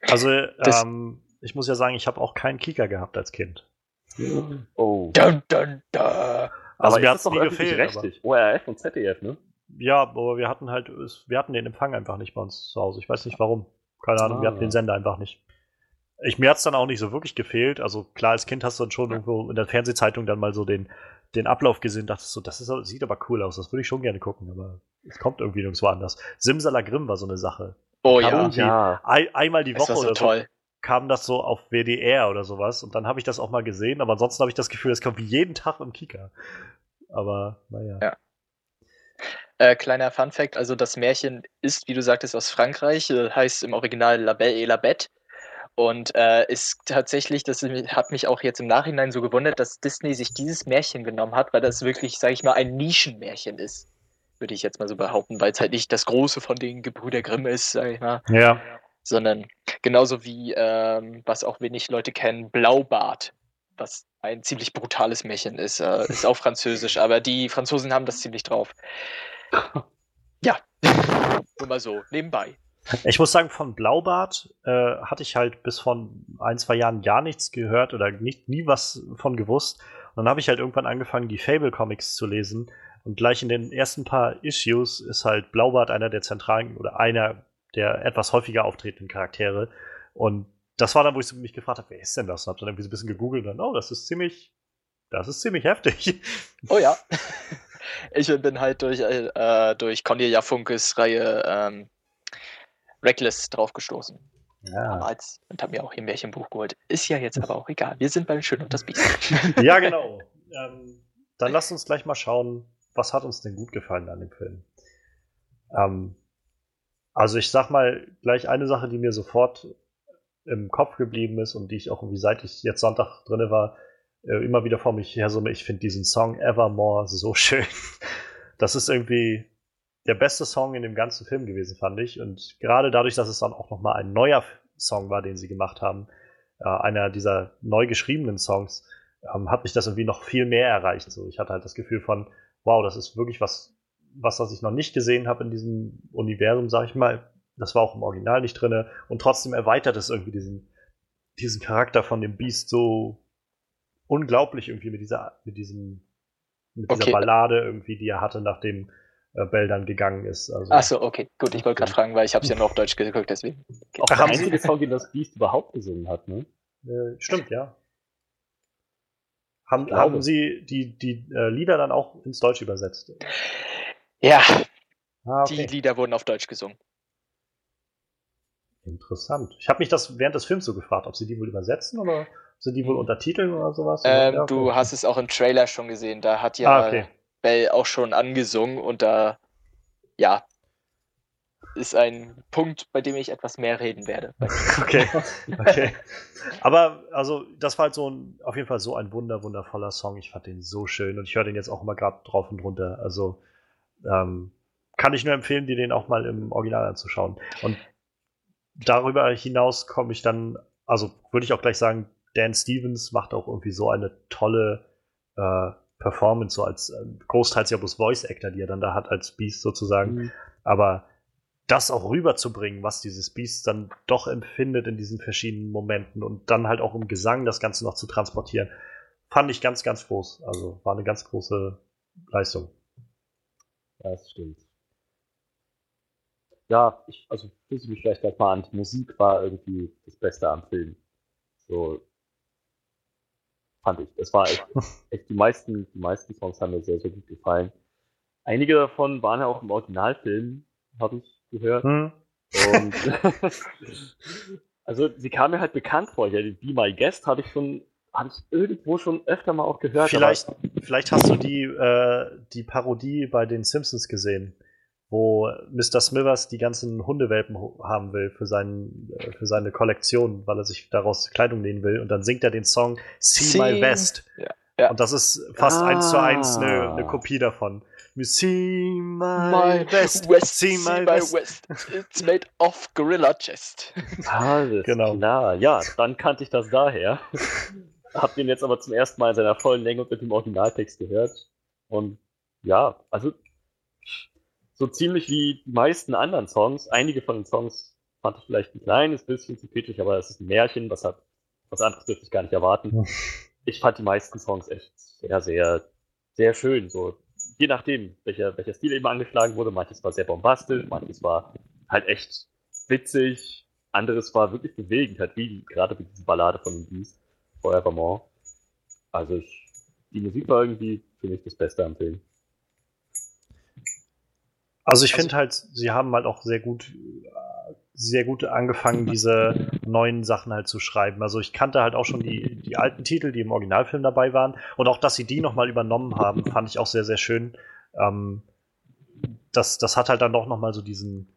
Speaker 1: Also, ähm, ich muss ja sagen, ich habe auch keinen Kika gehabt als Kind.
Speaker 3: Oh. Dun, dun, dun.
Speaker 1: Also, mir hat es nie gefehlt.
Speaker 5: Rechtlich. ORF und ZDF, ne?
Speaker 1: Ja, aber wir hatten halt, wir hatten den Empfang einfach nicht bei uns zu Hause. Ich weiß nicht warum. Keine Ahnung, ah. wir hatten den Sender einfach nicht. Ich, mir hat es dann auch nicht so wirklich gefehlt. Also klar, als Kind hast du dann schon irgendwo in der Fernsehzeitung dann mal so den, den Ablauf gesehen, dachtest so, das ist, sieht aber cool aus, das würde ich schon gerne gucken, aber es kommt irgendwie nirgendwo anders. Simsalagrim war so eine Sache.
Speaker 3: Oh ja.
Speaker 1: ja. Ein, einmal die Woche
Speaker 3: so
Speaker 1: oder
Speaker 3: toll.
Speaker 1: Kam das so auf WDR oder sowas und dann habe ich das auch mal gesehen, aber ansonsten habe ich das Gefühl, es kommt wie jeden Tag im Kika. Aber naja.
Speaker 3: Ja. Äh, kleiner Fun Fact, also das Märchen ist, wie du sagtest, aus Frankreich, äh, heißt im Original La Belle et la Bête und äh, ist tatsächlich, das hat mich auch jetzt im Nachhinein so gewundert, dass Disney sich dieses Märchen genommen hat, weil das wirklich, sage ich mal, ein Nischenmärchen ist. Würde ich jetzt mal so behaupten, weil es halt nicht das große von den Gebrüder Grimm ist, sage ich mal.
Speaker 1: Ja.
Speaker 3: Sondern genauso wie, ähm, was auch wenig Leute kennen, Blaubart, was ein ziemlich brutales Märchen ist. Äh, ist auch französisch, aber die Franzosen haben das ziemlich drauf. Ja, nur mal so, nebenbei.
Speaker 1: Ich muss sagen, von Blaubart äh, hatte ich halt bis vor ein, zwei Jahren gar nichts gehört oder nicht, nie was von gewusst. Und dann habe ich halt irgendwann angefangen, die Fable-Comics zu lesen. Und gleich in den ersten paar Issues ist halt Blaubart einer der zentralen oder einer der etwas häufiger auftretenden Charaktere. Und das war dann, wo ich mich gefragt habe, wer ist denn das? Und habe dann irgendwie so ein bisschen gegoogelt und dann, oh, das ist ziemlich, das ist ziemlich heftig.
Speaker 3: Oh ja. Ich bin halt durch, äh, durch Cornelia Funkes Reihe ähm, Reckless draufgestoßen. Ja. Damals und habe mir auch hier ein Märchenbuch geholt. Ist ja jetzt aber auch egal. Wir sind beim Schön und das Biest.
Speaker 1: ja, genau. Ähm, dann lasst uns gleich mal schauen, was hat uns denn gut gefallen an dem Film. Ähm, also ich sag mal gleich eine Sache, die mir sofort im Kopf geblieben ist und die ich auch irgendwie seit ich jetzt Sonntag drinne war, äh, immer wieder vor mich her so, ich finde diesen Song Evermore so schön. Das ist irgendwie, der beste Song in dem ganzen Film gewesen, fand ich. Und gerade dadurch, dass es dann auch nochmal ein neuer Song war, den sie gemacht haben, äh, einer dieser neu geschriebenen Songs, ähm, hat mich das irgendwie noch viel mehr erreicht. So, ich hatte halt das Gefühl von, wow, das ist wirklich was, was, was ich noch nicht gesehen habe in diesem Universum, sag ich mal. Das war auch im Original nicht drinne und trotzdem erweitert es irgendwie diesen, diesen Charakter von dem Beast so unglaublich irgendwie mit dieser, mit diesem, mit dieser okay. Ballade irgendwie, die er hatte, nachdem äh, Bell dann gegangen ist. Also,
Speaker 3: Achso, okay, gut, ich wollte gerade fragen, weil ich habe es ja nur auf Deutsch geguckt, deswegen.
Speaker 5: Okay. Auch der einzige Song, den das Beast überhaupt gesungen hat, ne?
Speaker 1: Äh, stimmt, ja. Haben, haben Sie die, die äh, Lieder dann auch ins Deutsch übersetzt?
Speaker 3: Ja, ah, okay. die Lieder wurden auf Deutsch gesungen.
Speaker 1: Interessant. Ich habe mich das während des Films so gefragt, ob sie die wohl übersetzen oder sind die wohl untertiteln oder sowas?
Speaker 3: Ähm, ja. Du hast es auch im Trailer schon gesehen. Da hat ja ah, okay. Bell auch schon angesungen und da, ja, ist ein Punkt, bei dem ich etwas mehr reden werde.
Speaker 1: Okay, okay. Aber also, das war halt so ein, auf jeden Fall so ein wunder, wundervoller Song. Ich fand den so schön und ich höre den jetzt auch immer gerade drauf und runter. Also, ähm, kann ich nur empfehlen, dir den auch mal im Original anzuschauen. Und darüber hinaus komme ich dann, also würde ich auch gleich sagen, Dan Stevens macht auch irgendwie so eine tolle äh, Performance, so als äh, großteils ja bloß Voice Actor, die er dann da hat als Beast sozusagen. Mhm. Aber das auch rüberzubringen, was dieses Beast dann doch empfindet in diesen verschiedenen Momenten und dann halt auch im Gesang das Ganze noch zu transportieren, fand ich ganz, ganz groß. Also war eine ganz große Leistung.
Speaker 5: Ja, das stimmt. Ja, ich, also schließe mich vielleicht gleich mal an. Die Musik war irgendwie das Beste am Film. So, fand ich. Es war echt, echt, die meisten, die meisten Songs haben mir sehr, sehr gut gefallen. Einige davon waren ja auch im Originalfilm, habe ich gehört. Hm. Und also sie kam mir halt bekannt vor. Ja, Be My Guest habe ich schon habe ich irgendwo schon öfter mal auch gehört.
Speaker 1: Vielleicht, vielleicht hast du die, äh, die Parodie bei den Simpsons gesehen, wo Mr. Smithers die ganzen Hundewelpen haben will für, seinen, äh, für seine Kollektion, weil er sich daraus Kleidung nähen will. Und dann singt er den Song See, My
Speaker 3: See-
Speaker 1: Vest.
Speaker 3: Ja, ja.
Speaker 1: Und das ist fast
Speaker 5: Ah.
Speaker 1: eins zu eins eine, eine Kopie davon. See my,
Speaker 3: My
Speaker 1: vest,
Speaker 3: West,
Speaker 1: see my vest.
Speaker 3: West. It's made of Gorilla Chest.
Speaker 5: Alles
Speaker 1: Genau.
Speaker 5: klar. Ja, dann kannte ich das daher. Hab den jetzt aber zum ersten Mal in seiner vollen Länge und mit dem Originaltext gehört. Und ja, also so ziemlich wie die meisten anderen Songs. Einige von den Songs fand ich vielleicht ein kleines bisschen zu kitschig, aber es ist ein Märchen, was hat was anderes dürfte ich gar nicht erwarten. Ich fand die meisten Songs echt sehr, sehr, sehr schön. So, je nachdem, welcher, welcher Stil eben angeschlagen wurde. Manches war sehr bombastisch, manches war halt echt witzig, anderes war wirklich bewegend, halt wie gerade wie diese Ballade von den Beast, Forevermore. Also ich, die Musik war irgendwie für mich das Beste am Film.
Speaker 1: Also ich finde halt, sie haben halt auch sehr gut, sehr gut angefangen, diese neuen Sachen halt zu schreiben. Also ich kannte halt auch schon die, die alten Titel, die im Originalfilm dabei waren. Und auch, dass sie die nochmal übernommen haben, fand ich auch sehr, sehr schön. Ähm, das, das hat halt dann doch nochmal so diesen,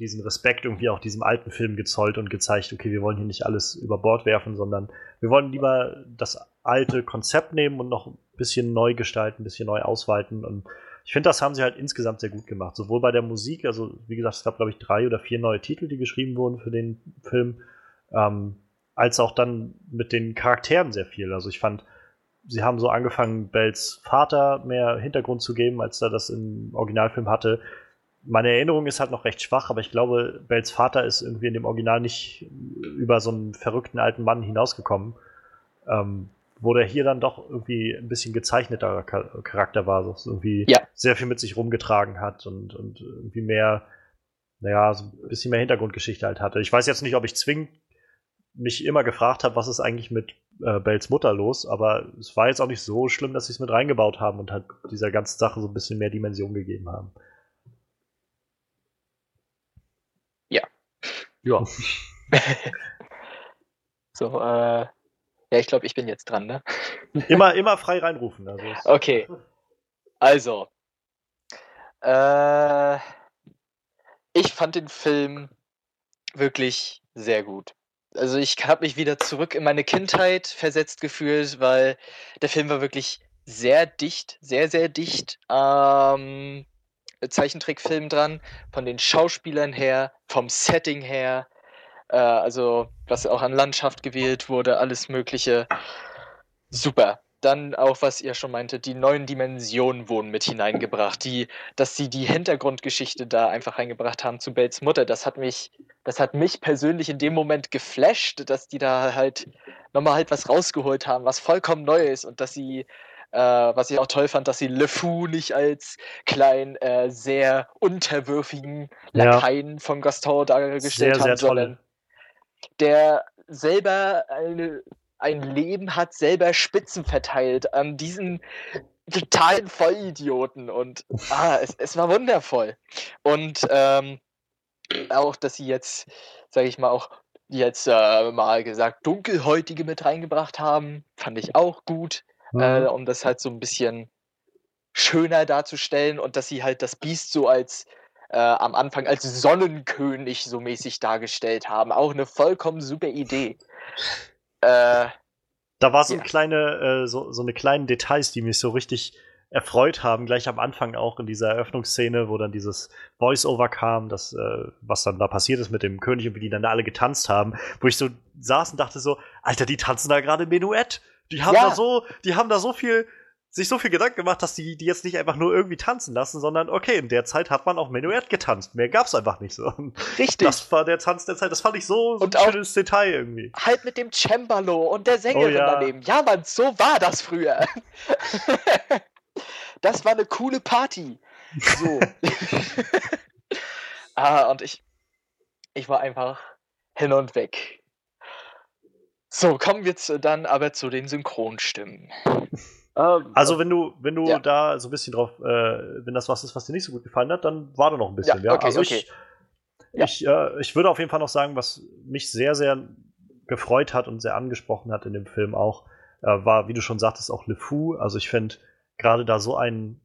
Speaker 1: diesen Respekt irgendwie auch diesem alten Film gezollt und gezeigt, okay, wir wollen hier nicht alles über Bord werfen, sondern wir wollen lieber das alte Konzept nehmen und noch ein bisschen neu gestalten, ein bisschen neu ausweiten. Und ich finde, das haben sie halt insgesamt sehr gut gemacht. Sowohl bei der Musik, also wie gesagt, es gab, glaube ich, drei oder vier neue Titel, die geschrieben wurden für den Film, ähm, als auch dann mit den Charakteren sehr viel. Also ich fand, sie haben so angefangen, Bells Vater mehr Hintergrund zu geben, als er das im Originalfilm hatte. Meine Erinnerung ist halt noch recht schwach, aber ich glaube, Bells Vater ist irgendwie in dem Original nicht über so einen verrückten alten Mann hinausgekommen. Ähm, wo der hier dann doch irgendwie ein bisschen gezeichneter Char- Charakter war, so irgendwie
Speaker 3: Ja.
Speaker 1: sehr viel mit sich rumgetragen hat und, und irgendwie mehr, naja, so ein bisschen mehr Hintergrundgeschichte halt hatte. Ich weiß jetzt nicht, ob ich zwingend mich immer gefragt habe, was ist eigentlich mit äh, Bells Mutter los, aber es war jetzt auch nicht so schlimm, dass sie es mit reingebaut haben und halt dieser ganzen Sache so ein bisschen mehr Dimension gegeben haben.
Speaker 5: Ja,
Speaker 3: So, äh, ja, ich glaube, ich bin jetzt dran, ne?
Speaker 1: Immer, immer frei reinrufen. Also
Speaker 3: Okay. Also, äh, ich fand den Film wirklich sehr gut. Also ich habe mich wieder zurück in meine Kindheit versetzt gefühlt, weil der Film war wirklich sehr dicht, sehr, sehr dicht am Zeichentrickfilm dran, von den Schauspielern her, vom Setting her, äh, also was auch an Landschaft gewählt wurde, alles Mögliche. Super. Dann auch, was ihr schon meinte, die neuen Dimensionen wurden mit hineingebracht. Die, dass sie die Hintergrundgeschichte da einfach reingebracht haben zu Bells Mutter, das hat mich, das hat mich persönlich in dem Moment geflasht, dass die da halt nochmal halt was rausgeholt haben, was vollkommen neu ist und dass sie, äh, was ich auch toll fand, dass sie Le Fou nicht als kleinen, äh, sehr unterwürfigen
Speaker 1: Ja.
Speaker 3: Lakaien von Gaston dargestellt
Speaker 1: Sehr,
Speaker 3: haben,
Speaker 1: sehr
Speaker 3: sondern der selber eine, ein Leben hat, selber Spitzen verteilt an diesen totalen Vollidioten und ah, es, es war wundervoll. Und ähm, auch, dass sie jetzt, sage ich mal, auch jetzt äh, mal gesagt, Dunkelhäutige mit reingebracht haben, fand ich auch gut, äh, um das halt so ein bisschen schöner darzustellen und dass sie halt das Biest so als äh, am Anfang als Sonnenkönig so mäßig dargestellt haben. Auch eine vollkommen super Idee. Äh,
Speaker 1: Da war so,
Speaker 3: Ja.
Speaker 1: eine kleine, äh, so, so eine kleinen Details, die mich so richtig erfreut haben, gleich am Anfang auch in dieser Eröffnungsszene, wo dann dieses Voice-Over kam, das, äh, was dann da passiert ist mit dem König und wie die dann da alle getanzt haben, wo ich so saß und dachte so, Alter, die tanzen da gerade Menuett. Die haben
Speaker 3: Ja.
Speaker 1: da so, die haben da so viel, sich so viel Gedanken gemacht, dass die die jetzt nicht einfach nur irgendwie tanzen lassen, sondern okay, in der Zeit hat man auch Menuett getanzt. Mehr gab's einfach nicht so.
Speaker 3: Richtig.
Speaker 1: das war der Tanz der Zeit. Das fand ich so,
Speaker 3: Und
Speaker 1: ein schönes Detail irgendwie.
Speaker 3: halt mit dem Cembalo und der Sängerin
Speaker 1: Oh ja.
Speaker 3: daneben. Ja, Mann, so war das früher. das war eine coole Party. So. ah, und ich, ich war einfach hin und weg. So, kommen wir zu, dann aber zu den Synchronstimmen.
Speaker 5: ähm,
Speaker 1: Also wenn du, wenn du
Speaker 3: Ja.
Speaker 1: da so ein bisschen drauf, äh, wenn das was ist, was dir nicht so gut gefallen hat, dann warte noch ein bisschen.
Speaker 3: Ja,
Speaker 1: Ja,
Speaker 3: okay,
Speaker 1: also
Speaker 3: okay.
Speaker 1: ich,
Speaker 3: Ja.
Speaker 1: ich, äh, ich würde auf jeden Fall noch sagen, was mich sehr, sehr gefreut hat und sehr angesprochen hat in dem Film auch, äh, war, wie du schon sagtest, auch LeFou. Also ich finde, gerade da so einen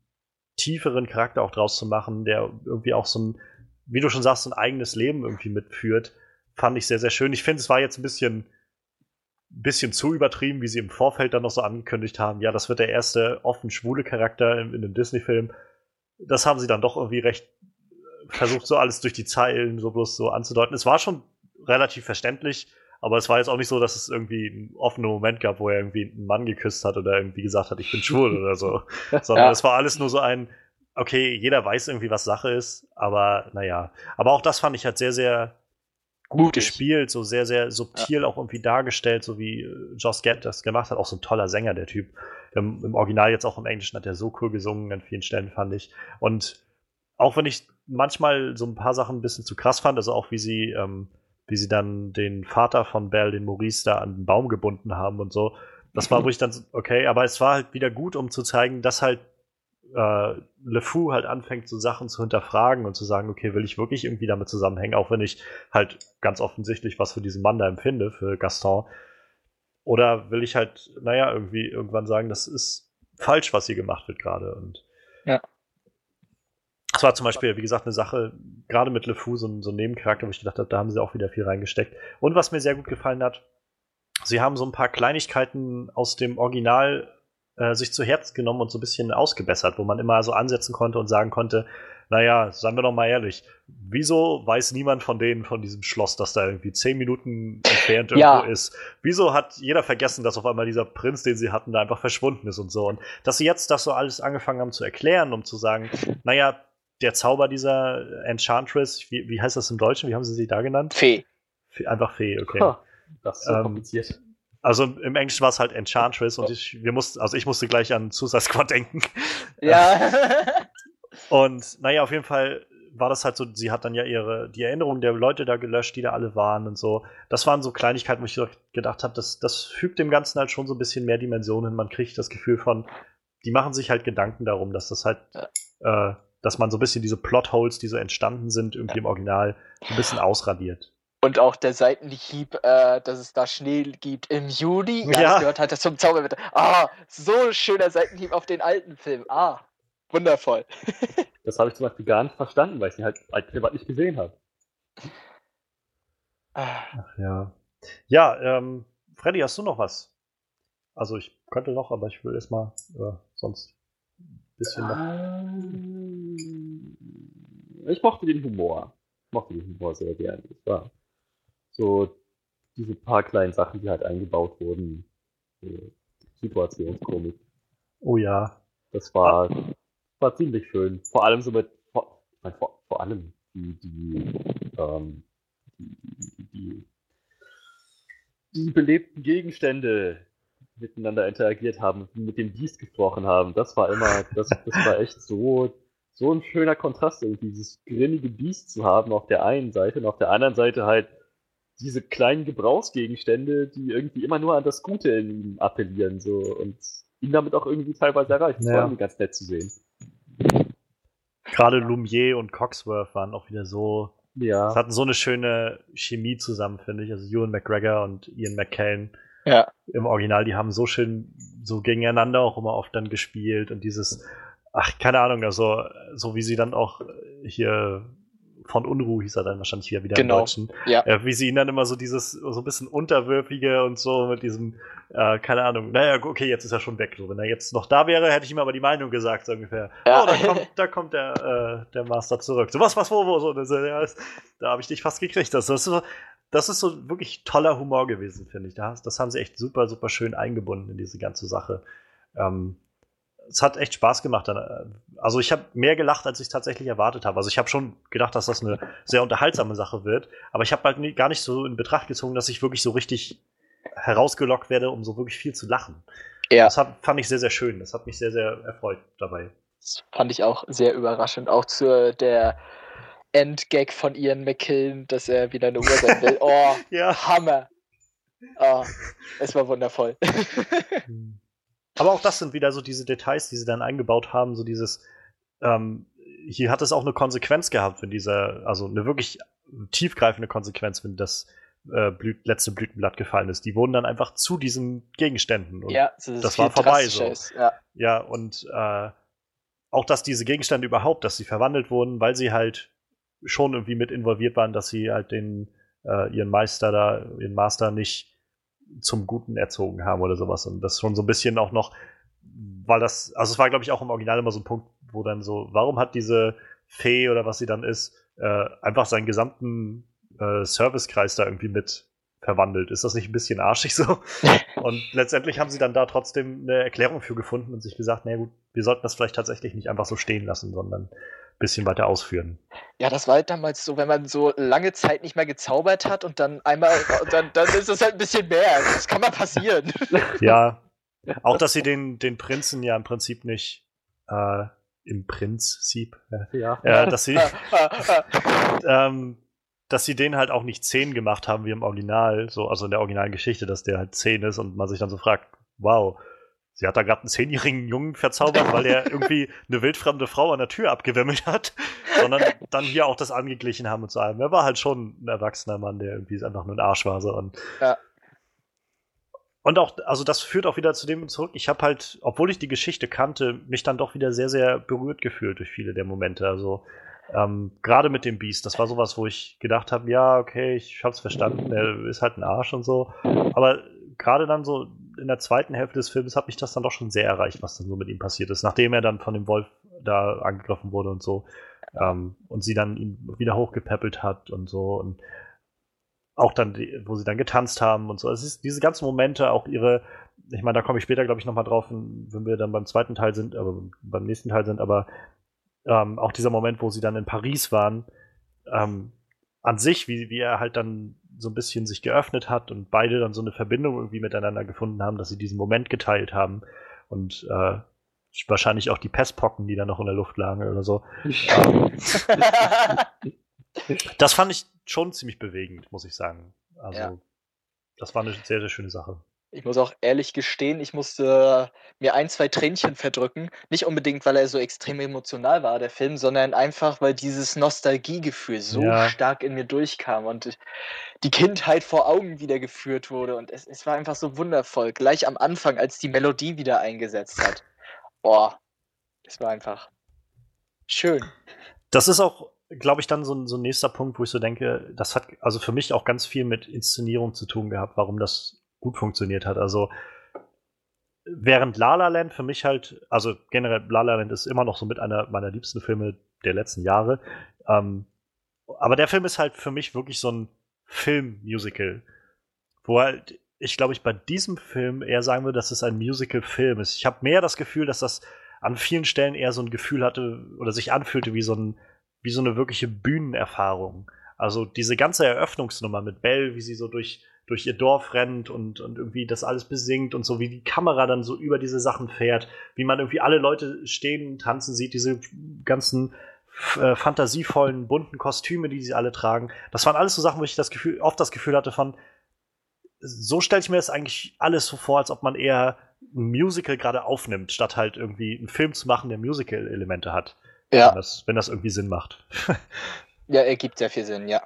Speaker 1: tieferen Charakter auch draus zu machen, der irgendwie auch so ein, wie du schon sagst, ein eigenes Leben irgendwie mitführt, fand ich sehr, sehr schön. Ich finde, es war jetzt ein bisschen, bisschen zu übertrieben, wie sie im Vorfeld dann noch so angekündigt haben. Ja, das wird der erste offen schwule Charakter in, in einem Disney-Film. Das haben sie dann doch irgendwie recht äh, versucht, so alles durch die Zeilen so bloß so anzudeuten. Es war schon relativ verständlich, aber es war jetzt auch nicht so, dass es irgendwie einen offenen Moment gab, wo er irgendwie einen Mann geküsst hat oder irgendwie gesagt hat, ich bin schwul oder so. Sondern
Speaker 3: Ja.
Speaker 1: es war alles nur so ein, okay, jeder weiß irgendwie, was Sache ist, aber naja. Aber auch das fand ich halt sehr, sehr gut gespielt, so sehr, sehr subtil auch irgendwie dargestellt, so wie äh, Joss Gad das gemacht hat. Auch so ein toller Sänger, der Typ. Im, Im Original jetzt auch im Englischen hat er so cool gesungen an vielen Stellen, fand ich. Und auch wenn ich manchmal so ein paar Sachen ein bisschen zu krass fand, also auch wie sie, ähm, wie sie dann den Vater von Belle, den Maurice, da an den Baum gebunden haben und so. Das war, wo ich dann, okay, aber es war halt wieder gut, um zu zeigen, dass halt äh, LeFou halt anfängt, so Sachen zu hinterfragen und zu sagen, okay, will ich wirklich irgendwie damit zusammenhängen, auch wenn ich halt ganz offensichtlich was für diesen Mann da empfinde, für Gaston. Oder will ich halt, naja, irgendwie irgendwann sagen, das ist falsch, was hier gemacht wird gerade. Und
Speaker 3: Ja.
Speaker 1: das war zum Beispiel, wie gesagt, eine Sache, gerade mit LeFou, so so ein Nebencharakter, wo ich gedacht habe, da haben sie auch wieder viel reingesteckt. Und was mir sehr gut gefallen hat, sie haben so ein paar Kleinigkeiten aus dem Original äh, sich zu Herzen genommen und so ein bisschen ausgebessert, wo man immer so ansetzen konnte und sagen konnte, naja, seien wir doch mal ehrlich, wieso weiß niemand von denen von diesem Schloss, das da irgendwie zehn Minuten entfernt irgendwo
Speaker 3: Ja.
Speaker 1: ist? Wieso hat jeder vergessen, dass auf einmal dieser Prinz, den sie hatten, da einfach verschwunden ist und so? Und dass sie jetzt das so alles angefangen haben zu erklären, um zu sagen, naja, der Zauber dieser Enchantress, wie, wie heißt das im Deutschen? Wie haben sie sie da genannt?
Speaker 3: Fee.
Speaker 1: Fe- Einfach Fee, okay.
Speaker 5: Ha, das ist so
Speaker 1: Ähm,
Speaker 5: kompliziert.
Speaker 1: Also im Englischen war es halt Enchantress und ich, wir mussten, also ich musste gleich an Suicide Squad denken.
Speaker 3: Ja.
Speaker 1: Und naja, auf jeden Fall war das halt so, sie hat dann ja ihre, die Erinnerungen der Leute da gelöscht, die da alle waren und so. Das waren so Kleinigkeiten, wo ich gedacht habe, das, das fügt dem Ganzen halt schon so ein bisschen mehr Dimensionen. Man kriegt das Gefühl von, die machen sich halt Gedanken darum, dass das halt, äh, dass man so ein bisschen diese Plotholes, die so entstanden sind, irgendwie im Original, ein bisschen ausradiert.
Speaker 3: Und auch der Seitenhieb, äh, dass es da Schnee gibt im Juli. Ja,
Speaker 1: Ja.
Speaker 3: das gehört halt das zum Zauberwetter. Ah, so ein schöner Seitenhieb auf den alten Film. Ah, wundervoll.
Speaker 5: Das habe ich zum Beispiel gar nicht verstanden, weil ich ihn halt als privat nicht gesehen habe.
Speaker 3: Ah,
Speaker 1: Ach ja. Ja, ähm, Freddy, hast du noch was? Also ich könnte noch, aber ich will erstmal äh, sonst ein bisschen noch.
Speaker 5: Ähm, Ich mochte den Humor. Ich mochte den Humor sehr gerne. Es war so diese paar kleinen Sachen, die halt eingebaut wurden. So Situationskomik.
Speaker 1: Oh ja.
Speaker 5: Das war, war ziemlich schön. Vor allem so mit, vor, vor, vor allem die, die, ähm, die, die, die, belebten Gegenstände miteinander interagiert haben, mit dem Biest gesprochen haben. Das war immer, das, das war echt so, so ein schöner Kontrast, irgendwie dieses grinnige Biest zu haben auf der einen Seite und auf der anderen Seite halt diese kleinen Gebrauchsgegenstände, die irgendwie immer nur an das Gute in ihm appellieren, so und ihn damit auch irgendwie teilweise erreichen. Das war irgendwie ganz nett zu sehen.
Speaker 1: Gerade Lumiere und Coxworth waren auch wieder so.
Speaker 5: Ja.
Speaker 1: Es hatten so eine schöne Chemie zusammen, finde ich. Also Ewan McGregor und Ian McKellen
Speaker 3: ja.
Speaker 1: im Original, die haben so schön so gegeneinander auch immer oft dann gespielt und dieses, ach, keine Ahnung, also so wie sie dann auch hier von Unruh hieß er dann wahrscheinlich wieder wieder
Speaker 3: Genau.
Speaker 1: im Deutschen.
Speaker 3: Ja.
Speaker 1: Äh, wie sie ihn dann immer so dieses, so ein bisschen unterwürfige und so mit diesem, äh, keine Ahnung, naja, okay, jetzt ist er schon weg. So, wenn er jetzt noch da wäre, hätte ich ihm aber die Meinung gesagt, so ungefähr.
Speaker 3: Ja.
Speaker 1: Oh, da kommt, da kommt der, äh, der Master zurück. So, was, was, wo, wo, so, das, ja, da habe ich dich fast gekriegt. Das, das, ist so, das ist so wirklich toller Humor gewesen, finde ich. Das, das haben sie echt super, super schön eingebunden in diese ganze Sache. Ähm, es hat echt Spaß gemacht. Äh, Also ich habe mehr gelacht, als ich tatsächlich erwartet habe. Also ich habe schon gedacht, dass das eine sehr unterhaltsame Sache wird, aber ich habe halt nie, gar nicht so in Betracht gezogen, dass ich wirklich so richtig herausgelockt werde, um so wirklich viel zu lachen.
Speaker 3: Ja,
Speaker 1: Das hat, fand ich sehr, sehr schön. Das hat mich sehr, sehr erfreut dabei.
Speaker 3: das fand ich auch sehr überraschend. Auch zu der Endgag von Ian McKellen, dass er wieder eine Uhr sein will. Oh,
Speaker 1: Ja.
Speaker 3: Hammer. Oh, es war wundervoll.
Speaker 1: Aber auch das sind wieder so diese Details, die sie dann eingebaut haben, so dieses, ähm, hier hat es auch eine Konsequenz gehabt, wenn dieser, also eine wirklich tiefgreifende Konsequenz, wenn das äh, Blüt letzte Blütenblatt gefallen ist. Die wurden dann einfach zu diesen Gegenständen. Und
Speaker 3: ja,
Speaker 1: das, das war vorbei so.
Speaker 3: Ist, ja.
Speaker 1: ja, und äh, auch, dass diese Gegenstände überhaupt, dass sie verwandelt wurden, weil sie halt schon irgendwie mit involviert waren, dass sie halt den, äh, ihren Meister da, ihren Master nicht zum Guten erzogen haben oder sowas. Und das schon so ein bisschen auch noch, weil das, also es war, glaube ich, auch im Original immer so ein Punkt, wo dann so, warum hat diese Fee oder was sie dann ist, äh, einfach seinen gesamten äh, Servicekreis da irgendwie mit verwandelt. Ist das nicht ein bisschen arschig so? und letztendlich haben sie dann da trotzdem eine Erklärung für gefunden und sich gesagt, na gut, wir sollten das vielleicht tatsächlich nicht einfach so stehen lassen, sondern bisschen weiter ausführen.
Speaker 3: Ja, das war halt damals so, wenn man so lange Zeit nicht mehr gezaubert hat und dann einmal, dann, dann ist es halt ein bisschen mehr. Das kann mal passieren.
Speaker 1: Ja, auch dass sie den, den Prinzen ja im Prinzip nicht äh, im Prinzip,
Speaker 5: äh, ja.
Speaker 1: äh, dass sie ähm, dass sie den halt auch nicht 10 gemacht haben wie im Original, so, also in der originalen Geschichte, dass der halt 10 ist und man sich dann so fragt, wow, sie hat da gerade einen zehnjährigen Jungen verzaubert, weil er irgendwie eine wildfremde Frau an der Tür abgewimmelt hat, sondern dann hier auch das angeglichen haben und so allem. Er war halt schon ein erwachsener Mann, der irgendwie einfach nur ein Arsch war. So. Und,
Speaker 3: ja.
Speaker 1: und auch, also das führt auch wieder zu dem zurück. Ich habe halt, obwohl ich die Geschichte kannte, mich dann doch wieder sehr, sehr berührt gefühlt durch viele der Momente. Also ähm, Gerade mit dem Beast, das war sowas, wo ich gedacht habe, ja, okay, ich hab's verstanden, er ist halt ein Arsch und so. Aber gerade dann so in der zweiten Hälfte des Films hat mich das dann doch schon sehr erreicht, was dann so mit ihm passiert ist, nachdem er dann von dem Wolf da angegriffen wurde und so. Ähm, und sie dann ihn wieder hochgepäppelt hat und so. Und auch dann, die, wo sie dann getanzt haben und so. Es ist diese ganzen Momente, auch ihre, ich meine, da komme ich später, glaube ich, nochmal drauf, wenn wir dann beim zweiten Teil sind, aber beim nächsten Teil sind, aber ähm, auch dieser Moment, wo sie dann in Paris waren, ähm, an sich, wie, wie er halt dann so ein bisschen sich geöffnet hat und beide dann so eine Verbindung irgendwie miteinander gefunden haben, dass sie diesen Moment geteilt haben und äh, wahrscheinlich auch die Pestpocken, die da noch in der Luft lagen oder so. Das fand ich schon ziemlich bewegend, muss ich sagen. Also, ja. das war eine sehr, sehr schöne Sache.
Speaker 3: Ich muss auch ehrlich gestehen, ich musste mir ein, zwei Tränchen verdrücken. Nicht unbedingt, weil er so extrem emotional war, der Film, sondern einfach, weil dieses Nostalgiegefühl so ja. stark in mir durchkam und die Kindheit vor Augen wieder geführt wurde. Und es, es war einfach so wundervoll. Gleich am Anfang, als die Melodie wieder eingesetzt hat. Boah, es war einfach schön.
Speaker 1: Das ist auch, glaube ich, dann so ein, so ein nächster Punkt, wo ich so denke, das hat also für mich auch ganz viel mit Inszenierung zu tun gehabt, warum das gut funktioniert hat. Also während La La Land für mich halt, also generell La La Land ist immer noch so mit einer meiner liebsten Filme der letzten Jahre. Ähm, aber der Film ist halt für mich wirklich so ein Film-Musical, wo halt ich glaube ich bei diesem Film eher sagen würde, dass es ein Musical-Film ist. Ich habe mehr das Gefühl, dass das an vielen Stellen eher so ein Gefühl hatte oder sich anfühlte wie so ein wie so eine wirkliche Bühnenerfahrung. Also diese ganze Eröffnungsnummer mit Belle, wie sie so durch durch ihr Dorf rennt und, und irgendwie das alles besingt und so, wie die Kamera dann so über diese Sachen fährt, wie man irgendwie alle Leute stehen und tanzen sieht, diese ganzen äh, fantasievollen, bunten Kostüme, die sie alle tragen. Das waren alles so Sachen, wo ich das Gefühl, oft das Gefühl hatte von, so stelle ich mir das eigentlich alles so vor, als ob man eher ein Musical gerade aufnimmt, statt halt irgendwie einen Film zu machen, der Musical-Elemente hat.
Speaker 3: Ja.
Speaker 1: Wenn das, wenn das irgendwie Sinn macht.
Speaker 3: ja, ergibt sehr viel Sinn, ja.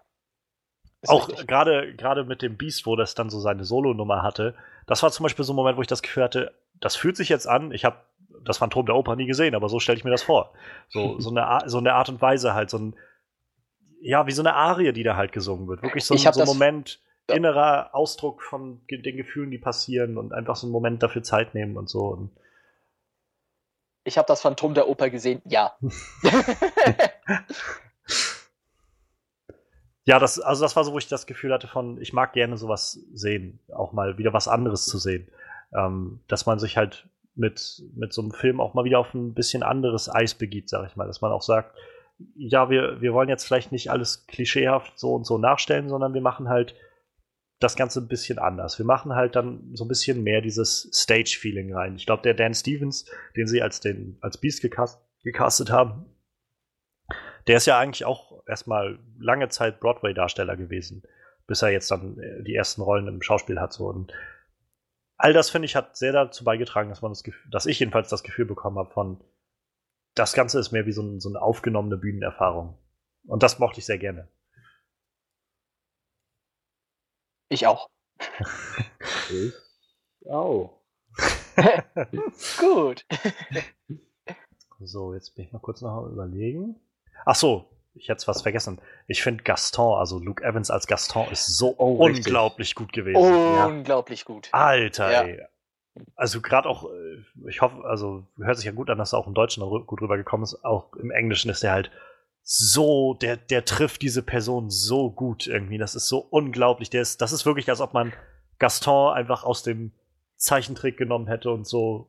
Speaker 1: Ist auch gerade gerade mit dem Beast, wo das dann so seine Solo-Nummer hatte, das war zum Beispiel so ein Moment, wo ich das Gefühl hatte, das fühlt sich jetzt an, ich habe das Phantom der Oper nie gesehen, aber so stelle ich mir das vor. So, so, eine, so eine Art und Weise halt, so ein, ja, wie so eine Arie, die da halt gesungen wird. Wirklich so, ein, so ein Moment, innerer Ausdruck von den Gefühlen, die passieren und einfach so einen Moment dafür Zeit nehmen und so. Und
Speaker 3: ich habe das Phantom der Oper gesehen, ja.
Speaker 1: Ja, das, also das war so, wo ich das Gefühl hatte von, ich mag gerne sowas sehen, auch mal wieder was anderes zu sehen. Ähm, dass man sich halt mit, mit so einem Film auch mal wieder auf ein bisschen anderes Eis begibt, sag ich mal. Dass man auch sagt, ja, wir, wir wollen jetzt vielleicht nicht alles klischeehaft so und so nachstellen, sondern wir machen halt das Ganze ein bisschen anders. Wir machen halt dann so ein bisschen mehr dieses Stage-Feeling rein. Ich glaube, der Dan Stevens, den sie als, den, als Beast gecast, gecastet haben, der ist ja eigentlich auch erstmal lange Zeit Broadway-Darsteller gewesen, bis er jetzt dann äh, die ersten Rollen im Schauspiel hat. So. Und all das, finde ich, hat sehr dazu beigetragen, dass man das Gefühl, dass ich jedenfalls das Gefühl bekommen habe von, das Ganze ist mehr wie so, ein, so eine aufgenommene Bühnenerfahrung. Und das mochte ich sehr gerne.
Speaker 3: Ich auch.
Speaker 5: Ich auch.
Speaker 3: Gut.
Speaker 1: So, jetzt bin ich mal kurz noch am überlegen. Ach so, ich hätte was vergessen. Ich finde Gaston, also Luke Evans als Gaston, ist so
Speaker 5: Oh, richtig.
Speaker 1: unglaublich gut gewesen. Ja.
Speaker 3: Unglaublich gut.
Speaker 1: Alter,
Speaker 3: Ja.
Speaker 1: ey. Also gerade auch, äh, ich hoffe, also hört sich ja gut an, dass er auch im Deutschen gut rübergekommen ist. Auch im Englischen ist der halt so, der, der trifft diese Person so gut irgendwie. Das ist so unglaublich. Der ist, das ist wirklich, als ob man Gaston einfach aus dem Zeichentrick genommen hätte und so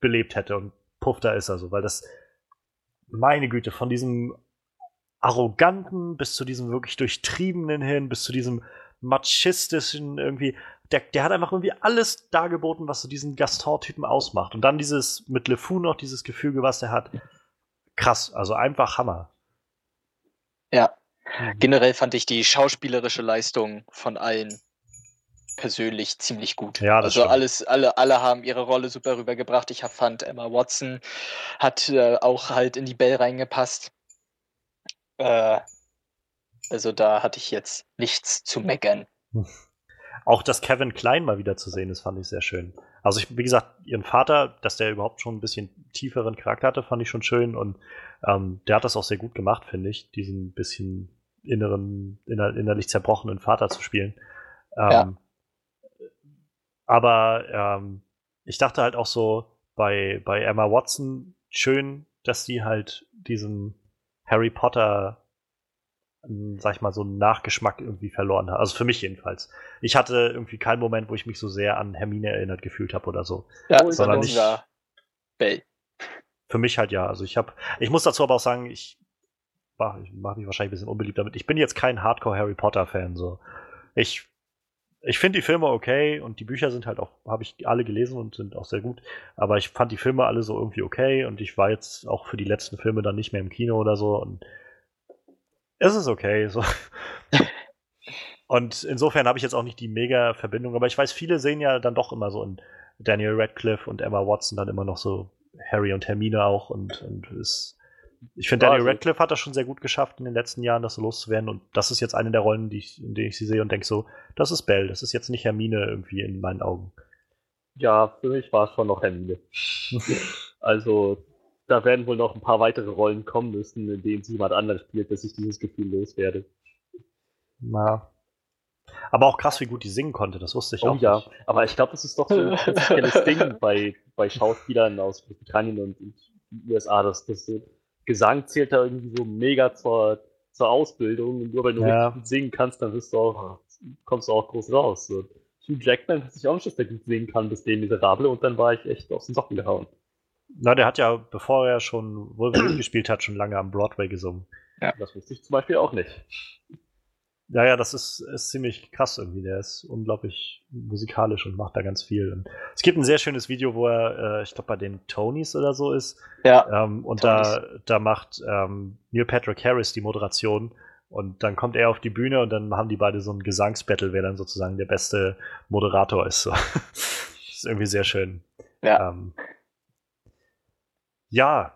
Speaker 1: belebt hätte. Und puff, da ist er so, weil das, meine Güte, von diesem arroganten bis zu diesem wirklich durchtriebenen hin, bis zu diesem machistischen irgendwie, der, der hat einfach irgendwie alles dargeboten, was so diesen Gaston-Typen ausmacht. Und dann dieses mit LeFou noch dieses Gefüge, was der hat. Krass, also einfach Hammer.
Speaker 3: Ja. Generell fand ich die schauspielerische Leistung von allen persönlich ziemlich gut.
Speaker 1: Ja, das
Speaker 3: also
Speaker 1: stimmt.
Speaker 3: alles, alle, alle haben ihre Rolle super rübergebracht. Ich fand Emma Watson hat äh, auch halt in die Bell reingepasst. Äh, also da hatte ich jetzt nichts zu meckern.
Speaker 1: Auch dass Kevin Klein mal wieder zu sehen ist, fand ich sehr schön. Also ich, wie gesagt, ihren Vater, dass der überhaupt schon ein bisschen tieferen Charakter hatte, fand ich schon schön und ähm, der hat das auch sehr gut gemacht, finde ich, diesen bisschen inneren, inner, innerlich zerbrochenen Vater zu spielen. Ähm,
Speaker 3: Ja.
Speaker 1: Aber ähm, ich dachte halt auch so bei, bei Emma Watson schön, dass die halt diesen Harry Potter, ähm, sag ich mal, so einen Nachgeschmack irgendwie verloren hat. Also für mich jedenfalls. Ich hatte irgendwie keinen Moment, wo ich mich so sehr an Hermine erinnert gefühlt habe oder so.
Speaker 3: Ja,
Speaker 5: Oh,
Speaker 1: sondern
Speaker 3: war Bell.
Speaker 1: Für mich halt ja. Also ich habe, ich muss dazu aber auch sagen, ich, mach- ich mache mich wahrscheinlich ein bisschen unbeliebt damit. Ich bin jetzt kein Hardcore Harry Potter Fan. So, ich, ich finde die Filme okay und die Bücher sind halt auch, habe ich alle gelesen und sind auch sehr gut. Aber ich fand die Filme alle so irgendwie okay und ich war jetzt auch für die letzten Filme dann nicht mehr im Kino oder so und es ist okay. So. Und insofern habe ich jetzt auch nicht die mega Verbindung, aber ich weiß, viele sehen ja dann doch immer so in Daniel Radcliffe und Emma Watson dann immer noch so Harry und Hermine auch und, und ist, ich finde, Daniel
Speaker 5: also-
Speaker 1: Radcliffe hat das schon sehr gut geschafft in den letzten Jahren, das so loszuwerden und das ist jetzt eine der Rollen, die ich, in denen ich sie sehe und denke so, das ist Belle, das ist jetzt nicht Hermine irgendwie in meinen Augen.
Speaker 5: Ja, für mich war es schon noch Hermine. also, da werden wohl noch ein paar weitere Rollen kommen müssen, in denen sie jemand anders spielt, bis ich dieses Gefühl loswerde.
Speaker 1: Ja. Aber auch krass, wie gut die singen konnte, das wusste ich
Speaker 5: Oh
Speaker 1: auch
Speaker 5: ja,
Speaker 1: nicht.
Speaker 5: aber ich glaube, das ist doch so ein prinzipielles Ding bei, bei Schauspielern aus Großbritannien und den USA, dass das so, Gesang zählt da irgendwie so mega zur, zur Ausbildung und nur wenn du
Speaker 1: Ja.
Speaker 5: richtig gut singen kannst, dann bist du auch, kommst du auch groß raus. So. Hugh Jackman hat sich auch nicht, dass der gut singen kann, bis den Miserable und dann war ich echt aus den Socken gehauen.
Speaker 1: Na, der hat ja, bevor er schon Wolverine gespielt hat, schon lange am Broadway gesungen.
Speaker 5: Das wusste ich zum Beispiel auch nicht.
Speaker 1: Ja, ja, das ist, ist ziemlich krass irgendwie. Der ist unglaublich musikalisch und macht da ganz viel. Und es gibt ein sehr schönes Video, wo er, äh, ich glaube, bei den Tonys oder so ist.
Speaker 3: Ja,
Speaker 1: Ähm, und da, da macht ähm, Neil Patrick Harris die Moderation. Und dann kommt er auf die Bühne und dann haben die beide so ein Gesangsbattle, wer dann sozusagen der beste Moderator ist. So. das ist irgendwie sehr schön.
Speaker 3: Ja.
Speaker 1: Ähm, ja,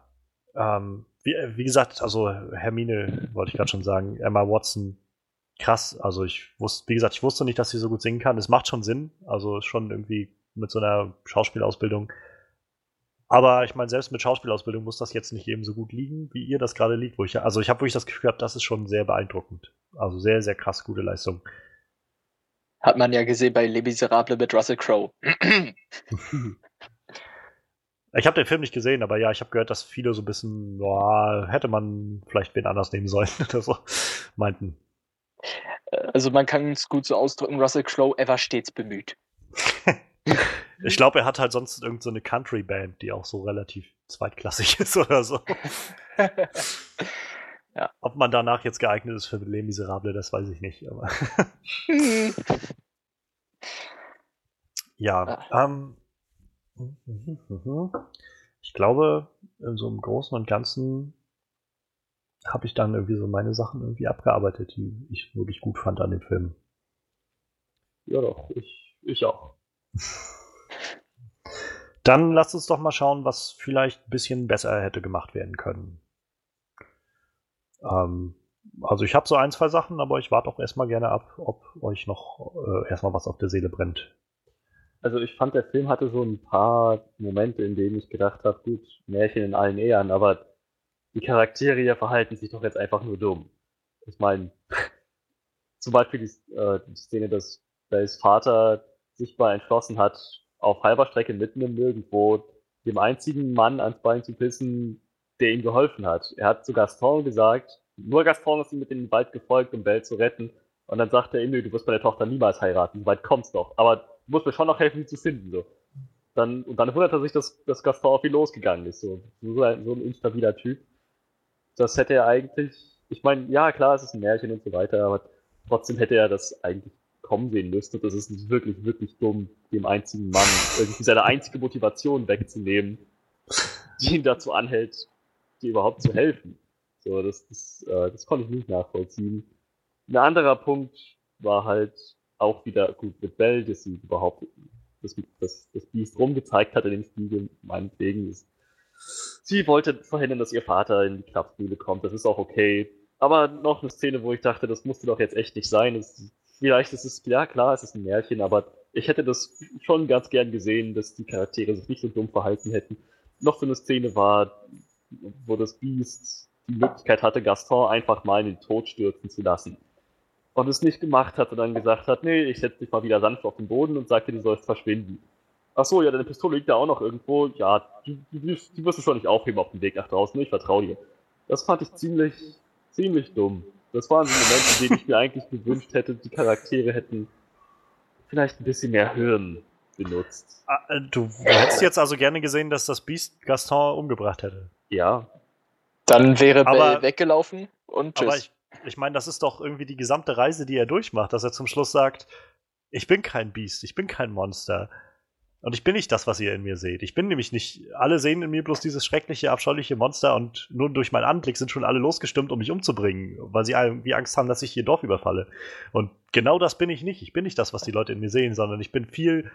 Speaker 1: ähm, wie, wie gesagt, also Hermine wollte ich gerade schon sagen, Emma Watson, krass. Also ich wusste, wie gesagt, ich wusste nicht, dass sie so gut singen kann. Es macht schon Sinn, also schon irgendwie mit so einer Schauspielausbildung. Aber ich meine, selbst mit Schauspielausbildung muss das jetzt nicht jedem so gut liegen, wie ihr das gerade liegt. Wo ich, also ich habe wirklich das Gefühl gehabt, das ist schon sehr beeindruckend. Also sehr, sehr krass gute Leistung.
Speaker 3: hat man ja gesehen bei Les Miserables mit Russell Crowe.
Speaker 1: Ich habe den Film nicht gesehen, aber ja, ich habe gehört, dass viele so ein bisschen, boah, hätte man vielleicht wen anders nehmen sollen oder so, meinten.
Speaker 3: Also man kann es gut so ausdrücken, Russell Crowe, er war stets bemüht.
Speaker 1: Ich glaube, er hat halt sonst irgendeine so eine Country-Band, die auch so relativ zweitklassig ist oder so. Ob man danach jetzt geeignet ist für Les Miserable, das weiß ich nicht. Aber ja, ähm, ich glaube, in so im Großen und Ganzen habe ich dann irgendwie so meine Sachen irgendwie abgearbeitet, die ich wirklich gut fand an dem Film.
Speaker 5: Ja doch, ich, ich auch.
Speaker 1: Dann lasst uns doch mal schauen, was vielleicht ein bisschen besser hätte gemacht werden können. Ähm, also ich habe so ein, zwei Sachen, aber ich warte auch erstmal gerne ab, ob euch noch äh, erstmal was auf der Seele brennt.
Speaker 5: Also ich fand, der Film hatte so ein paar Momente, in denen ich gedacht habe, gut, Märchen in allen Ehren, aber die Charaktere hier verhalten sich doch jetzt einfach nur dumm. Ich meine, zum Beispiel die, äh, die Szene, dass Bells Vater sich mal entschlossen hat, auf halber Strecke mitten im Nirgendwo dem einzigen Mann ans Bein zu pissen, der ihm geholfen hat. Er hat zu Gaston gesagt, nur Gaston ist ihm mit in den Wald gefolgt, um Belle zu retten. Und dann sagt er ihm, du wirst meine Tochter niemals heiraten, so weit kommst doch. Aber du musst mir schon noch helfen, sie zu finden. So. Dann, und dann wundert er sich, dass, dass Gaston auf ihn losgegangen ist. So, so, ein, so ein instabiler Typ. Das hätte er eigentlich, ich meine, ja klar, es ist ein Märchen und so weiter, aber trotzdem hätte er das eigentlich kommen sehen müsste. Das ist wirklich, wirklich dumm, dem einzigen Mann irgendwie seine einzige Motivation wegzunehmen, die ihn dazu anhält, dir überhaupt zu helfen. So, das, das, äh, das konnte ich nicht nachvollziehen. Ein anderer Punkt war halt auch wieder gut mit Bell, dass sie überhaupt das, das, das Biest rumgezeigt hat in dem Spiegel, meinetwegen. Ist, sie wollte verhindern, dass ihr Vater in die Klappmühle kommt, das ist auch okay. Aber noch eine Szene, wo ich dachte, das musste doch jetzt echt nicht sein. Das, vielleicht ist es, ja klar, es ist ein Märchen, aber ich hätte das schon ganz gern gesehen, dass die Charaktere sich nicht so dumm verhalten hätten. Noch so eine Szene war, wo das Biest die Möglichkeit hatte, Gaston einfach mal in den Tod stürzen zu lassen. Und es nicht gemacht hat und dann gesagt hat, nee, ich setze dich mal wieder sanft auf den Boden und sagte, du sollst verschwinden. Ach so, ja, deine Pistole liegt da auch noch irgendwo. Ja, die, die, die wirst du schon nicht aufheben auf dem Weg nach draußen, ich vertraue dir. Das fand ich ziemlich, ziemlich dumm. Das waren so Momente, in denen ich mir eigentlich gewünscht hätte, die Charaktere hätten vielleicht ein bisschen mehr Hirn benutzt.
Speaker 1: Ah, äh, du hättest jetzt also gerne gesehen, dass das Biest Gaston umgebracht hätte.
Speaker 5: Ja.
Speaker 3: Dann wäre Bell
Speaker 1: Aber-
Speaker 3: weggelaufen und
Speaker 1: Aber
Speaker 3: tschüss.
Speaker 1: ich, ich meine, das ist doch irgendwie die gesamte Reise, die er durchmacht, dass er zum Schluss sagt, ich bin kein Biest, ich bin kein Monster. Und ich bin nicht das, was ihr in mir seht. Ich bin nämlich nicht, alle sehen in mir bloß dieses schreckliche, abscheuliche Monster und nur durch meinen Anblick sind schon alle losgestimmt, um mich umzubringen, weil sie irgendwie Angst haben, dass ich ihr Dorf überfalle. Und genau das bin ich nicht. Ich bin nicht das, was die Leute in mir sehen, sondern ich bin viel,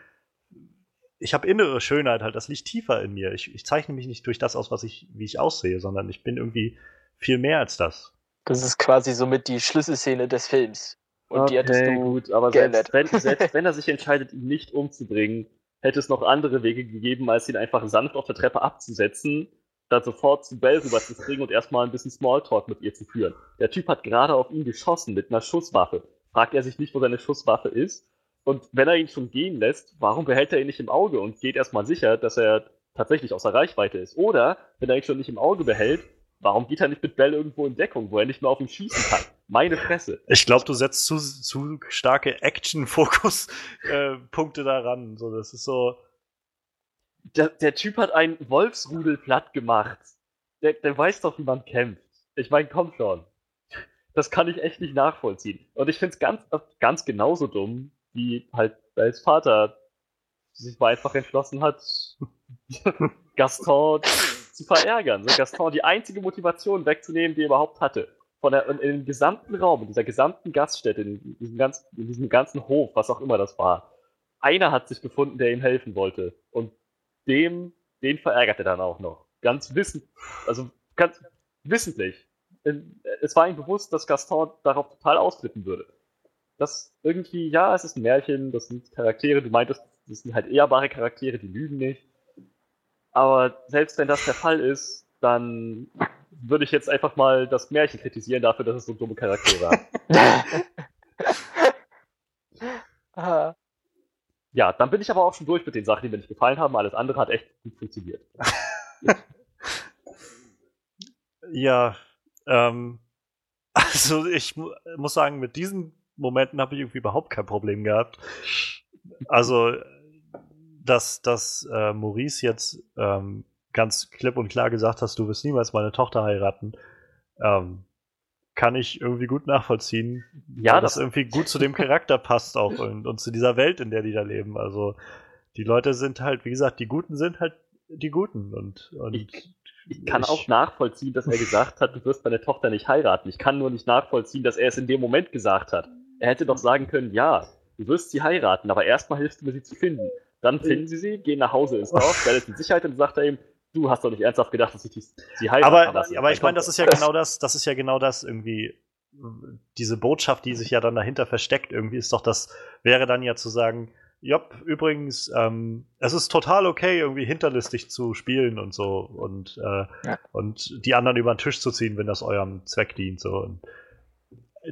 Speaker 1: ich habe innere Schönheit halt, das liegt tiefer in mir. Ich, ich zeichne mich nicht durch das aus, was ich, wie ich aussehe, sondern ich bin irgendwie viel mehr als das.
Speaker 3: Das ist quasi somit die Schlüsselszene des Films. Und die hättest
Speaker 5: okay,
Speaker 3: du
Speaker 5: gut, aber
Speaker 3: geändert.
Speaker 5: selbst wenn, selbst wenn er sich entscheidet, ihn nicht umzubringen, hätte es noch andere Wege gegeben, als ihn einfach sanft auf der Treppe abzusetzen, dann sofort zu Bell rüberzubringen und erstmal ein bisschen Smalltalk mit ihr zu führen. Der Typ hat gerade auf ihn geschossen mit einer Schusswaffe. Fragt er sich nicht, wo seine Schusswaffe ist? Und wenn er ihn schon gehen lässt, warum behält er ihn nicht im Auge und geht erstmal sicher, dass er tatsächlich außer Reichweite ist? Oder, wenn er ihn schon nicht im Auge behält, warum geht er nicht mit Bell irgendwo in Deckung, wo er nicht mehr auf ihn schießen kann? Meine Fresse.
Speaker 1: Ich glaube, du setzt zu, zu starke Action-Fokus-Punkte daran. So, das ist so.
Speaker 5: Der, der Typ hat einen Wolfsrudel platt gemacht. Der, der weiß doch, wie man kämpft. Ich meine, komm schon. Das kann ich echt nicht nachvollziehen. Und ich finde es ganz, ganz genauso dumm, wie halt Bells Vater sich mal einfach entschlossen hat, Gaston zu verärgern. So Gaston die einzige Motivation wegzunehmen, die er überhaupt hatte. Von der, in, in dem gesamten Raum, in dieser gesamten Gaststätte, in diesem, ganzen, in diesem ganzen Hof, was auch immer das war. Einer hat sich gefunden, der ihm helfen wollte. Und dem, den verärgert er dann auch noch. Ganz wissend, also ganz wissentlich. Es war ihm bewusst, dass Gaston darauf total ausflippen würde. Das irgendwie, ja, es ist ein Märchen, das sind Charaktere, du meintest, das sind halt ehrbare Charaktere, die lügen nicht. Aber selbst wenn das der Fall ist, dann würde ich jetzt einfach mal das Märchen kritisieren dafür, dass es so dumme Charaktere hat. Ja, dann bin ich aber auch schon durch mit den Sachen, die mir nicht gefallen haben. Alles andere hat echt gut funktioniert.
Speaker 1: Ja, ähm, also ich mu muss sagen, mit diesen Momenten habe ich irgendwie überhaupt kein Problem gehabt. Also, dass, dass äh, Maurice jetzt ähm, ganz klipp und klar gesagt hast, du wirst niemals meine Tochter heiraten, ähm, kann ich irgendwie gut nachvollziehen.
Speaker 5: Ja,
Speaker 1: weil das
Speaker 5: das-
Speaker 1: irgendwie gut zu dem Charakter passt auch und, und zu dieser Welt, in der die da leben. Also die Leute sind halt, wie gesagt, die Guten sind halt die Guten und, und
Speaker 5: Ich- Ich kann auch nachvollziehen, dass er gesagt hat, du wirst meine Tochter nicht heiraten. Ich kann nur nicht nachvollziehen, dass er es in dem Moment gesagt hat. Er hätte doch sagen können, ja, du wirst sie heiraten, aber erstmal hilfst du mir, sie zu finden. Dann finden sie sie, gehen nach Hause ins Dorf, ist in Sicherheit und dann sagt er ihm, du hast doch nicht ernsthaft gedacht, dass ich die, sie heirate.
Speaker 1: aber, aber ich meine, das ist ja genau das, das ist ja genau das irgendwie. diese Botschaft, die sich ja dann dahinter versteckt, irgendwie ist doch das, wäre dann ja zu sagen, Jopp, übrigens, ähm, es ist total okay, irgendwie hinterlistig zu spielen und so und, äh,
Speaker 3: Ja.
Speaker 1: und die anderen über den Tisch zu ziehen, wenn das eurem Zweck dient. So. Und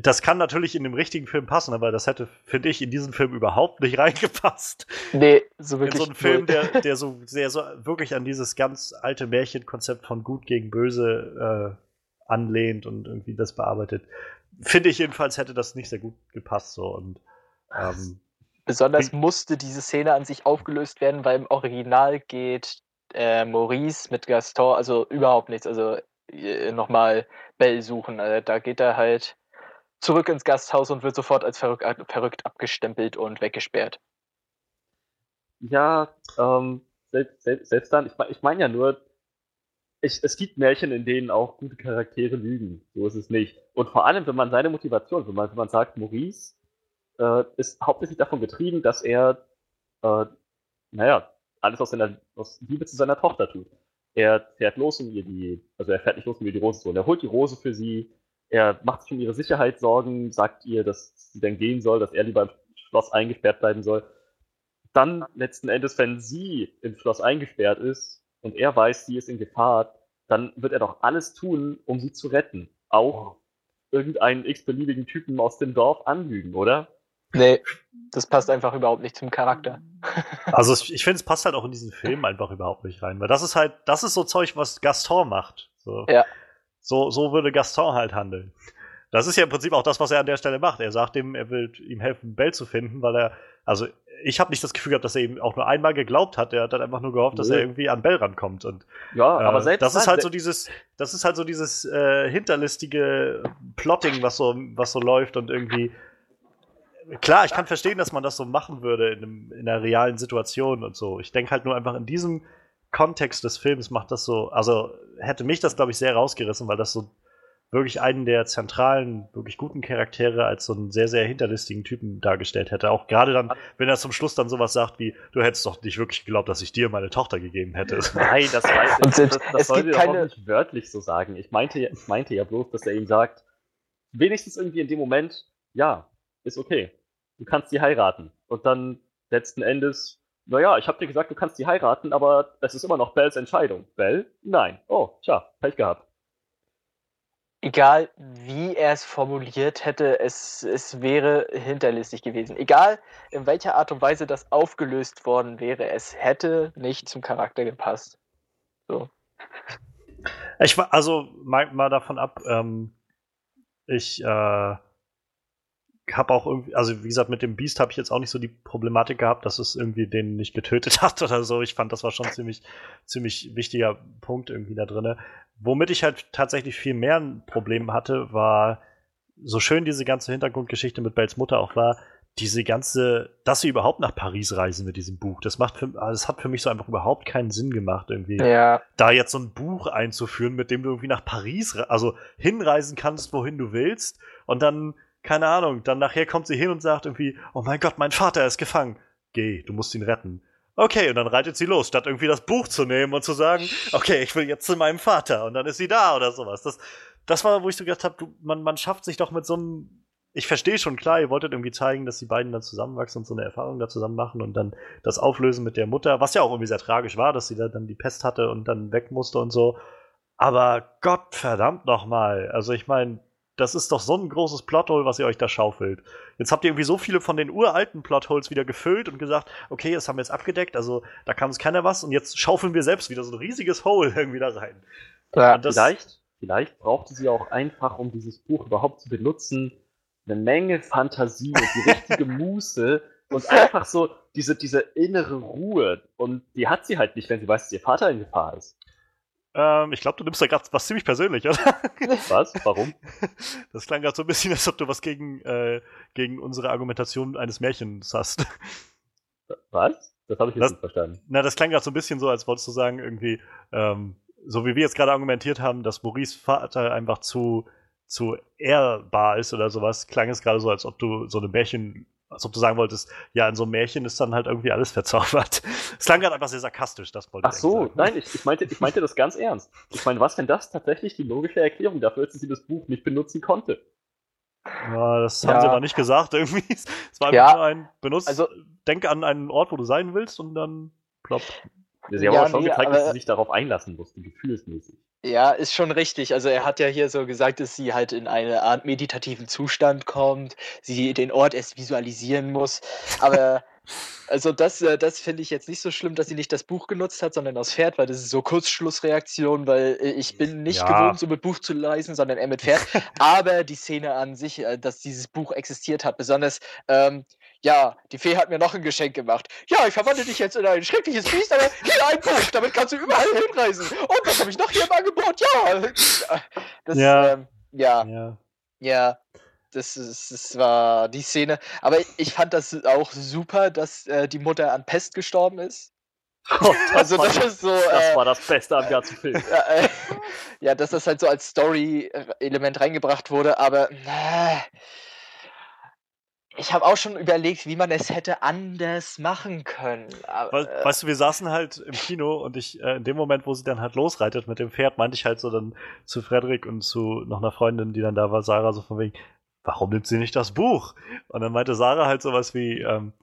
Speaker 1: das kann natürlich in dem richtigen Film passen, aber das hätte, finde ich, in diesen Film überhaupt nicht reingepasst.
Speaker 3: Nee, so
Speaker 1: In
Speaker 3: wirklich.
Speaker 1: so einen Film, der, der so sehr so wirklich an dieses ganz alte Märchenkonzept von Gut gegen Böse äh, anlehnt und irgendwie das bearbeitet. Finde ich jedenfalls hätte das nicht sehr gut gepasst so und ähm,
Speaker 3: Besonders musste diese Szene an sich aufgelöst werden, weil im Original geht äh, Maurice mit Gaston also überhaupt nichts. Also äh, nochmal Bell suchen. Also, da geht er halt zurück ins Gasthaus und wird sofort als verrückt, verrückt abgestempelt und weggesperrt.
Speaker 5: Ja, ähm, selbst, selbst, selbst dann, ich meine ich mein ja nur, ich, es gibt Märchen, in denen auch gute Charaktere lügen. So ist es nicht. Und vor allem, wenn man seine Motivation, wenn man, wenn man sagt, Maurice äh, ist hauptsächlich davon getrieben, dass er, äh, naja, alles aus, seiner, aus Liebe zu seiner Tochter tut. Er fährt los, um ihr die, also er fährt nicht los, um ihr die Rose zu holen. Er holt die Rose für sie, er macht sich um ihre Sicherheit Sorgen, sagt ihr, dass sie dann gehen soll, dass er lieber im Schloss eingesperrt bleiben soll dann letzten Endes, wenn sie im Schloss eingesperrt ist und er weiß, sie ist in Gefahr, dann wird er doch alles tun, um sie zu retten. Auch irgendeinen x-beliebigen Typen aus dem Dorf anlügen, oder?
Speaker 3: Nee, das passt einfach überhaupt nicht zum Charakter.
Speaker 1: also ich finde, es passt halt auch in diesen Film einfach überhaupt nicht rein, weil das ist halt, das ist so Zeug, was Gaston macht. So,
Speaker 3: Ja.
Speaker 1: So, so würde Gaston halt handeln. Das ist ja im Prinzip auch das, was er an der Stelle macht. Er sagt ihm, er will ihm helfen, Bell zu finden, weil er, also ich habe nicht das Gefühl gehabt, dass er ihm auch nur einmal geglaubt hat. Er hat dann einfach nur gehofft, dass
Speaker 5: Nö.
Speaker 1: er irgendwie an Bell rankommt. Und
Speaker 5: Ja,
Speaker 1: äh,
Speaker 5: aber selbst
Speaker 1: das ist halt so dieses, das ist halt so dieses äh, hinterlistige Plotting, was so, was so läuft und irgendwie. Klar, ich kann verstehen, dass man das so machen würde in, einem, in einer realen Situation und so. Ich denke halt nur einfach in diesem Kontext des Films macht das so, also hätte mich das, glaube ich, sehr rausgerissen, weil das so wirklich einen der zentralen, wirklich guten Charaktere als so einen sehr, sehr hinterlistigen Typen dargestellt hätte. Auch gerade dann, wenn er zum Schluss dann sowas sagt wie, du hättest doch nicht wirklich geglaubt, dass ich dir meine Tochter gegeben hätte.
Speaker 5: Nein, das, weiß
Speaker 3: Und
Speaker 5: das,
Speaker 3: selbst-
Speaker 5: das, das
Speaker 3: es
Speaker 5: sollte
Speaker 3: keine-
Speaker 5: nicht wörtlich so sagen. Ich meinte, ja- ich meinte ja bloß, dass er ihm sagt, wenigstens irgendwie in dem Moment, ja, ist okay. Du kannst sie heiraten. Und dann letzten Endes, naja, ich habe dir gesagt, du kannst sie heiraten, aber es ist immer noch Bells Entscheidung. Bell? Nein. Oh, tja, Pech gehabt.
Speaker 3: Egal wie er es formuliert hätte, es, es wäre hinterlistig gewesen. Egal in welcher Art und Weise das aufgelöst worden wäre, es hätte nicht zum Charakter gepasst. So.
Speaker 1: Ich war, also mal, mal davon ab, ähm, ich äh, habe auch irgendwie, also wie gesagt, mit dem Beast habe ich jetzt auch nicht so die Problematik gehabt, dass es irgendwie den nicht getötet hat oder so. Ich fand, das war schon ziemlich, ziemlich wichtiger Punkt irgendwie da drin. Womit ich halt tatsächlich viel mehr ein Problem hatte, war, so schön diese ganze Hintergrundgeschichte mit Bells Mutter auch war, diese ganze, dass sie überhaupt nach Paris reisen mit diesem Buch, das macht für, also das hat für mich so einfach überhaupt keinen Sinn gemacht irgendwie
Speaker 3: Ja,
Speaker 1: da jetzt so ein Buch einzuführen, mit dem du irgendwie nach Paris, also hinreisen kannst, wohin du willst, und dann, keine Ahnung, dann nachher kommt sie hin und sagt irgendwie, oh mein Gott, mein Vater ist gefangen. Geh, du musst ihn retten. Okay, und dann reitet sie los, statt irgendwie das Buch zu nehmen und zu sagen, okay, ich will jetzt zu meinem Vater, und dann ist sie da oder sowas. Das, das war, wo ich so gedacht habe, man, man schafft sich doch mit so einem. Ich verstehe schon, klar, ihr wolltet irgendwie zeigen, dass die beiden dann zusammenwachsen und so eine Erfahrung da zusammen machen und dann das Auflösen mit der Mutter, was ja auch irgendwie sehr tragisch war, dass sie da dann die Pest hatte und dann weg musste und so. Aber Gott verdammt nochmal. Also ich meine, das ist doch so ein großes Plothole, was ihr euch da schaufelt. Jetzt habt ihr irgendwie so viele von den uralten Plotholes wieder gefüllt und gesagt, okay, das haben wir jetzt abgedeckt, also da kam uns keiner was und jetzt schaufeln wir selbst wieder so ein riesiges Hole irgendwie da rein.
Speaker 3: ja.
Speaker 1: Das,
Speaker 5: vielleicht, vielleicht brauchte sie auch einfach, um dieses Buch überhaupt zu benutzen, eine Menge Fantasie und die richtige Muße und einfach so diese, diese innere Ruhe. Und die hat sie halt nicht, wenn sie weiß, dass ihr Vater in Gefahr ist.
Speaker 1: Ähm, ich glaube, du nimmst da gerade was ziemlich persönlich, oder?
Speaker 5: Was? Warum?
Speaker 1: Das klang gerade so ein bisschen, als ob du was gegen, äh, gegen unsere Argumentation eines Märchens hast.
Speaker 5: Was? Das habe ich jetzt
Speaker 1: Das-
Speaker 5: nicht verstanden.
Speaker 1: Na, das klang gerade so ein bisschen so, als wolltest du sagen, irgendwie, ähm, so wie wir jetzt gerade argumentiert haben, dass Maurice Vater einfach zu, zu ehrbar ist oder sowas, klang es gerade so, als ob du so eine Märchen, als ob du sagen wolltest, ja, in so einem Märchen ist dann halt irgendwie alles verzaubert. Es klang gerade einfach sehr sarkastisch, das wollte
Speaker 5: Ach
Speaker 1: ich
Speaker 5: so,
Speaker 1: eigentlich sagen.
Speaker 5: nein, ich, ich, meinte, ich meinte das ganz ernst. Ich meine, was, wenn das tatsächlich die logische Erklärung dafür ist, dass sie das Buch nicht benutzen konnte?
Speaker 1: Ja, das haben sie
Speaker 3: Ja.
Speaker 1: aber nicht gesagt irgendwie. Es war einfach
Speaker 3: Ja.
Speaker 1: nur ein benutzt.
Speaker 3: Also-
Speaker 1: denk an einen Ort, wo du sein willst und dann plopp.
Speaker 5: Sie haben
Speaker 3: Ja,
Speaker 5: aber schon
Speaker 3: nee,
Speaker 5: gezeigt, dass sie sich darauf einlassen mussten, gefühlsmäßig.
Speaker 3: Ja, ist schon richtig. Also er hat ja hier so gesagt, dass sie halt in eine Art meditativen Zustand kommt, sie den Ort erst visualisieren muss. Aber also das, äh, das finde ich jetzt nicht so schlimm, dass sie nicht das Buch genutzt hat, sondern das Pferd, weil das ist so Kurzschlussreaktion, weil äh, ich bin nicht
Speaker 1: Ja.
Speaker 3: gewohnt, so mit Buch zu lesen, sondern eher mit Pferd. Aber die Szene an sich, äh, dass dieses Buch existiert hat, besonders ähm, ja, die Fee hat mir noch ein Geschenk gemacht. Ja, ich verwandle dich jetzt in ein schreckliches Biest, aber hier ein Buch, damit kannst du überall hinreisen. Und was habe ich noch hier im Angebot? Ja. Das,
Speaker 1: Ja.
Speaker 3: Ähm, ja,
Speaker 1: Ja.
Speaker 3: ja. Das, ist, das war die Szene. Aber ich fand das auch super, dass äh, die Mutter an Pest gestorben ist.
Speaker 5: Oh,
Speaker 3: Also
Speaker 5: war,
Speaker 3: das ist so.
Speaker 5: das
Speaker 3: äh,
Speaker 5: war das Beste am ganzen Film.
Speaker 3: ja, äh, ja, dass das halt so als Story-Element reingebracht wurde, aber äh, ich habe auch schon überlegt, wie man es hätte anders machen können. Aber, äh,
Speaker 1: weißt du, wir saßen halt im Kino und ich, äh, in dem Moment, wo sie dann halt losreitet mit dem Pferd, meinte ich halt so dann zu Frederik und zu noch einer Freundin, die dann da war, Sarah, so von wegen, warum nimmt sie nicht das Buch? Und dann meinte Sarah halt sowas wie, ähm,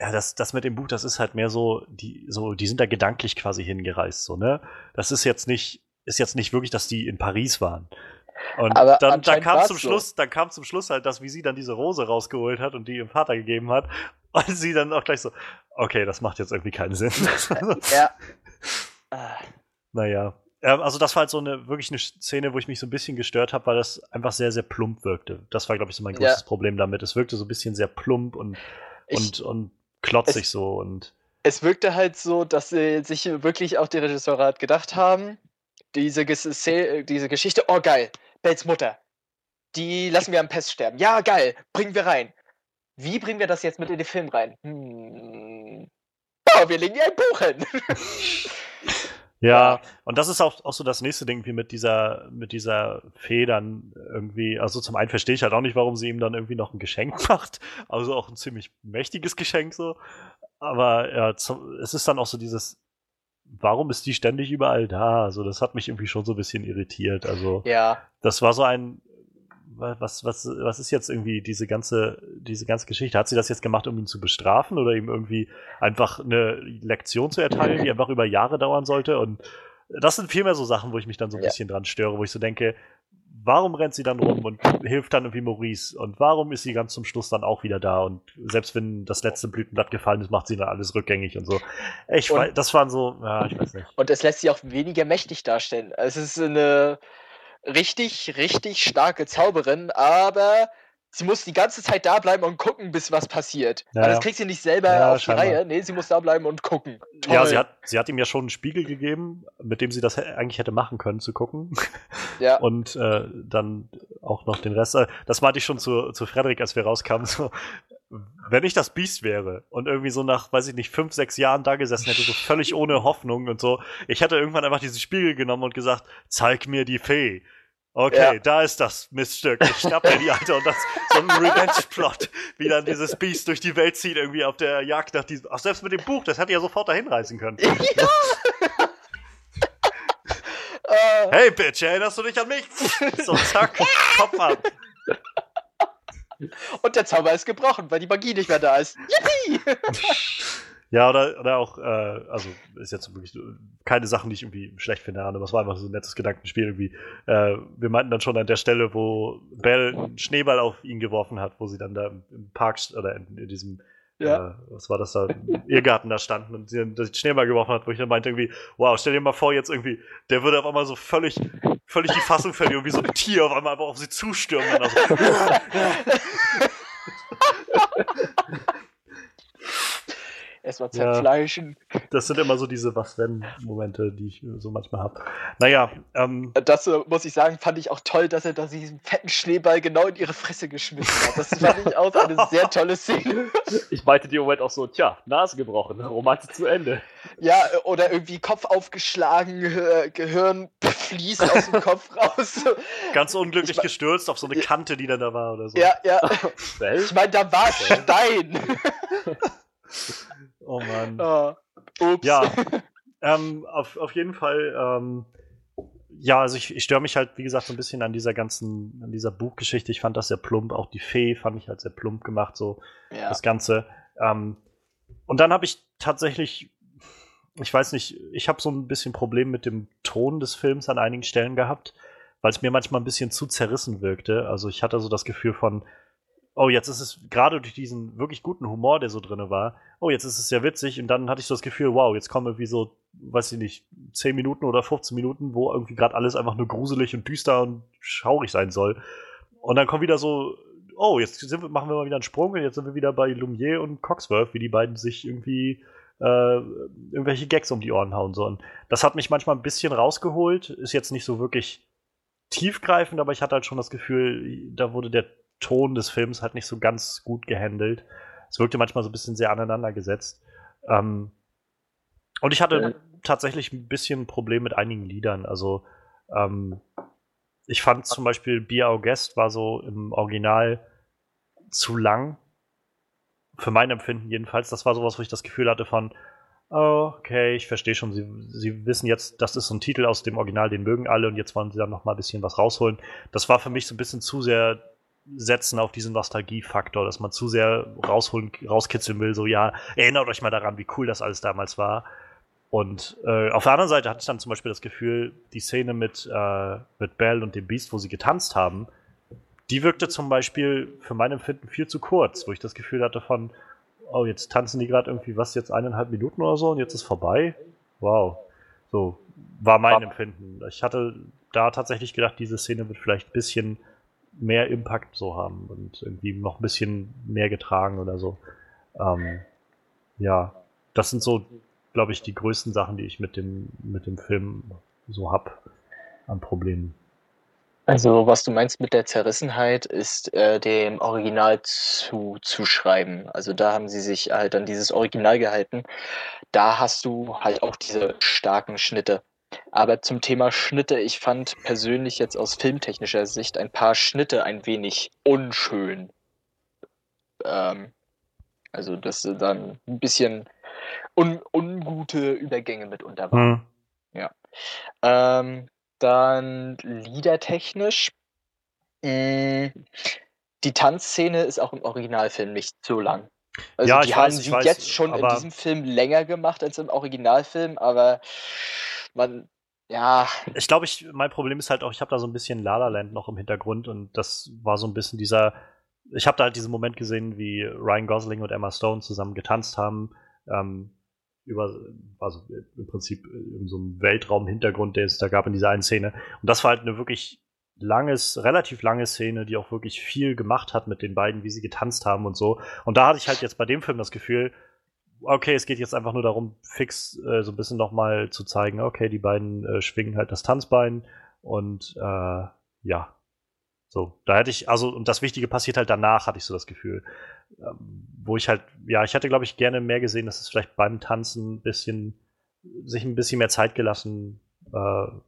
Speaker 1: ja, das, das mit dem Buch, das ist halt mehr so, die, so, die sind da gedanklich quasi hingereist, so, ne? Das ist jetzt nicht, ist jetzt nicht wirklich, dass die in Paris waren. Und
Speaker 3: Aber
Speaker 1: dann, dann kam zum
Speaker 3: so.
Speaker 1: Schluss, dann kam zum Schluss halt, dass wie sie dann diese Rose rausgeholt hat und die ihrem Vater gegeben hat. Und sie dann auch gleich so, okay, das macht jetzt irgendwie keinen Sinn.
Speaker 3: ja. Äh,
Speaker 1: naja. Ähm, also das war halt so eine wirklich eine Szene, wo ich mich so ein bisschen gestört habe, weil das einfach sehr, sehr plump wirkte. Das war, glaube ich, so mein
Speaker 3: Ja.
Speaker 1: größtes Problem damit. Es wirkte so ein bisschen sehr plump und,
Speaker 3: Ich-
Speaker 1: und, und klotzig
Speaker 3: es-
Speaker 1: so und
Speaker 3: es wirkte halt so, dass sie sich wirklich auch die Regisseure halt gedacht haben, diese, diese Geschichte, oh geil, Bells Mutter, die lassen wir am Pest sterben. Ja, geil, bringen wir rein. Wie bringen wir das jetzt mit in den Film rein? Hm. Oh, wir legen ihr ein Buch hin.
Speaker 1: Ja,
Speaker 3: Ja.
Speaker 1: und das ist auch, auch so das nächste Ding, wie mit dieser, mit dieser Fee dann irgendwie, also zum einen verstehe ich halt auch nicht, warum sie ihm dann irgendwie noch ein Geschenk macht. Also auch ein ziemlich mächtiges Geschenk so. Aber ja, zu, es ist dann auch so dieses, warum ist die ständig überall da? Also das hat mich irgendwie schon so ein bisschen irritiert. Also
Speaker 3: ja,
Speaker 1: das war so ein, was, was, was ist jetzt irgendwie diese ganze, diese ganze Geschichte? Hat sie das jetzt gemacht, um ihn zu bestrafen oder ihm irgendwie einfach eine Lektion zu erteilen, die einfach über Jahre dauern sollte? Und das sind vielmehr so Sachen, wo ich mich dann so ein
Speaker 3: Ja.
Speaker 1: bisschen dran störe, wo ich so denke, warum rennt sie dann rum und hilft dann irgendwie Maurice? Und warum ist sie ganz zum Schluss dann auch wieder da? Und selbst wenn das letzte Blütenblatt gefallen ist, macht sie dann alles rückgängig und so. Ich
Speaker 3: Und-
Speaker 1: weiß, das waren so, ja, ich weiß nicht.
Speaker 3: und es lässt sie auch weniger mächtig darstellen. Es ist eine richtig, richtig starke Zauberin, aber sie muss die ganze Zeit da bleiben und gucken, bis was passiert.
Speaker 1: Ja,
Speaker 3: Weil das
Speaker 1: ja.
Speaker 3: kriegt sie nicht selber
Speaker 1: Ja,
Speaker 3: auf die. Reihe. Nee, sie muss da bleiben und gucken.
Speaker 1: Ja,
Speaker 3: Toll.
Speaker 1: sie hat, sie hat ihm ja schon einen Spiegel gegeben, mit dem sie das eigentlich hätte machen können, zu gucken.
Speaker 3: Ja.
Speaker 1: Und äh, dann auch noch den Rest. Äh, Das meinte ich schon zu, zu Frederik, als wir rauskamen. So, wenn ich das Biest wäre und irgendwie so nach, weiß ich nicht, fünf, sechs Jahren da gesessen hätte, so völlig ohne Hoffnung und so, ich hätte irgendwann einfach diesen Spiegel genommen und gesagt, zeig mir die Fee. Okay,
Speaker 3: Ja.
Speaker 1: da ist das Miststück. Ich schnapp mir die Alte und das so ein Revenge-Plot, wie dann dieses Biest durch die Welt zieht, irgendwie auf der Jagd nach diesem. Ach, selbst mit dem Buch, das hätte ja sofort dahin reisen können.
Speaker 3: Ja. Äh,
Speaker 1: Hey, Bitch, erinnerst du dich an mich? So, zack, Kopf ab.
Speaker 3: Und der Zauber ist gebrochen, weil die Magie nicht mehr da ist. Yippie!
Speaker 1: Ja, oder, oder auch, äh, also ist jetzt wirklich keine Sachen, die ich irgendwie schlecht finde, aber es war einfach so ein nettes Gedankenspiel irgendwie. Äh, wir meinten dann schon an der Stelle, wo Belle einen Schneeball auf ihn geworfen hat, wo sie dann da im, Park oder in, in diesem,
Speaker 3: Ja.
Speaker 1: äh, was war das da, Irrgarten da standen und sie den Schneeball geworfen hat, wo ich dann meinte irgendwie, wow, stell dir mal vor, jetzt irgendwie, der würde auf einmal so völlig, völlig die Fassung verlieren, wie so ein Tier auf einmal einfach auf sie zustürmen. Dann also,
Speaker 3: Erstmal
Speaker 1: Ja.
Speaker 3: zerfleischen.
Speaker 1: das sind immer so diese Was-Wenn-Momente, die ich so manchmal habe. Naja, ähm,
Speaker 3: Das äh, muss ich sagen, fand ich auch toll, dass er da diesen fetten Schneeball genau in ihre Fresse geschmissen hat. Das fand ich auch eine sehr tolle Szene.
Speaker 5: Ich meinte die Moment auch so, tja, Nase gebrochen, Romanze zu Ende.
Speaker 3: Ja, oder irgendwie Kopf aufgeschlagen, äh, Gehirn fließt aus dem Kopf raus.
Speaker 1: ganz unglücklich
Speaker 3: Ich mein-
Speaker 1: gestürzt auf so eine Kante, die dann da war oder so.
Speaker 3: Ja, ja. Ich meine, da war Stein.
Speaker 1: Oh Mann.
Speaker 3: Ah, Ups.
Speaker 1: Ja, ähm, auf, auf jeden Fall, ähm, ja, also ich, ich störe mich halt, wie gesagt, so ein bisschen an dieser ganzen, an dieser Buchgeschichte. Ich fand das sehr plump. Auch die Fee fand ich halt sehr plump gemacht, so
Speaker 3: Ja.
Speaker 1: das Ganze. Ähm, und dann habe ich tatsächlich, ich weiß nicht, ich habe so ein bisschen Problem mit dem Ton des Films an einigen Stellen gehabt, weil es mir manchmal ein bisschen zu zerrissen wirkte. Also ich hatte so das Gefühl von, oh, jetzt ist es gerade durch diesen wirklich guten Humor, der so drin war, oh, jetzt ist es sehr witzig. Und dann hatte ich so das Gefühl, wow, jetzt kommen irgendwie so, weiß ich nicht, 10 Minuten oder 15 Minuten, wo irgendwie gerade alles einfach nur gruselig und düster und schaurig sein soll. Und dann kommt wieder so, oh, jetzt wir, machen wir mal wieder einen Sprung und jetzt sind wir wieder bei Lumiere und Coxworth, wie die beiden sich irgendwie äh, irgendwelche Gags um die Ohren hauen sollen. Das hat mich manchmal ein bisschen rausgeholt, ist jetzt nicht so wirklich tiefgreifend, aber ich hatte halt schon das Gefühl, da wurde der Ton des Films halt nicht so ganz gut gehandelt. Es wirkte manchmal so ein bisschen sehr aneinander gesetzt. Ähm, und ich hatte
Speaker 3: Ja.
Speaker 1: tatsächlich ein bisschen ein Problem mit einigen Liedern. Also ähm, ich fand zum Beispiel Be Our Guest war so im Original zu lang. Für mein Empfinden jedenfalls. Das war sowas, wo ich das Gefühl hatte von, oh, okay, ich verstehe schon, sie, sie wissen jetzt, das ist so ein Titel aus dem Original, den mögen alle und jetzt wollen sie dann noch mal ein bisschen was rausholen. Das war für mich so ein bisschen zu sehr setzen auf diesen Nostalgiefaktor, dass man zu sehr rausholen, rauskitzeln will, so ja, erinnert euch mal daran, wie cool das alles damals war. Und äh, auf der anderen Seite hatte ich dann zum Beispiel das Gefühl, die Szene mit, äh, mit Belle und dem Beast, wo sie getanzt haben, die wirkte zum Beispiel für mein Empfinden viel zu kurz, wo ich das Gefühl hatte von, oh, jetzt tanzen die gerade irgendwie was, jetzt eineinhalb Minuten oder so und jetzt ist vorbei. Wow. So war mein Empfinden. Ich hatte da tatsächlich gedacht, diese Szene wird vielleicht ein bisschen mehr Impact so haben und irgendwie noch ein bisschen mehr getragen oder so. Ähm, ja, das sind so, glaube ich, die größten Sachen, die ich mit dem, mit dem Film so hab an Problemen.
Speaker 3: Also, was du meinst mit der Zerrissenheit, ist äh, dem Original zu zuschreiben. Also da haben sie sich halt an dieses Original gehalten. Da hast du halt auch diese starken Schnitte. Aber zum Thema Schnitte, ich fand persönlich jetzt aus filmtechnischer Sicht ein paar Schnitte ein wenig unschön. Ähm, also, dass sie dann ein bisschen un ungute Übergänge mitunter waren.
Speaker 1: Hm.
Speaker 3: Ähm, dann liedertechnisch. mh, Die Tanzszene ist auch im Originalfilm nicht so lang. Also
Speaker 1: Ja,
Speaker 3: die haben
Speaker 1: weiß,
Speaker 3: sie
Speaker 1: weiß,
Speaker 3: jetzt schon in diesem Film länger gemacht als im Originalfilm, aber man, ja,
Speaker 1: Ich glaube, ich, mein Problem ist halt auch, ich habe da so ein bisschen La La Land noch im Hintergrund und das war so ein bisschen dieser. Ich habe da halt diesen Moment gesehen, wie Ryan Gosling und Emma Stone zusammen getanzt haben. Ähm, über, also im Prinzip in so einem Weltraum-Hintergrund, der es da gab in dieser einen Szene. Und das war halt eine wirklich langes, relativ lange Szene, die auch wirklich viel gemacht hat mit den beiden, wie sie getanzt haben und so. Und da hatte ich halt jetzt bei dem Film das Gefühl, okay, es geht jetzt einfach nur darum, fix äh, so ein bisschen nochmal zu zeigen, okay, die beiden äh, schwingen halt das Tanzbein und äh, ja. So, da hätte ich, also, und das Wichtige passiert halt danach, hatte ich so das Gefühl. Ähm, wo ich halt, ja, ich hätte, glaube ich, gerne mehr gesehen, dass es vielleicht beim Tanzen ein bisschen, sich ein bisschen mehr Zeit gelassen äh,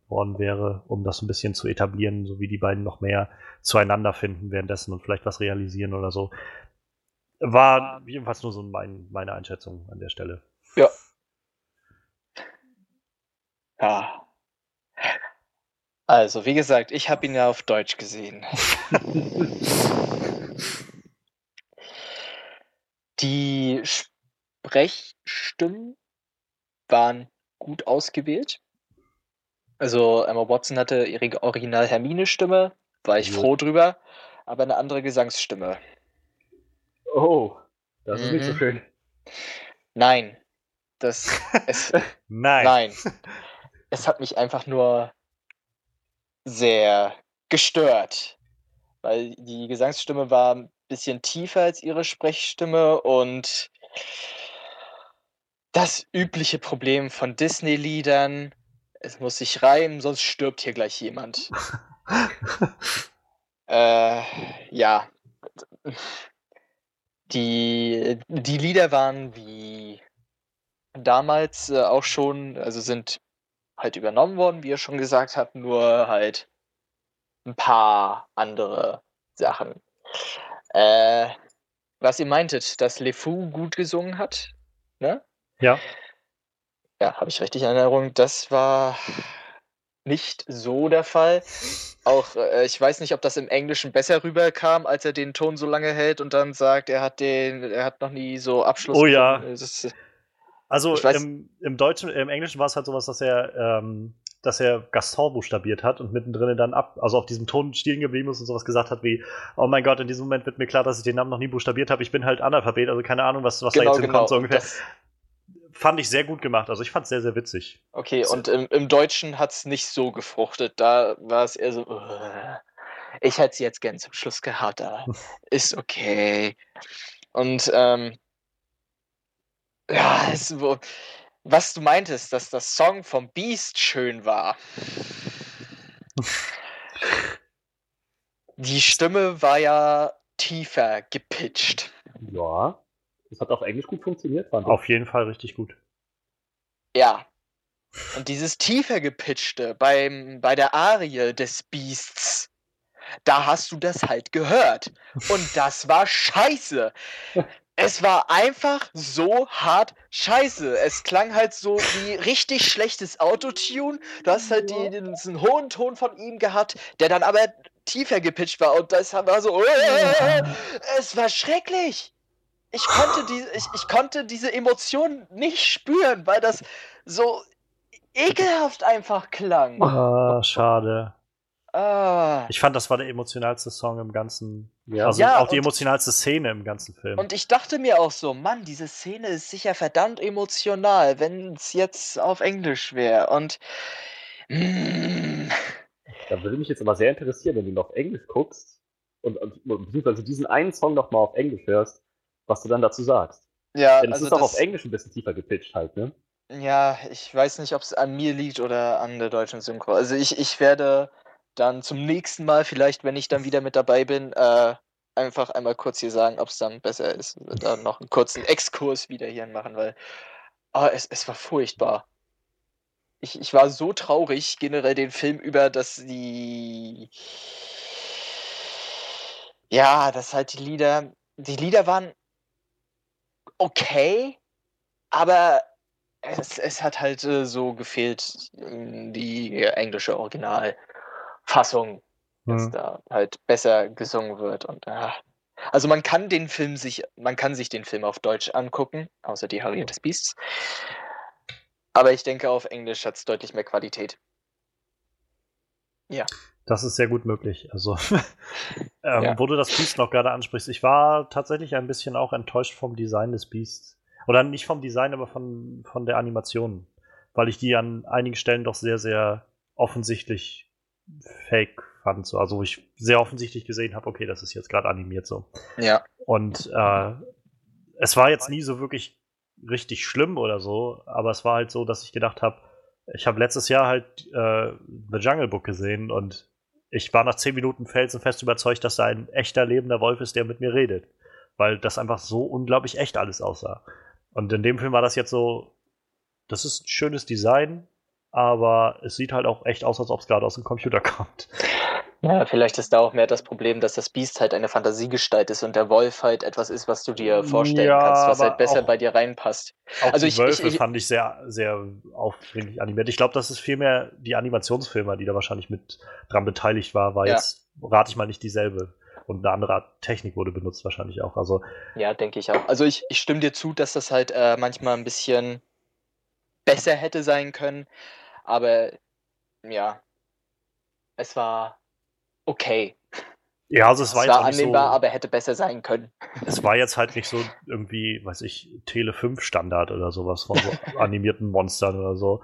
Speaker 1: worden wäre, um das ein bisschen zu etablieren, so wie die beiden noch mehr zueinander finden währenddessen und vielleicht was realisieren oder so. War jedenfalls nur so mein, meine Einschätzung an der Stelle.
Speaker 3: ja. Also, wie gesagt, ich habe ihn ja auf Deutsch gesehen. Die Sprechstimmen waren gut ausgewählt. Also Emma Watson hatte ihre Original Hermine-Stimme, war ich
Speaker 1: Jo.
Speaker 3: froh drüber, aber eine andere Gesangsstimme.
Speaker 5: Oh, das ist nicht so
Speaker 3: Mhm.
Speaker 5: schön.
Speaker 3: Nein, das es,
Speaker 1: Nein.
Speaker 3: nein, es hat mich einfach nur sehr gestört, weil die Gesangsstimme war ein bisschen tiefer als ihre Sprechstimme und das übliche Problem von Disney-Liedern, es muss sich reimen, sonst stirbt hier gleich jemand. Äh, ja. Die, die Lieder waren wie damals äh, auch schon, also sind halt übernommen worden, wie ihr schon gesagt habt, nur halt ein paar andere Sachen. Äh, was ihr meintet, dass LeFou gut gesungen hat, ne?
Speaker 1: Ja.
Speaker 3: Ja, habe ich richtig in Erinnerung. Das war nicht so der Fall. Auch äh, ich weiß nicht, ob das im Englischen besser rüberkam, als er den Ton so lange hält und dann sagt, er hat den, er hat noch nie so Abschluss.
Speaker 1: Oh ja.
Speaker 3: Ist,
Speaker 1: Also
Speaker 3: Ich weiß-
Speaker 1: im, im Deutschen, im Englischen war es halt sowas, dass er, ähm, dass er Gaston buchstabiert hat und mittendrin dann ab, also auf diesem Ton stehen geblieben ist und sowas gesagt hat wie, oh mein Gott, in diesem Moment wird mir klar, dass ich den Namen noch nie buchstabiert habe. Ich bin halt Analphabet, also keine Ahnung, was, was da
Speaker 3: genau,
Speaker 1: jetzt
Speaker 3: genau.
Speaker 1: hinkommt, so
Speaker 3: Und
Speaker 1: ungefähr.
Speaker 3: das,
Speaker 1: Fand ich sehr gut gemacht. Also ich fand es sehr, sehr witzig.
Speaker 3: okay,
Speaker 1: So.
Speaker 3: und im, im Deutschen hat es nicht so gefruchtet. Da war es eher so, "Ugh, ich hätte es jetzt gern zum Schluss gehabt, aber ist okay. Und ähm, ja, es, wo, was du meintest, dass das Song vom Beast schön war. Die Stimme war ja tiefer gepitcht.
Speaker 5: Ja. Das hat auf Englisch gut funktioniert, fand ich.
Speaker 1: Auf jeden Fall richtig gut.
Speaker 3: Ja. Und dieses tiefer gepitchte beim, bei der Arie des Beasts, da hast du das halt gehört. Und das war scheiße. Es war einfach so hart scheiße. Es klang halt so wie richtig schlechtes Autotune. Du hast halt die, diesen hohen Ton von ihm gehabt, der dann aber tiefer gepitcht war. Und das war so. Es war schrecklich. Ich konnte, die, ich, ich konnte diese Emotionen nicht spüren, weil das so ekelhaft einfach klang.
Speaker 1: Ah, schade.
Speaker 3: Ah.
Speaker 1: Ich fand, das war der emotionalste Song im ganzen,
Speaker 5: Ja.
Speaker 1: also
Speaker 3: Ja,
Speaker 1: auch die emotionalste Szene im ganzen Film.
Speaker 3: Und ich dachte mir auch so, Mann, diese Szene ist sicher verdammt emotional, wenn es jetzt auf Englisch wäre. Und mm,
Speaker 5: Da würde mich jetzt aber sehr interessieren, wenn du auf Englisch guckst und, und beziehungsweise diesen einen Song nochmal auf Englisch hörst, was du dann dazu sagst.
Speaker 3: ja,
Speaker 5: Denn es
Speaker 3: also
Speaker 5: ist auch
Speaker 3: das,
Speaker 5: auf Englisch ein bisschen tiefer gepitcht halt, ne?
Speaker 3: ja, ich weiß nicht, ob es an mir liegt oder an der deutschen Synchro. Also ich, ich werde dann zum nächsten Mal, vielleicht, wenn ich dann wieder mit dabei bin, äh, einfach einmal kurz hier sagen, ob es dann besser ist. Dann noch einen kurzen Exkurs wieder hier machen, weil ah, es, es war furchtbar. Ich, ich war so traurig generell den Film über, dass die. Ja, dass halt die Lieder. Die Lieder waren okay, aber es, es hat halt äh, so gefehlt, ähm, die englische Originalfassung, dass
Speaker 1: Hm.
Speaker 3: da halt besser gesungen wird. Und ah. also man kann den Film sich, man kann sich den Film auf Deutsch angucken, außer die Harriet des Beasts. Aber ich denke, auf Englisch hat es deutlich mehr Qualität.
Speaker 1: Das ist sehr gut möglich. Also, ähm,
Speaker 3: Ja.
Speaker 1: wo du das Beast noch gerade ansprichst, ich war tatsächlich ein bisschen auch enttäuscht vom Design des Beasts. Oder nicht vom Design, aber von, von der Animation. Weil ich die an einigen Stellen doch sehr, sehr offensichtlich fake fand. So. Also, wo ich sehr offensichtlich gesehen habe, okay, das ist jetzt gerade animiert so.
Speaker 3: Ja.
Speaker 1: Und äh, es war jetzt nie so wirklich richtig schlimm oder so, aber es war halt so, dass ich gedacht habe, ich habe letztes Jahr halt äh, The Jungle Book gesehen und ich war nach zehn Minuten felsenfest überzeugt, dass da ein echter lebender Wolf ist, der mit mir redet. Weil das einfach so unglaublich echt alles aussah. Und in dem Film war das jetzt so, das ist ein schönes Design, aber es sieht halt auch echt aus, als ob es gerade aus dem Computer kommt.
Speaker 3: Ja, vielleicht ist da auch mehr das Problem, dass das Biest halt eine Fantasiegestalt ist und der Wolf halt etwas ist, was du dir vorstellen
Speaker 1: Ja,
Speaker 3: kannst, was halt besser bei dir reinpasst.
Speaker 1: Auch
Speaker 3: Also
Speaker 1: die
Speaker 3: ich-
Speaker 1: Wölfe
Speaker 3: ich- ich-
Speaker 1: fand ich sehr, sehr aufdringlich animiert. Ich glaube, das ist vielmehr die Animationsfirma, die da wahrscheinlich mit dran beteiligt war, war
Speaker 3: Ja.
Speaker 1: jetzt, rate ich mal, nicht dieselbe. Und eine andere Technik wurde benutzt wahrscheinlich auch. Also,
Speaker 3: Ja, denke ich auch. Also ich, ich stimme dir zu, dass das halt äh, manchmal ein bisschen besser hätte sein können, aber ja, es war okay.
Speaker 1: ja, also es
Speaker 3: Es
Speaker 1: war
Speaker 3: war,
Speaker 1: jetzt
Speaker 3: annehmbar,
Speaker 1: so,
Speaker 3: aber hätte besser sein können.
Speaker 1: es war jetzt halt nicht so irgendwie, weiß ich, Tele 5 Standard oder sowas von so animierten Monstern oder so.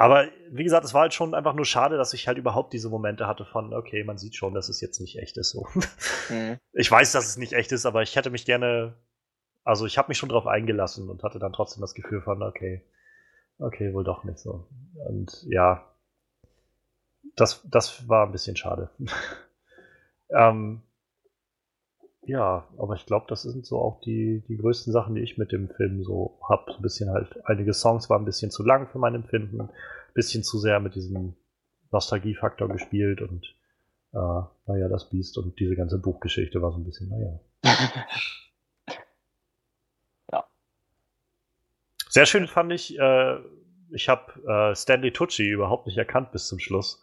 Speaker 1: Aber wie gesagt, es war halt schon einfach nur schade, dass ich halt überhaupt diese Momente hatte von, okay, man sieht schon, dass es jetzt nicht echt ist so.
Speaker 3: Hm.
Speaker 1: Ich weiß, dass es nicht echt ist, aber ich hätte mich gerne, also ich habe mich schon drauf eingelassen und hatte dann trotzdem das Gefühl von, okay, okay, wohl doch nicht so. Und ja, das, das war ein bisschen schade. ähm, ja, aber ich glaube, das sind so auch die, die größten Sachen, die ich mit dem Film so hab. Ein bisschen halt, einige Songs waren ein bisschen zu lang für mein Empfinden, ein bisschen zu sehr mit diesem Nostalgiefaktor gespielt und äh, naja, das Biest und diese ganze Buchgeschichte war so ein bisschen, naja.
Speaker 3: Ja.
Speaker 1: Sehr schön fand ich, äh, ich habe äh, Stanley Tucci überhaupt nicht erkannt bis zum Schluss.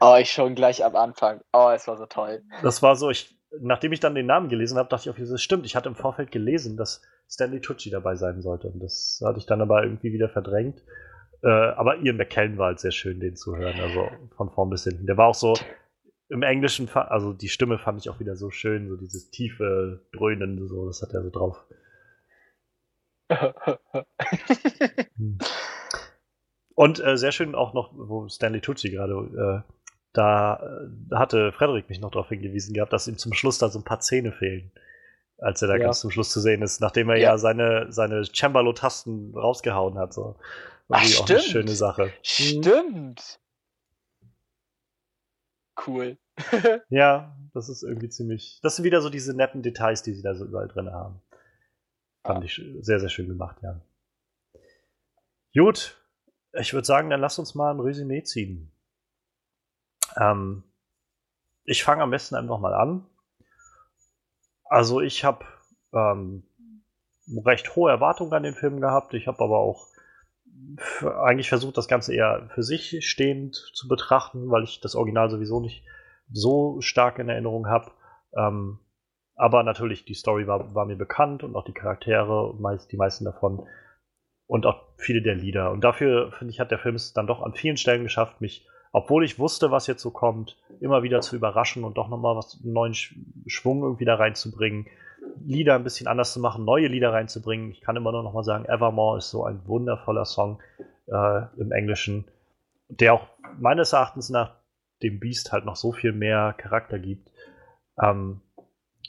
Speaker 3: Oh, ich schon gleich am Anfang. Oh, es war so toll.
Speaker 1: Das war so, ich, nachdem ich dann den Namen gelesen habe, dachte ich, okay, das stimmt. Ich hatte im Vorfeld gelesen, dass Stanley Tucci dabei sein sollte. Und das hatte ich dann aber irgendwie wieder verdrängt. Äh, aber Ian McKellen war halt sehr schön, den zu hören. Also von vorn bis hinten. Der war auch so im Englischen, also die Stimme fand ich auch wieder so schön, so dieses tiefe Dröhnen, so, das hat er so drauf. Hm. Und äh, sehr schön auch noch, wo Stanley Tucci gerade, äh, da äh, hatte Frederik mich noch darauf hingewiesen gehabt, dass ihm zum Schluss da so ein paar Zähne fehlen. Als er da
Speaker 5: Ja.
Speaker 1: ganz zum Schluss zu sehen ist, nachdem er
Speaker 3: Ja.
Speaker 1: ja, seine, seine Cembalo-Tasten rausgehauen hat. So.
Speaker 3: Ach,
Speaker 1: auch eine schöne Sache.
Speaker 3: Stimmt. Cool.
Speaker 1: Ja, das ist irgendwie ziemlich. Das sind wieder so diese netten Details, die sie da so überall drin haben. Fand
Speaker 3: Ja.
Speaker 1: ich sehr, sehr schön gemacht, ja. Gut, ich würde sagen, dann lass uns mal ein Resümee ziehen. Ähm, ich fange am besten einfach mal an. Also ich habe ähm, recht hohe Erwartungen an den Film gehabt. Ich habe aber auch eigentlich versucht, das Ganze eher für sich stehend zu betrachten, weil ich das Original sowieso nicht so stark in Erinnerung habe. Ähm, aber natürlich, die Story war, war mir bekannt und auch die Charaktere, meist, die meisten davon. Und auch viele der Lieder. Und dafür, finde ich, hat der Film es dann doch an vielen Stellen geschafft, mich, obwohl ich wusste, was jetzt so kommt, immer wieder zu überraschen und doch nochmal was einen neuen Sch Schwung irgendwie da reinzubringen. Lieder ein bisschen anders zu machen, neue Lieder reinzubringen. Ich kann immer nur noch mal sagen, Evermore ist so ein wundervoller Song äh, im Englischen, der auch meines Erachtens nach dem Beast halt noch so viel mehr Charakter gibt. Ähm,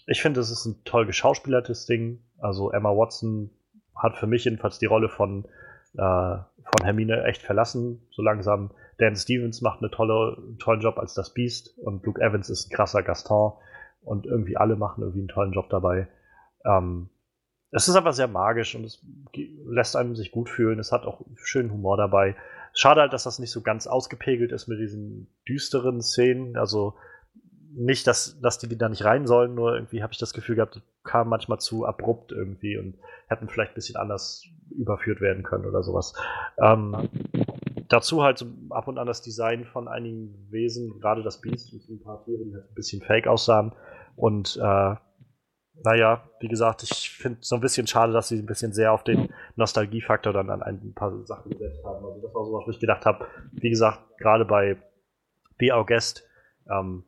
Speaker 1: ich finde, es ist ein toll geschauspielertes Ding. Also Emma Watson hat für mich jedenfalls die Rolle von, äh, von Hermine echt verlassen, so langsam. Dan Stevens macht eine tolle, einen tollen Job als das Beast und Luke Evans ist ein krasser Gaston und irgendwie alle machen irgendwie einen tollen Job dabei. Ähm, es ist einfach sehr magisch und es lässt einem sich gut fühlen. Es hat auch schönen Humor dabei. Schade halt, dass das nicht so ganz ausgepegelt ist mit diesen düsteren Szenen. Also nicht, dass, dass die da nicht rein sollen, nur irgendwie habe ich das Gefühl gehabt, kamen manchmal zu abrupt irgendwie und hätten vielleicht ein bisschen anders überführt werden können oder sowas. Ähm, dazu halt so ab und an das Design von einigen Wesen, gerade das Biest und ein paar Tiere, die halt ein bisschen fake aussahen. Und äh, naja, wie gesagt, ich finde es so ein bisschen schade, dass sie ein bisschen sehr auf den Nostalgiefaktor dann an ein paar Sachen gesetzt haben. Also das war so, was ich gedacht habe. Wie gesagt, gerade bei Be Our Guest, ähm,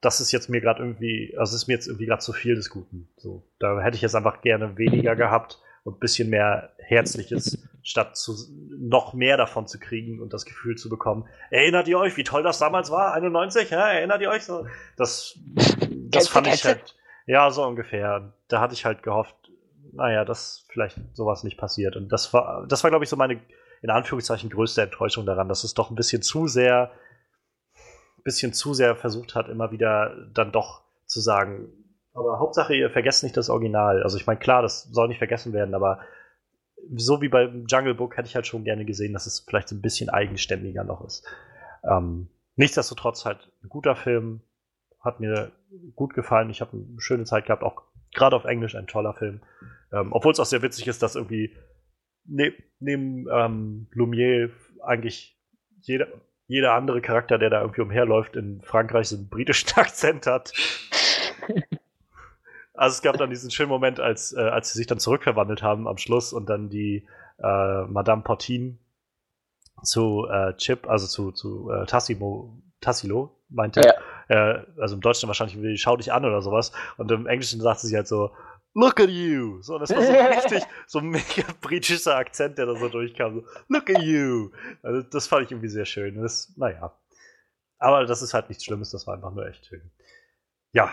Speaker 1: das ist jetzt mir gerade irgendwie, also ist mir jetzt irgendwie gerade zu viel des Guten. So, da hätte ich jetzt einfach gerne weniger gehabt und ein bisschen mehr Herzliches, statt zu, noch mehr davon zu kriegen und das Gefühl zu bekommen. Erinnert ihr euch, wie toll das damals war? 91, ja? Erinnert ihr euch so? Das, das fand ich halt, ja, so ungefähr. Da hatte ich halt gehofft, naja, dass vielleicht sowas nicht passiert. Und das war, das war, glaube ich, so meine, in Anführungszeichen, größte Enttäuschung daran, dass es doch ein bisschen zu sehr, bisschen zu sehr versucht hat, immer wieder dann doch zu sagen, aber Hauptsache, ihr vergesst nicht das Original. Also ich meine, klar, das soll nicht vergessen werden, aber so wie beim Jungle Book hätte ich halt schon gerne gesehen, dass es vielleicht so ein bisschen eigenständiger noch ist. Ähm, nichtsdestotrotz halt ein guter Film, hat mir gut gefallen. Ich habe eine schöne Zeit gehabt, auch gerade auf Englisch ein toller Film. Ähm, Obwohl es auch sehr witzig ist, dass irgendwie ne, neben ähm, Lumière eigentlich jeder, jeder andere Charakter, der da irgendwie umherläuft, in Frankreich so einen britischen Akzent hat. Also es gab dann diesen schönen Moment, als, äh, als sie sich dann zurückverwandelt haben am Schluss und dann die äh, Madame Portin zu äh, Chip, also zu, zu äh, Tassimo, Tassilo, meinte,
Speaker 3: Ja.
Speaker 1: äh, also im Deutschen wahrscheinlich, schau dich an oder sowas. Und im Englischen sagte sie halt so, look at you. So, das war so richtig, so ein mega britischer Akzent, der da so durchkam. So, look at you. Also das fand ich irgendwie sehr schön. Das, naja. Aber das ist halt nichts Schlimmes, das war einfach nur echt schön. Ja,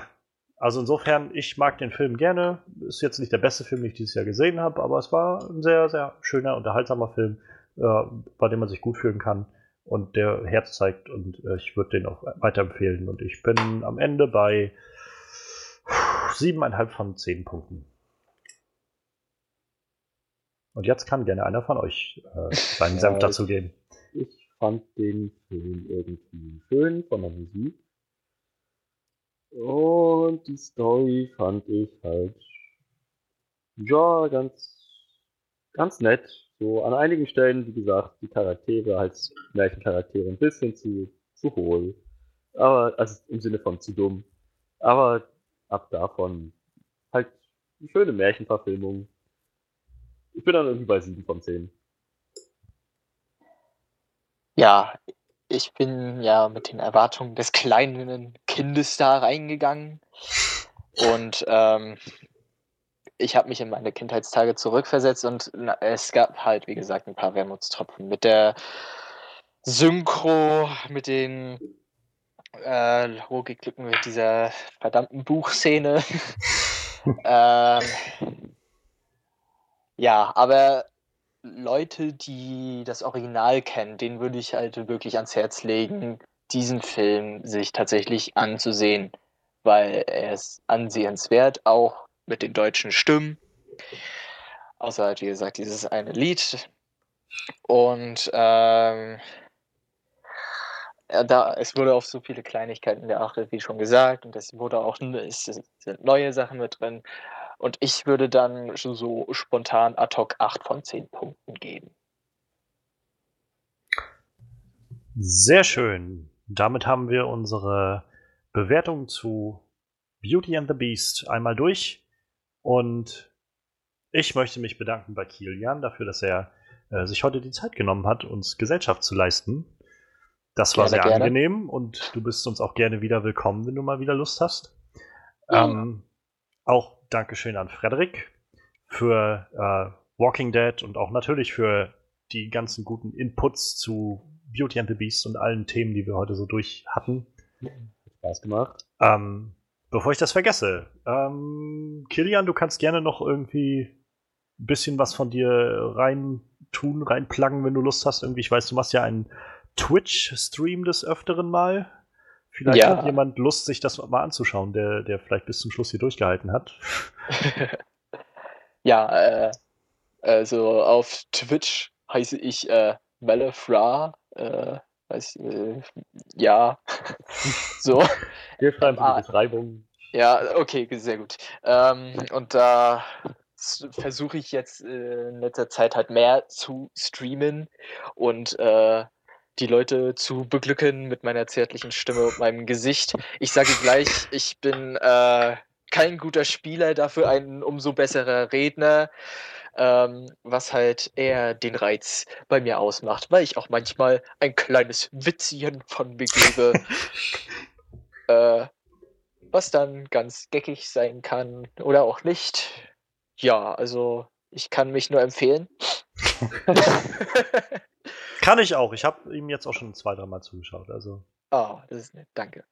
Speaker 1: also insofern, ich mag den Film gerne. Ist jetzt nicht der beste Film, den ich dieses Jahr gesehen habe, aber es war ein sehr, sehr schöner, unterhaltsamer Film, äh, bei dem man sich gut fühlen kann und der Herz zeigt und äh, ich würde den auch weiterempfehlen. Und ich bin am Ende bei siebeneinhalb von zehn Punkten. Und jetzt kann gerne einer von euch äh, seinen
Speaker 5: Ja,
Speaker 1: Senf
Speaker 5: ich-
Speaker 1: dazu geben.
Speaker 5: Ich fand den Film irgendwie schön von der Musik. Und die Story fand ich halt, ja, ganz, ganz nett. So, an einigen Stellen, wie gesagt, die Charaktere als Märchencharaktere ein bisschen zu, zu hohl. Aber, also im Sinne von zu dumm. Aber ab davon halt eine schöne Märchenverfilmung. Ich bin dann irgendwie bei 7 von 10.
Speaker 3: Ja, ich bin ja mit den Erwartungen des kleinen Kindes da reingegangen. Und ähm, ich habe mich in meine Kindheitstage zurückversetzt und na, es gab halt, wie gesagt, ein paar Wermutstropfen. Mit der Synchro, mit den äh, Logiklücken, mit dieser verdammten Buchszene. ähm, ja, aber Leute, die das Original kennen, denen würde ich halt wirklich ans Herz legen, diesen Film sich tatsächlich anzusehen, weil er ist ansehenswert, auch mit den deutschen Stimmen. Außer wie gesagt, dieses eine Lied. Und ähm, da, es wurde auf so viele Kleinigkeiten geachtet, wie schon gesagt, und es wurde auch es sind neue Sachen mit drin. Und ich würde dann so spontan ad hoc 8 von 10 Punkten geben.
Speaker 1: Sehr schön. Damit haben wir unsere Bewertung zu Beauty and the Beast einmal durch. Und ich möchte mich bedanken bei Kilian dafür, dass er äh, sich heute die Zeit genommen hat, uns Gesellschaft zu leisten. Das war gerne, sehr gerne. angenehm und du bist uns auch gerne wieder willkommen, wenn du mal wieder Lust hast. Ja. Ähm, auch Dankeschön an Frederik für äh, Walking Dead und auch natürlich für die ganzen guten Inputs zu Beauty and the Beast und allen Themen, die wir heute so durch hatten.
Speaker 5: Spaß gemacht.
Speaker 1: Ähm, Bevor ich das vergesse, ähm, Kilian, du kannst gerne noch irgendwie ein bisschen was von dir rein tun, reinpluggen, wenn du Lust hast. Irgendwie, ich weiß, du machst ja einen Twitch-Stream des Öfteren mal. Vielleicht ja. hat jemand Lust, sich das mal anzuschauen, der, der vielleicht bis zum Schluss hier durchgehalten hat.
Speaker 3: ja, äh, also auf Twitch heiße ich äh, Malefra. Äh, weiß, äh, ja, so.
Speaker 5: Wir schreiben die Beschreibung.
Speaker 3: Ja, okay, sehr gut. Ähm, und da versuche ich jetzt äh, in letzter Zeit halt mehr zu streamen und äh, die Leute zu beglücken mit meiner zärtlichen Stimme und meinem Gesicht. Ich sage gleich, ich bin äh, kein guter Spieler, dafür ein umso besserer Redner ähm, was halt eher den Reiz bei mir ausmacht, weil ich auch manchmal ein kleines Witzchen von mir gebe, äh, was dann ganz geckig sein kann oder auch nicht. Ja, also ich kann mich nur empfehlen.
Speaker 1: kann ich auch. Ich habe ihm jetzt auch schon zwei, dreimal zugeschaut. Also.
Speaker 3: Ah, oh, das ist nett. Danke.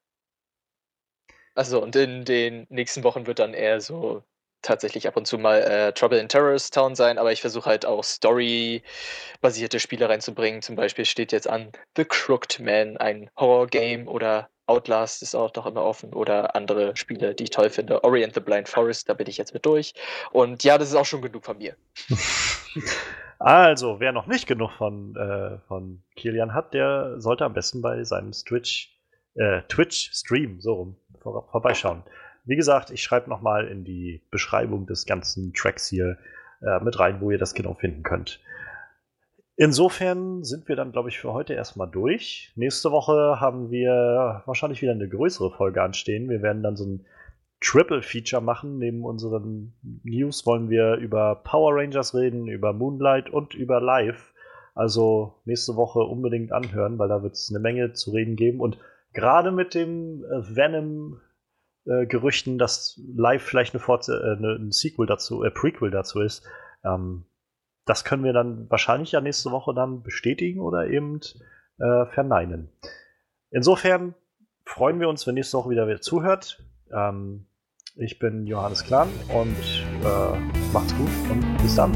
Speaker 3: Also und in den nächsten Wochen wird dann eher so tatsächlich ab und zu mal äh, Trouble in Terrorist Town sein, aber ich versuche halt auch Story-basierte Spiele reinzubringen. Zum Beispiel steht jetzt an The Crooked Man, ein Horror-Game oder Outlast ist auch noch immer offen oder andere Spiele, die ich toll finde. Orient the Blind Forest, da bin ich jetzt mit durch. Und ja, das ist auch schon genug von mir.
Speaker 1: also, wer noch nicht genug von, äh, von Kilian hat, der sollte am besten bei seinem Twitch, äh, Twitch-Stream so rum vor, vorbeischauen. Wie gesagt, ich schreibe nochmal in die Beschreibung des ganzen Tracks hier äh, mit rein, wo ihr das genau finden könnt. Insofern sind wir dann, glaube ich, für heute erstmal durch. Nächste Woche haben wir wahrscheinlich wieder eine größere Folge anstehen. Wir werden dann so ein Triple-Feature machen. Neben unseren News wollen wir über Power Rangers reden, über Moonlight und über Live. Also nächste Woche unbedingt anhören, weil da wird es eine Menge zu reden geben. Und gerade mit dem äh, Venom äh, dass live vielleicht eine, Forze äh, ein Sequel dazu, äh, Prequel dazu ist. Ähm, das können wir dann wahrscheinlich ja nächste Woche dann bestätigen oder eben äh, verneinen. Insofern freuen wir uns, wenn nächste Woche wieder wer zuhört. Ähm, ich bin Johannes Klan und äh, macht's gut und bis dann.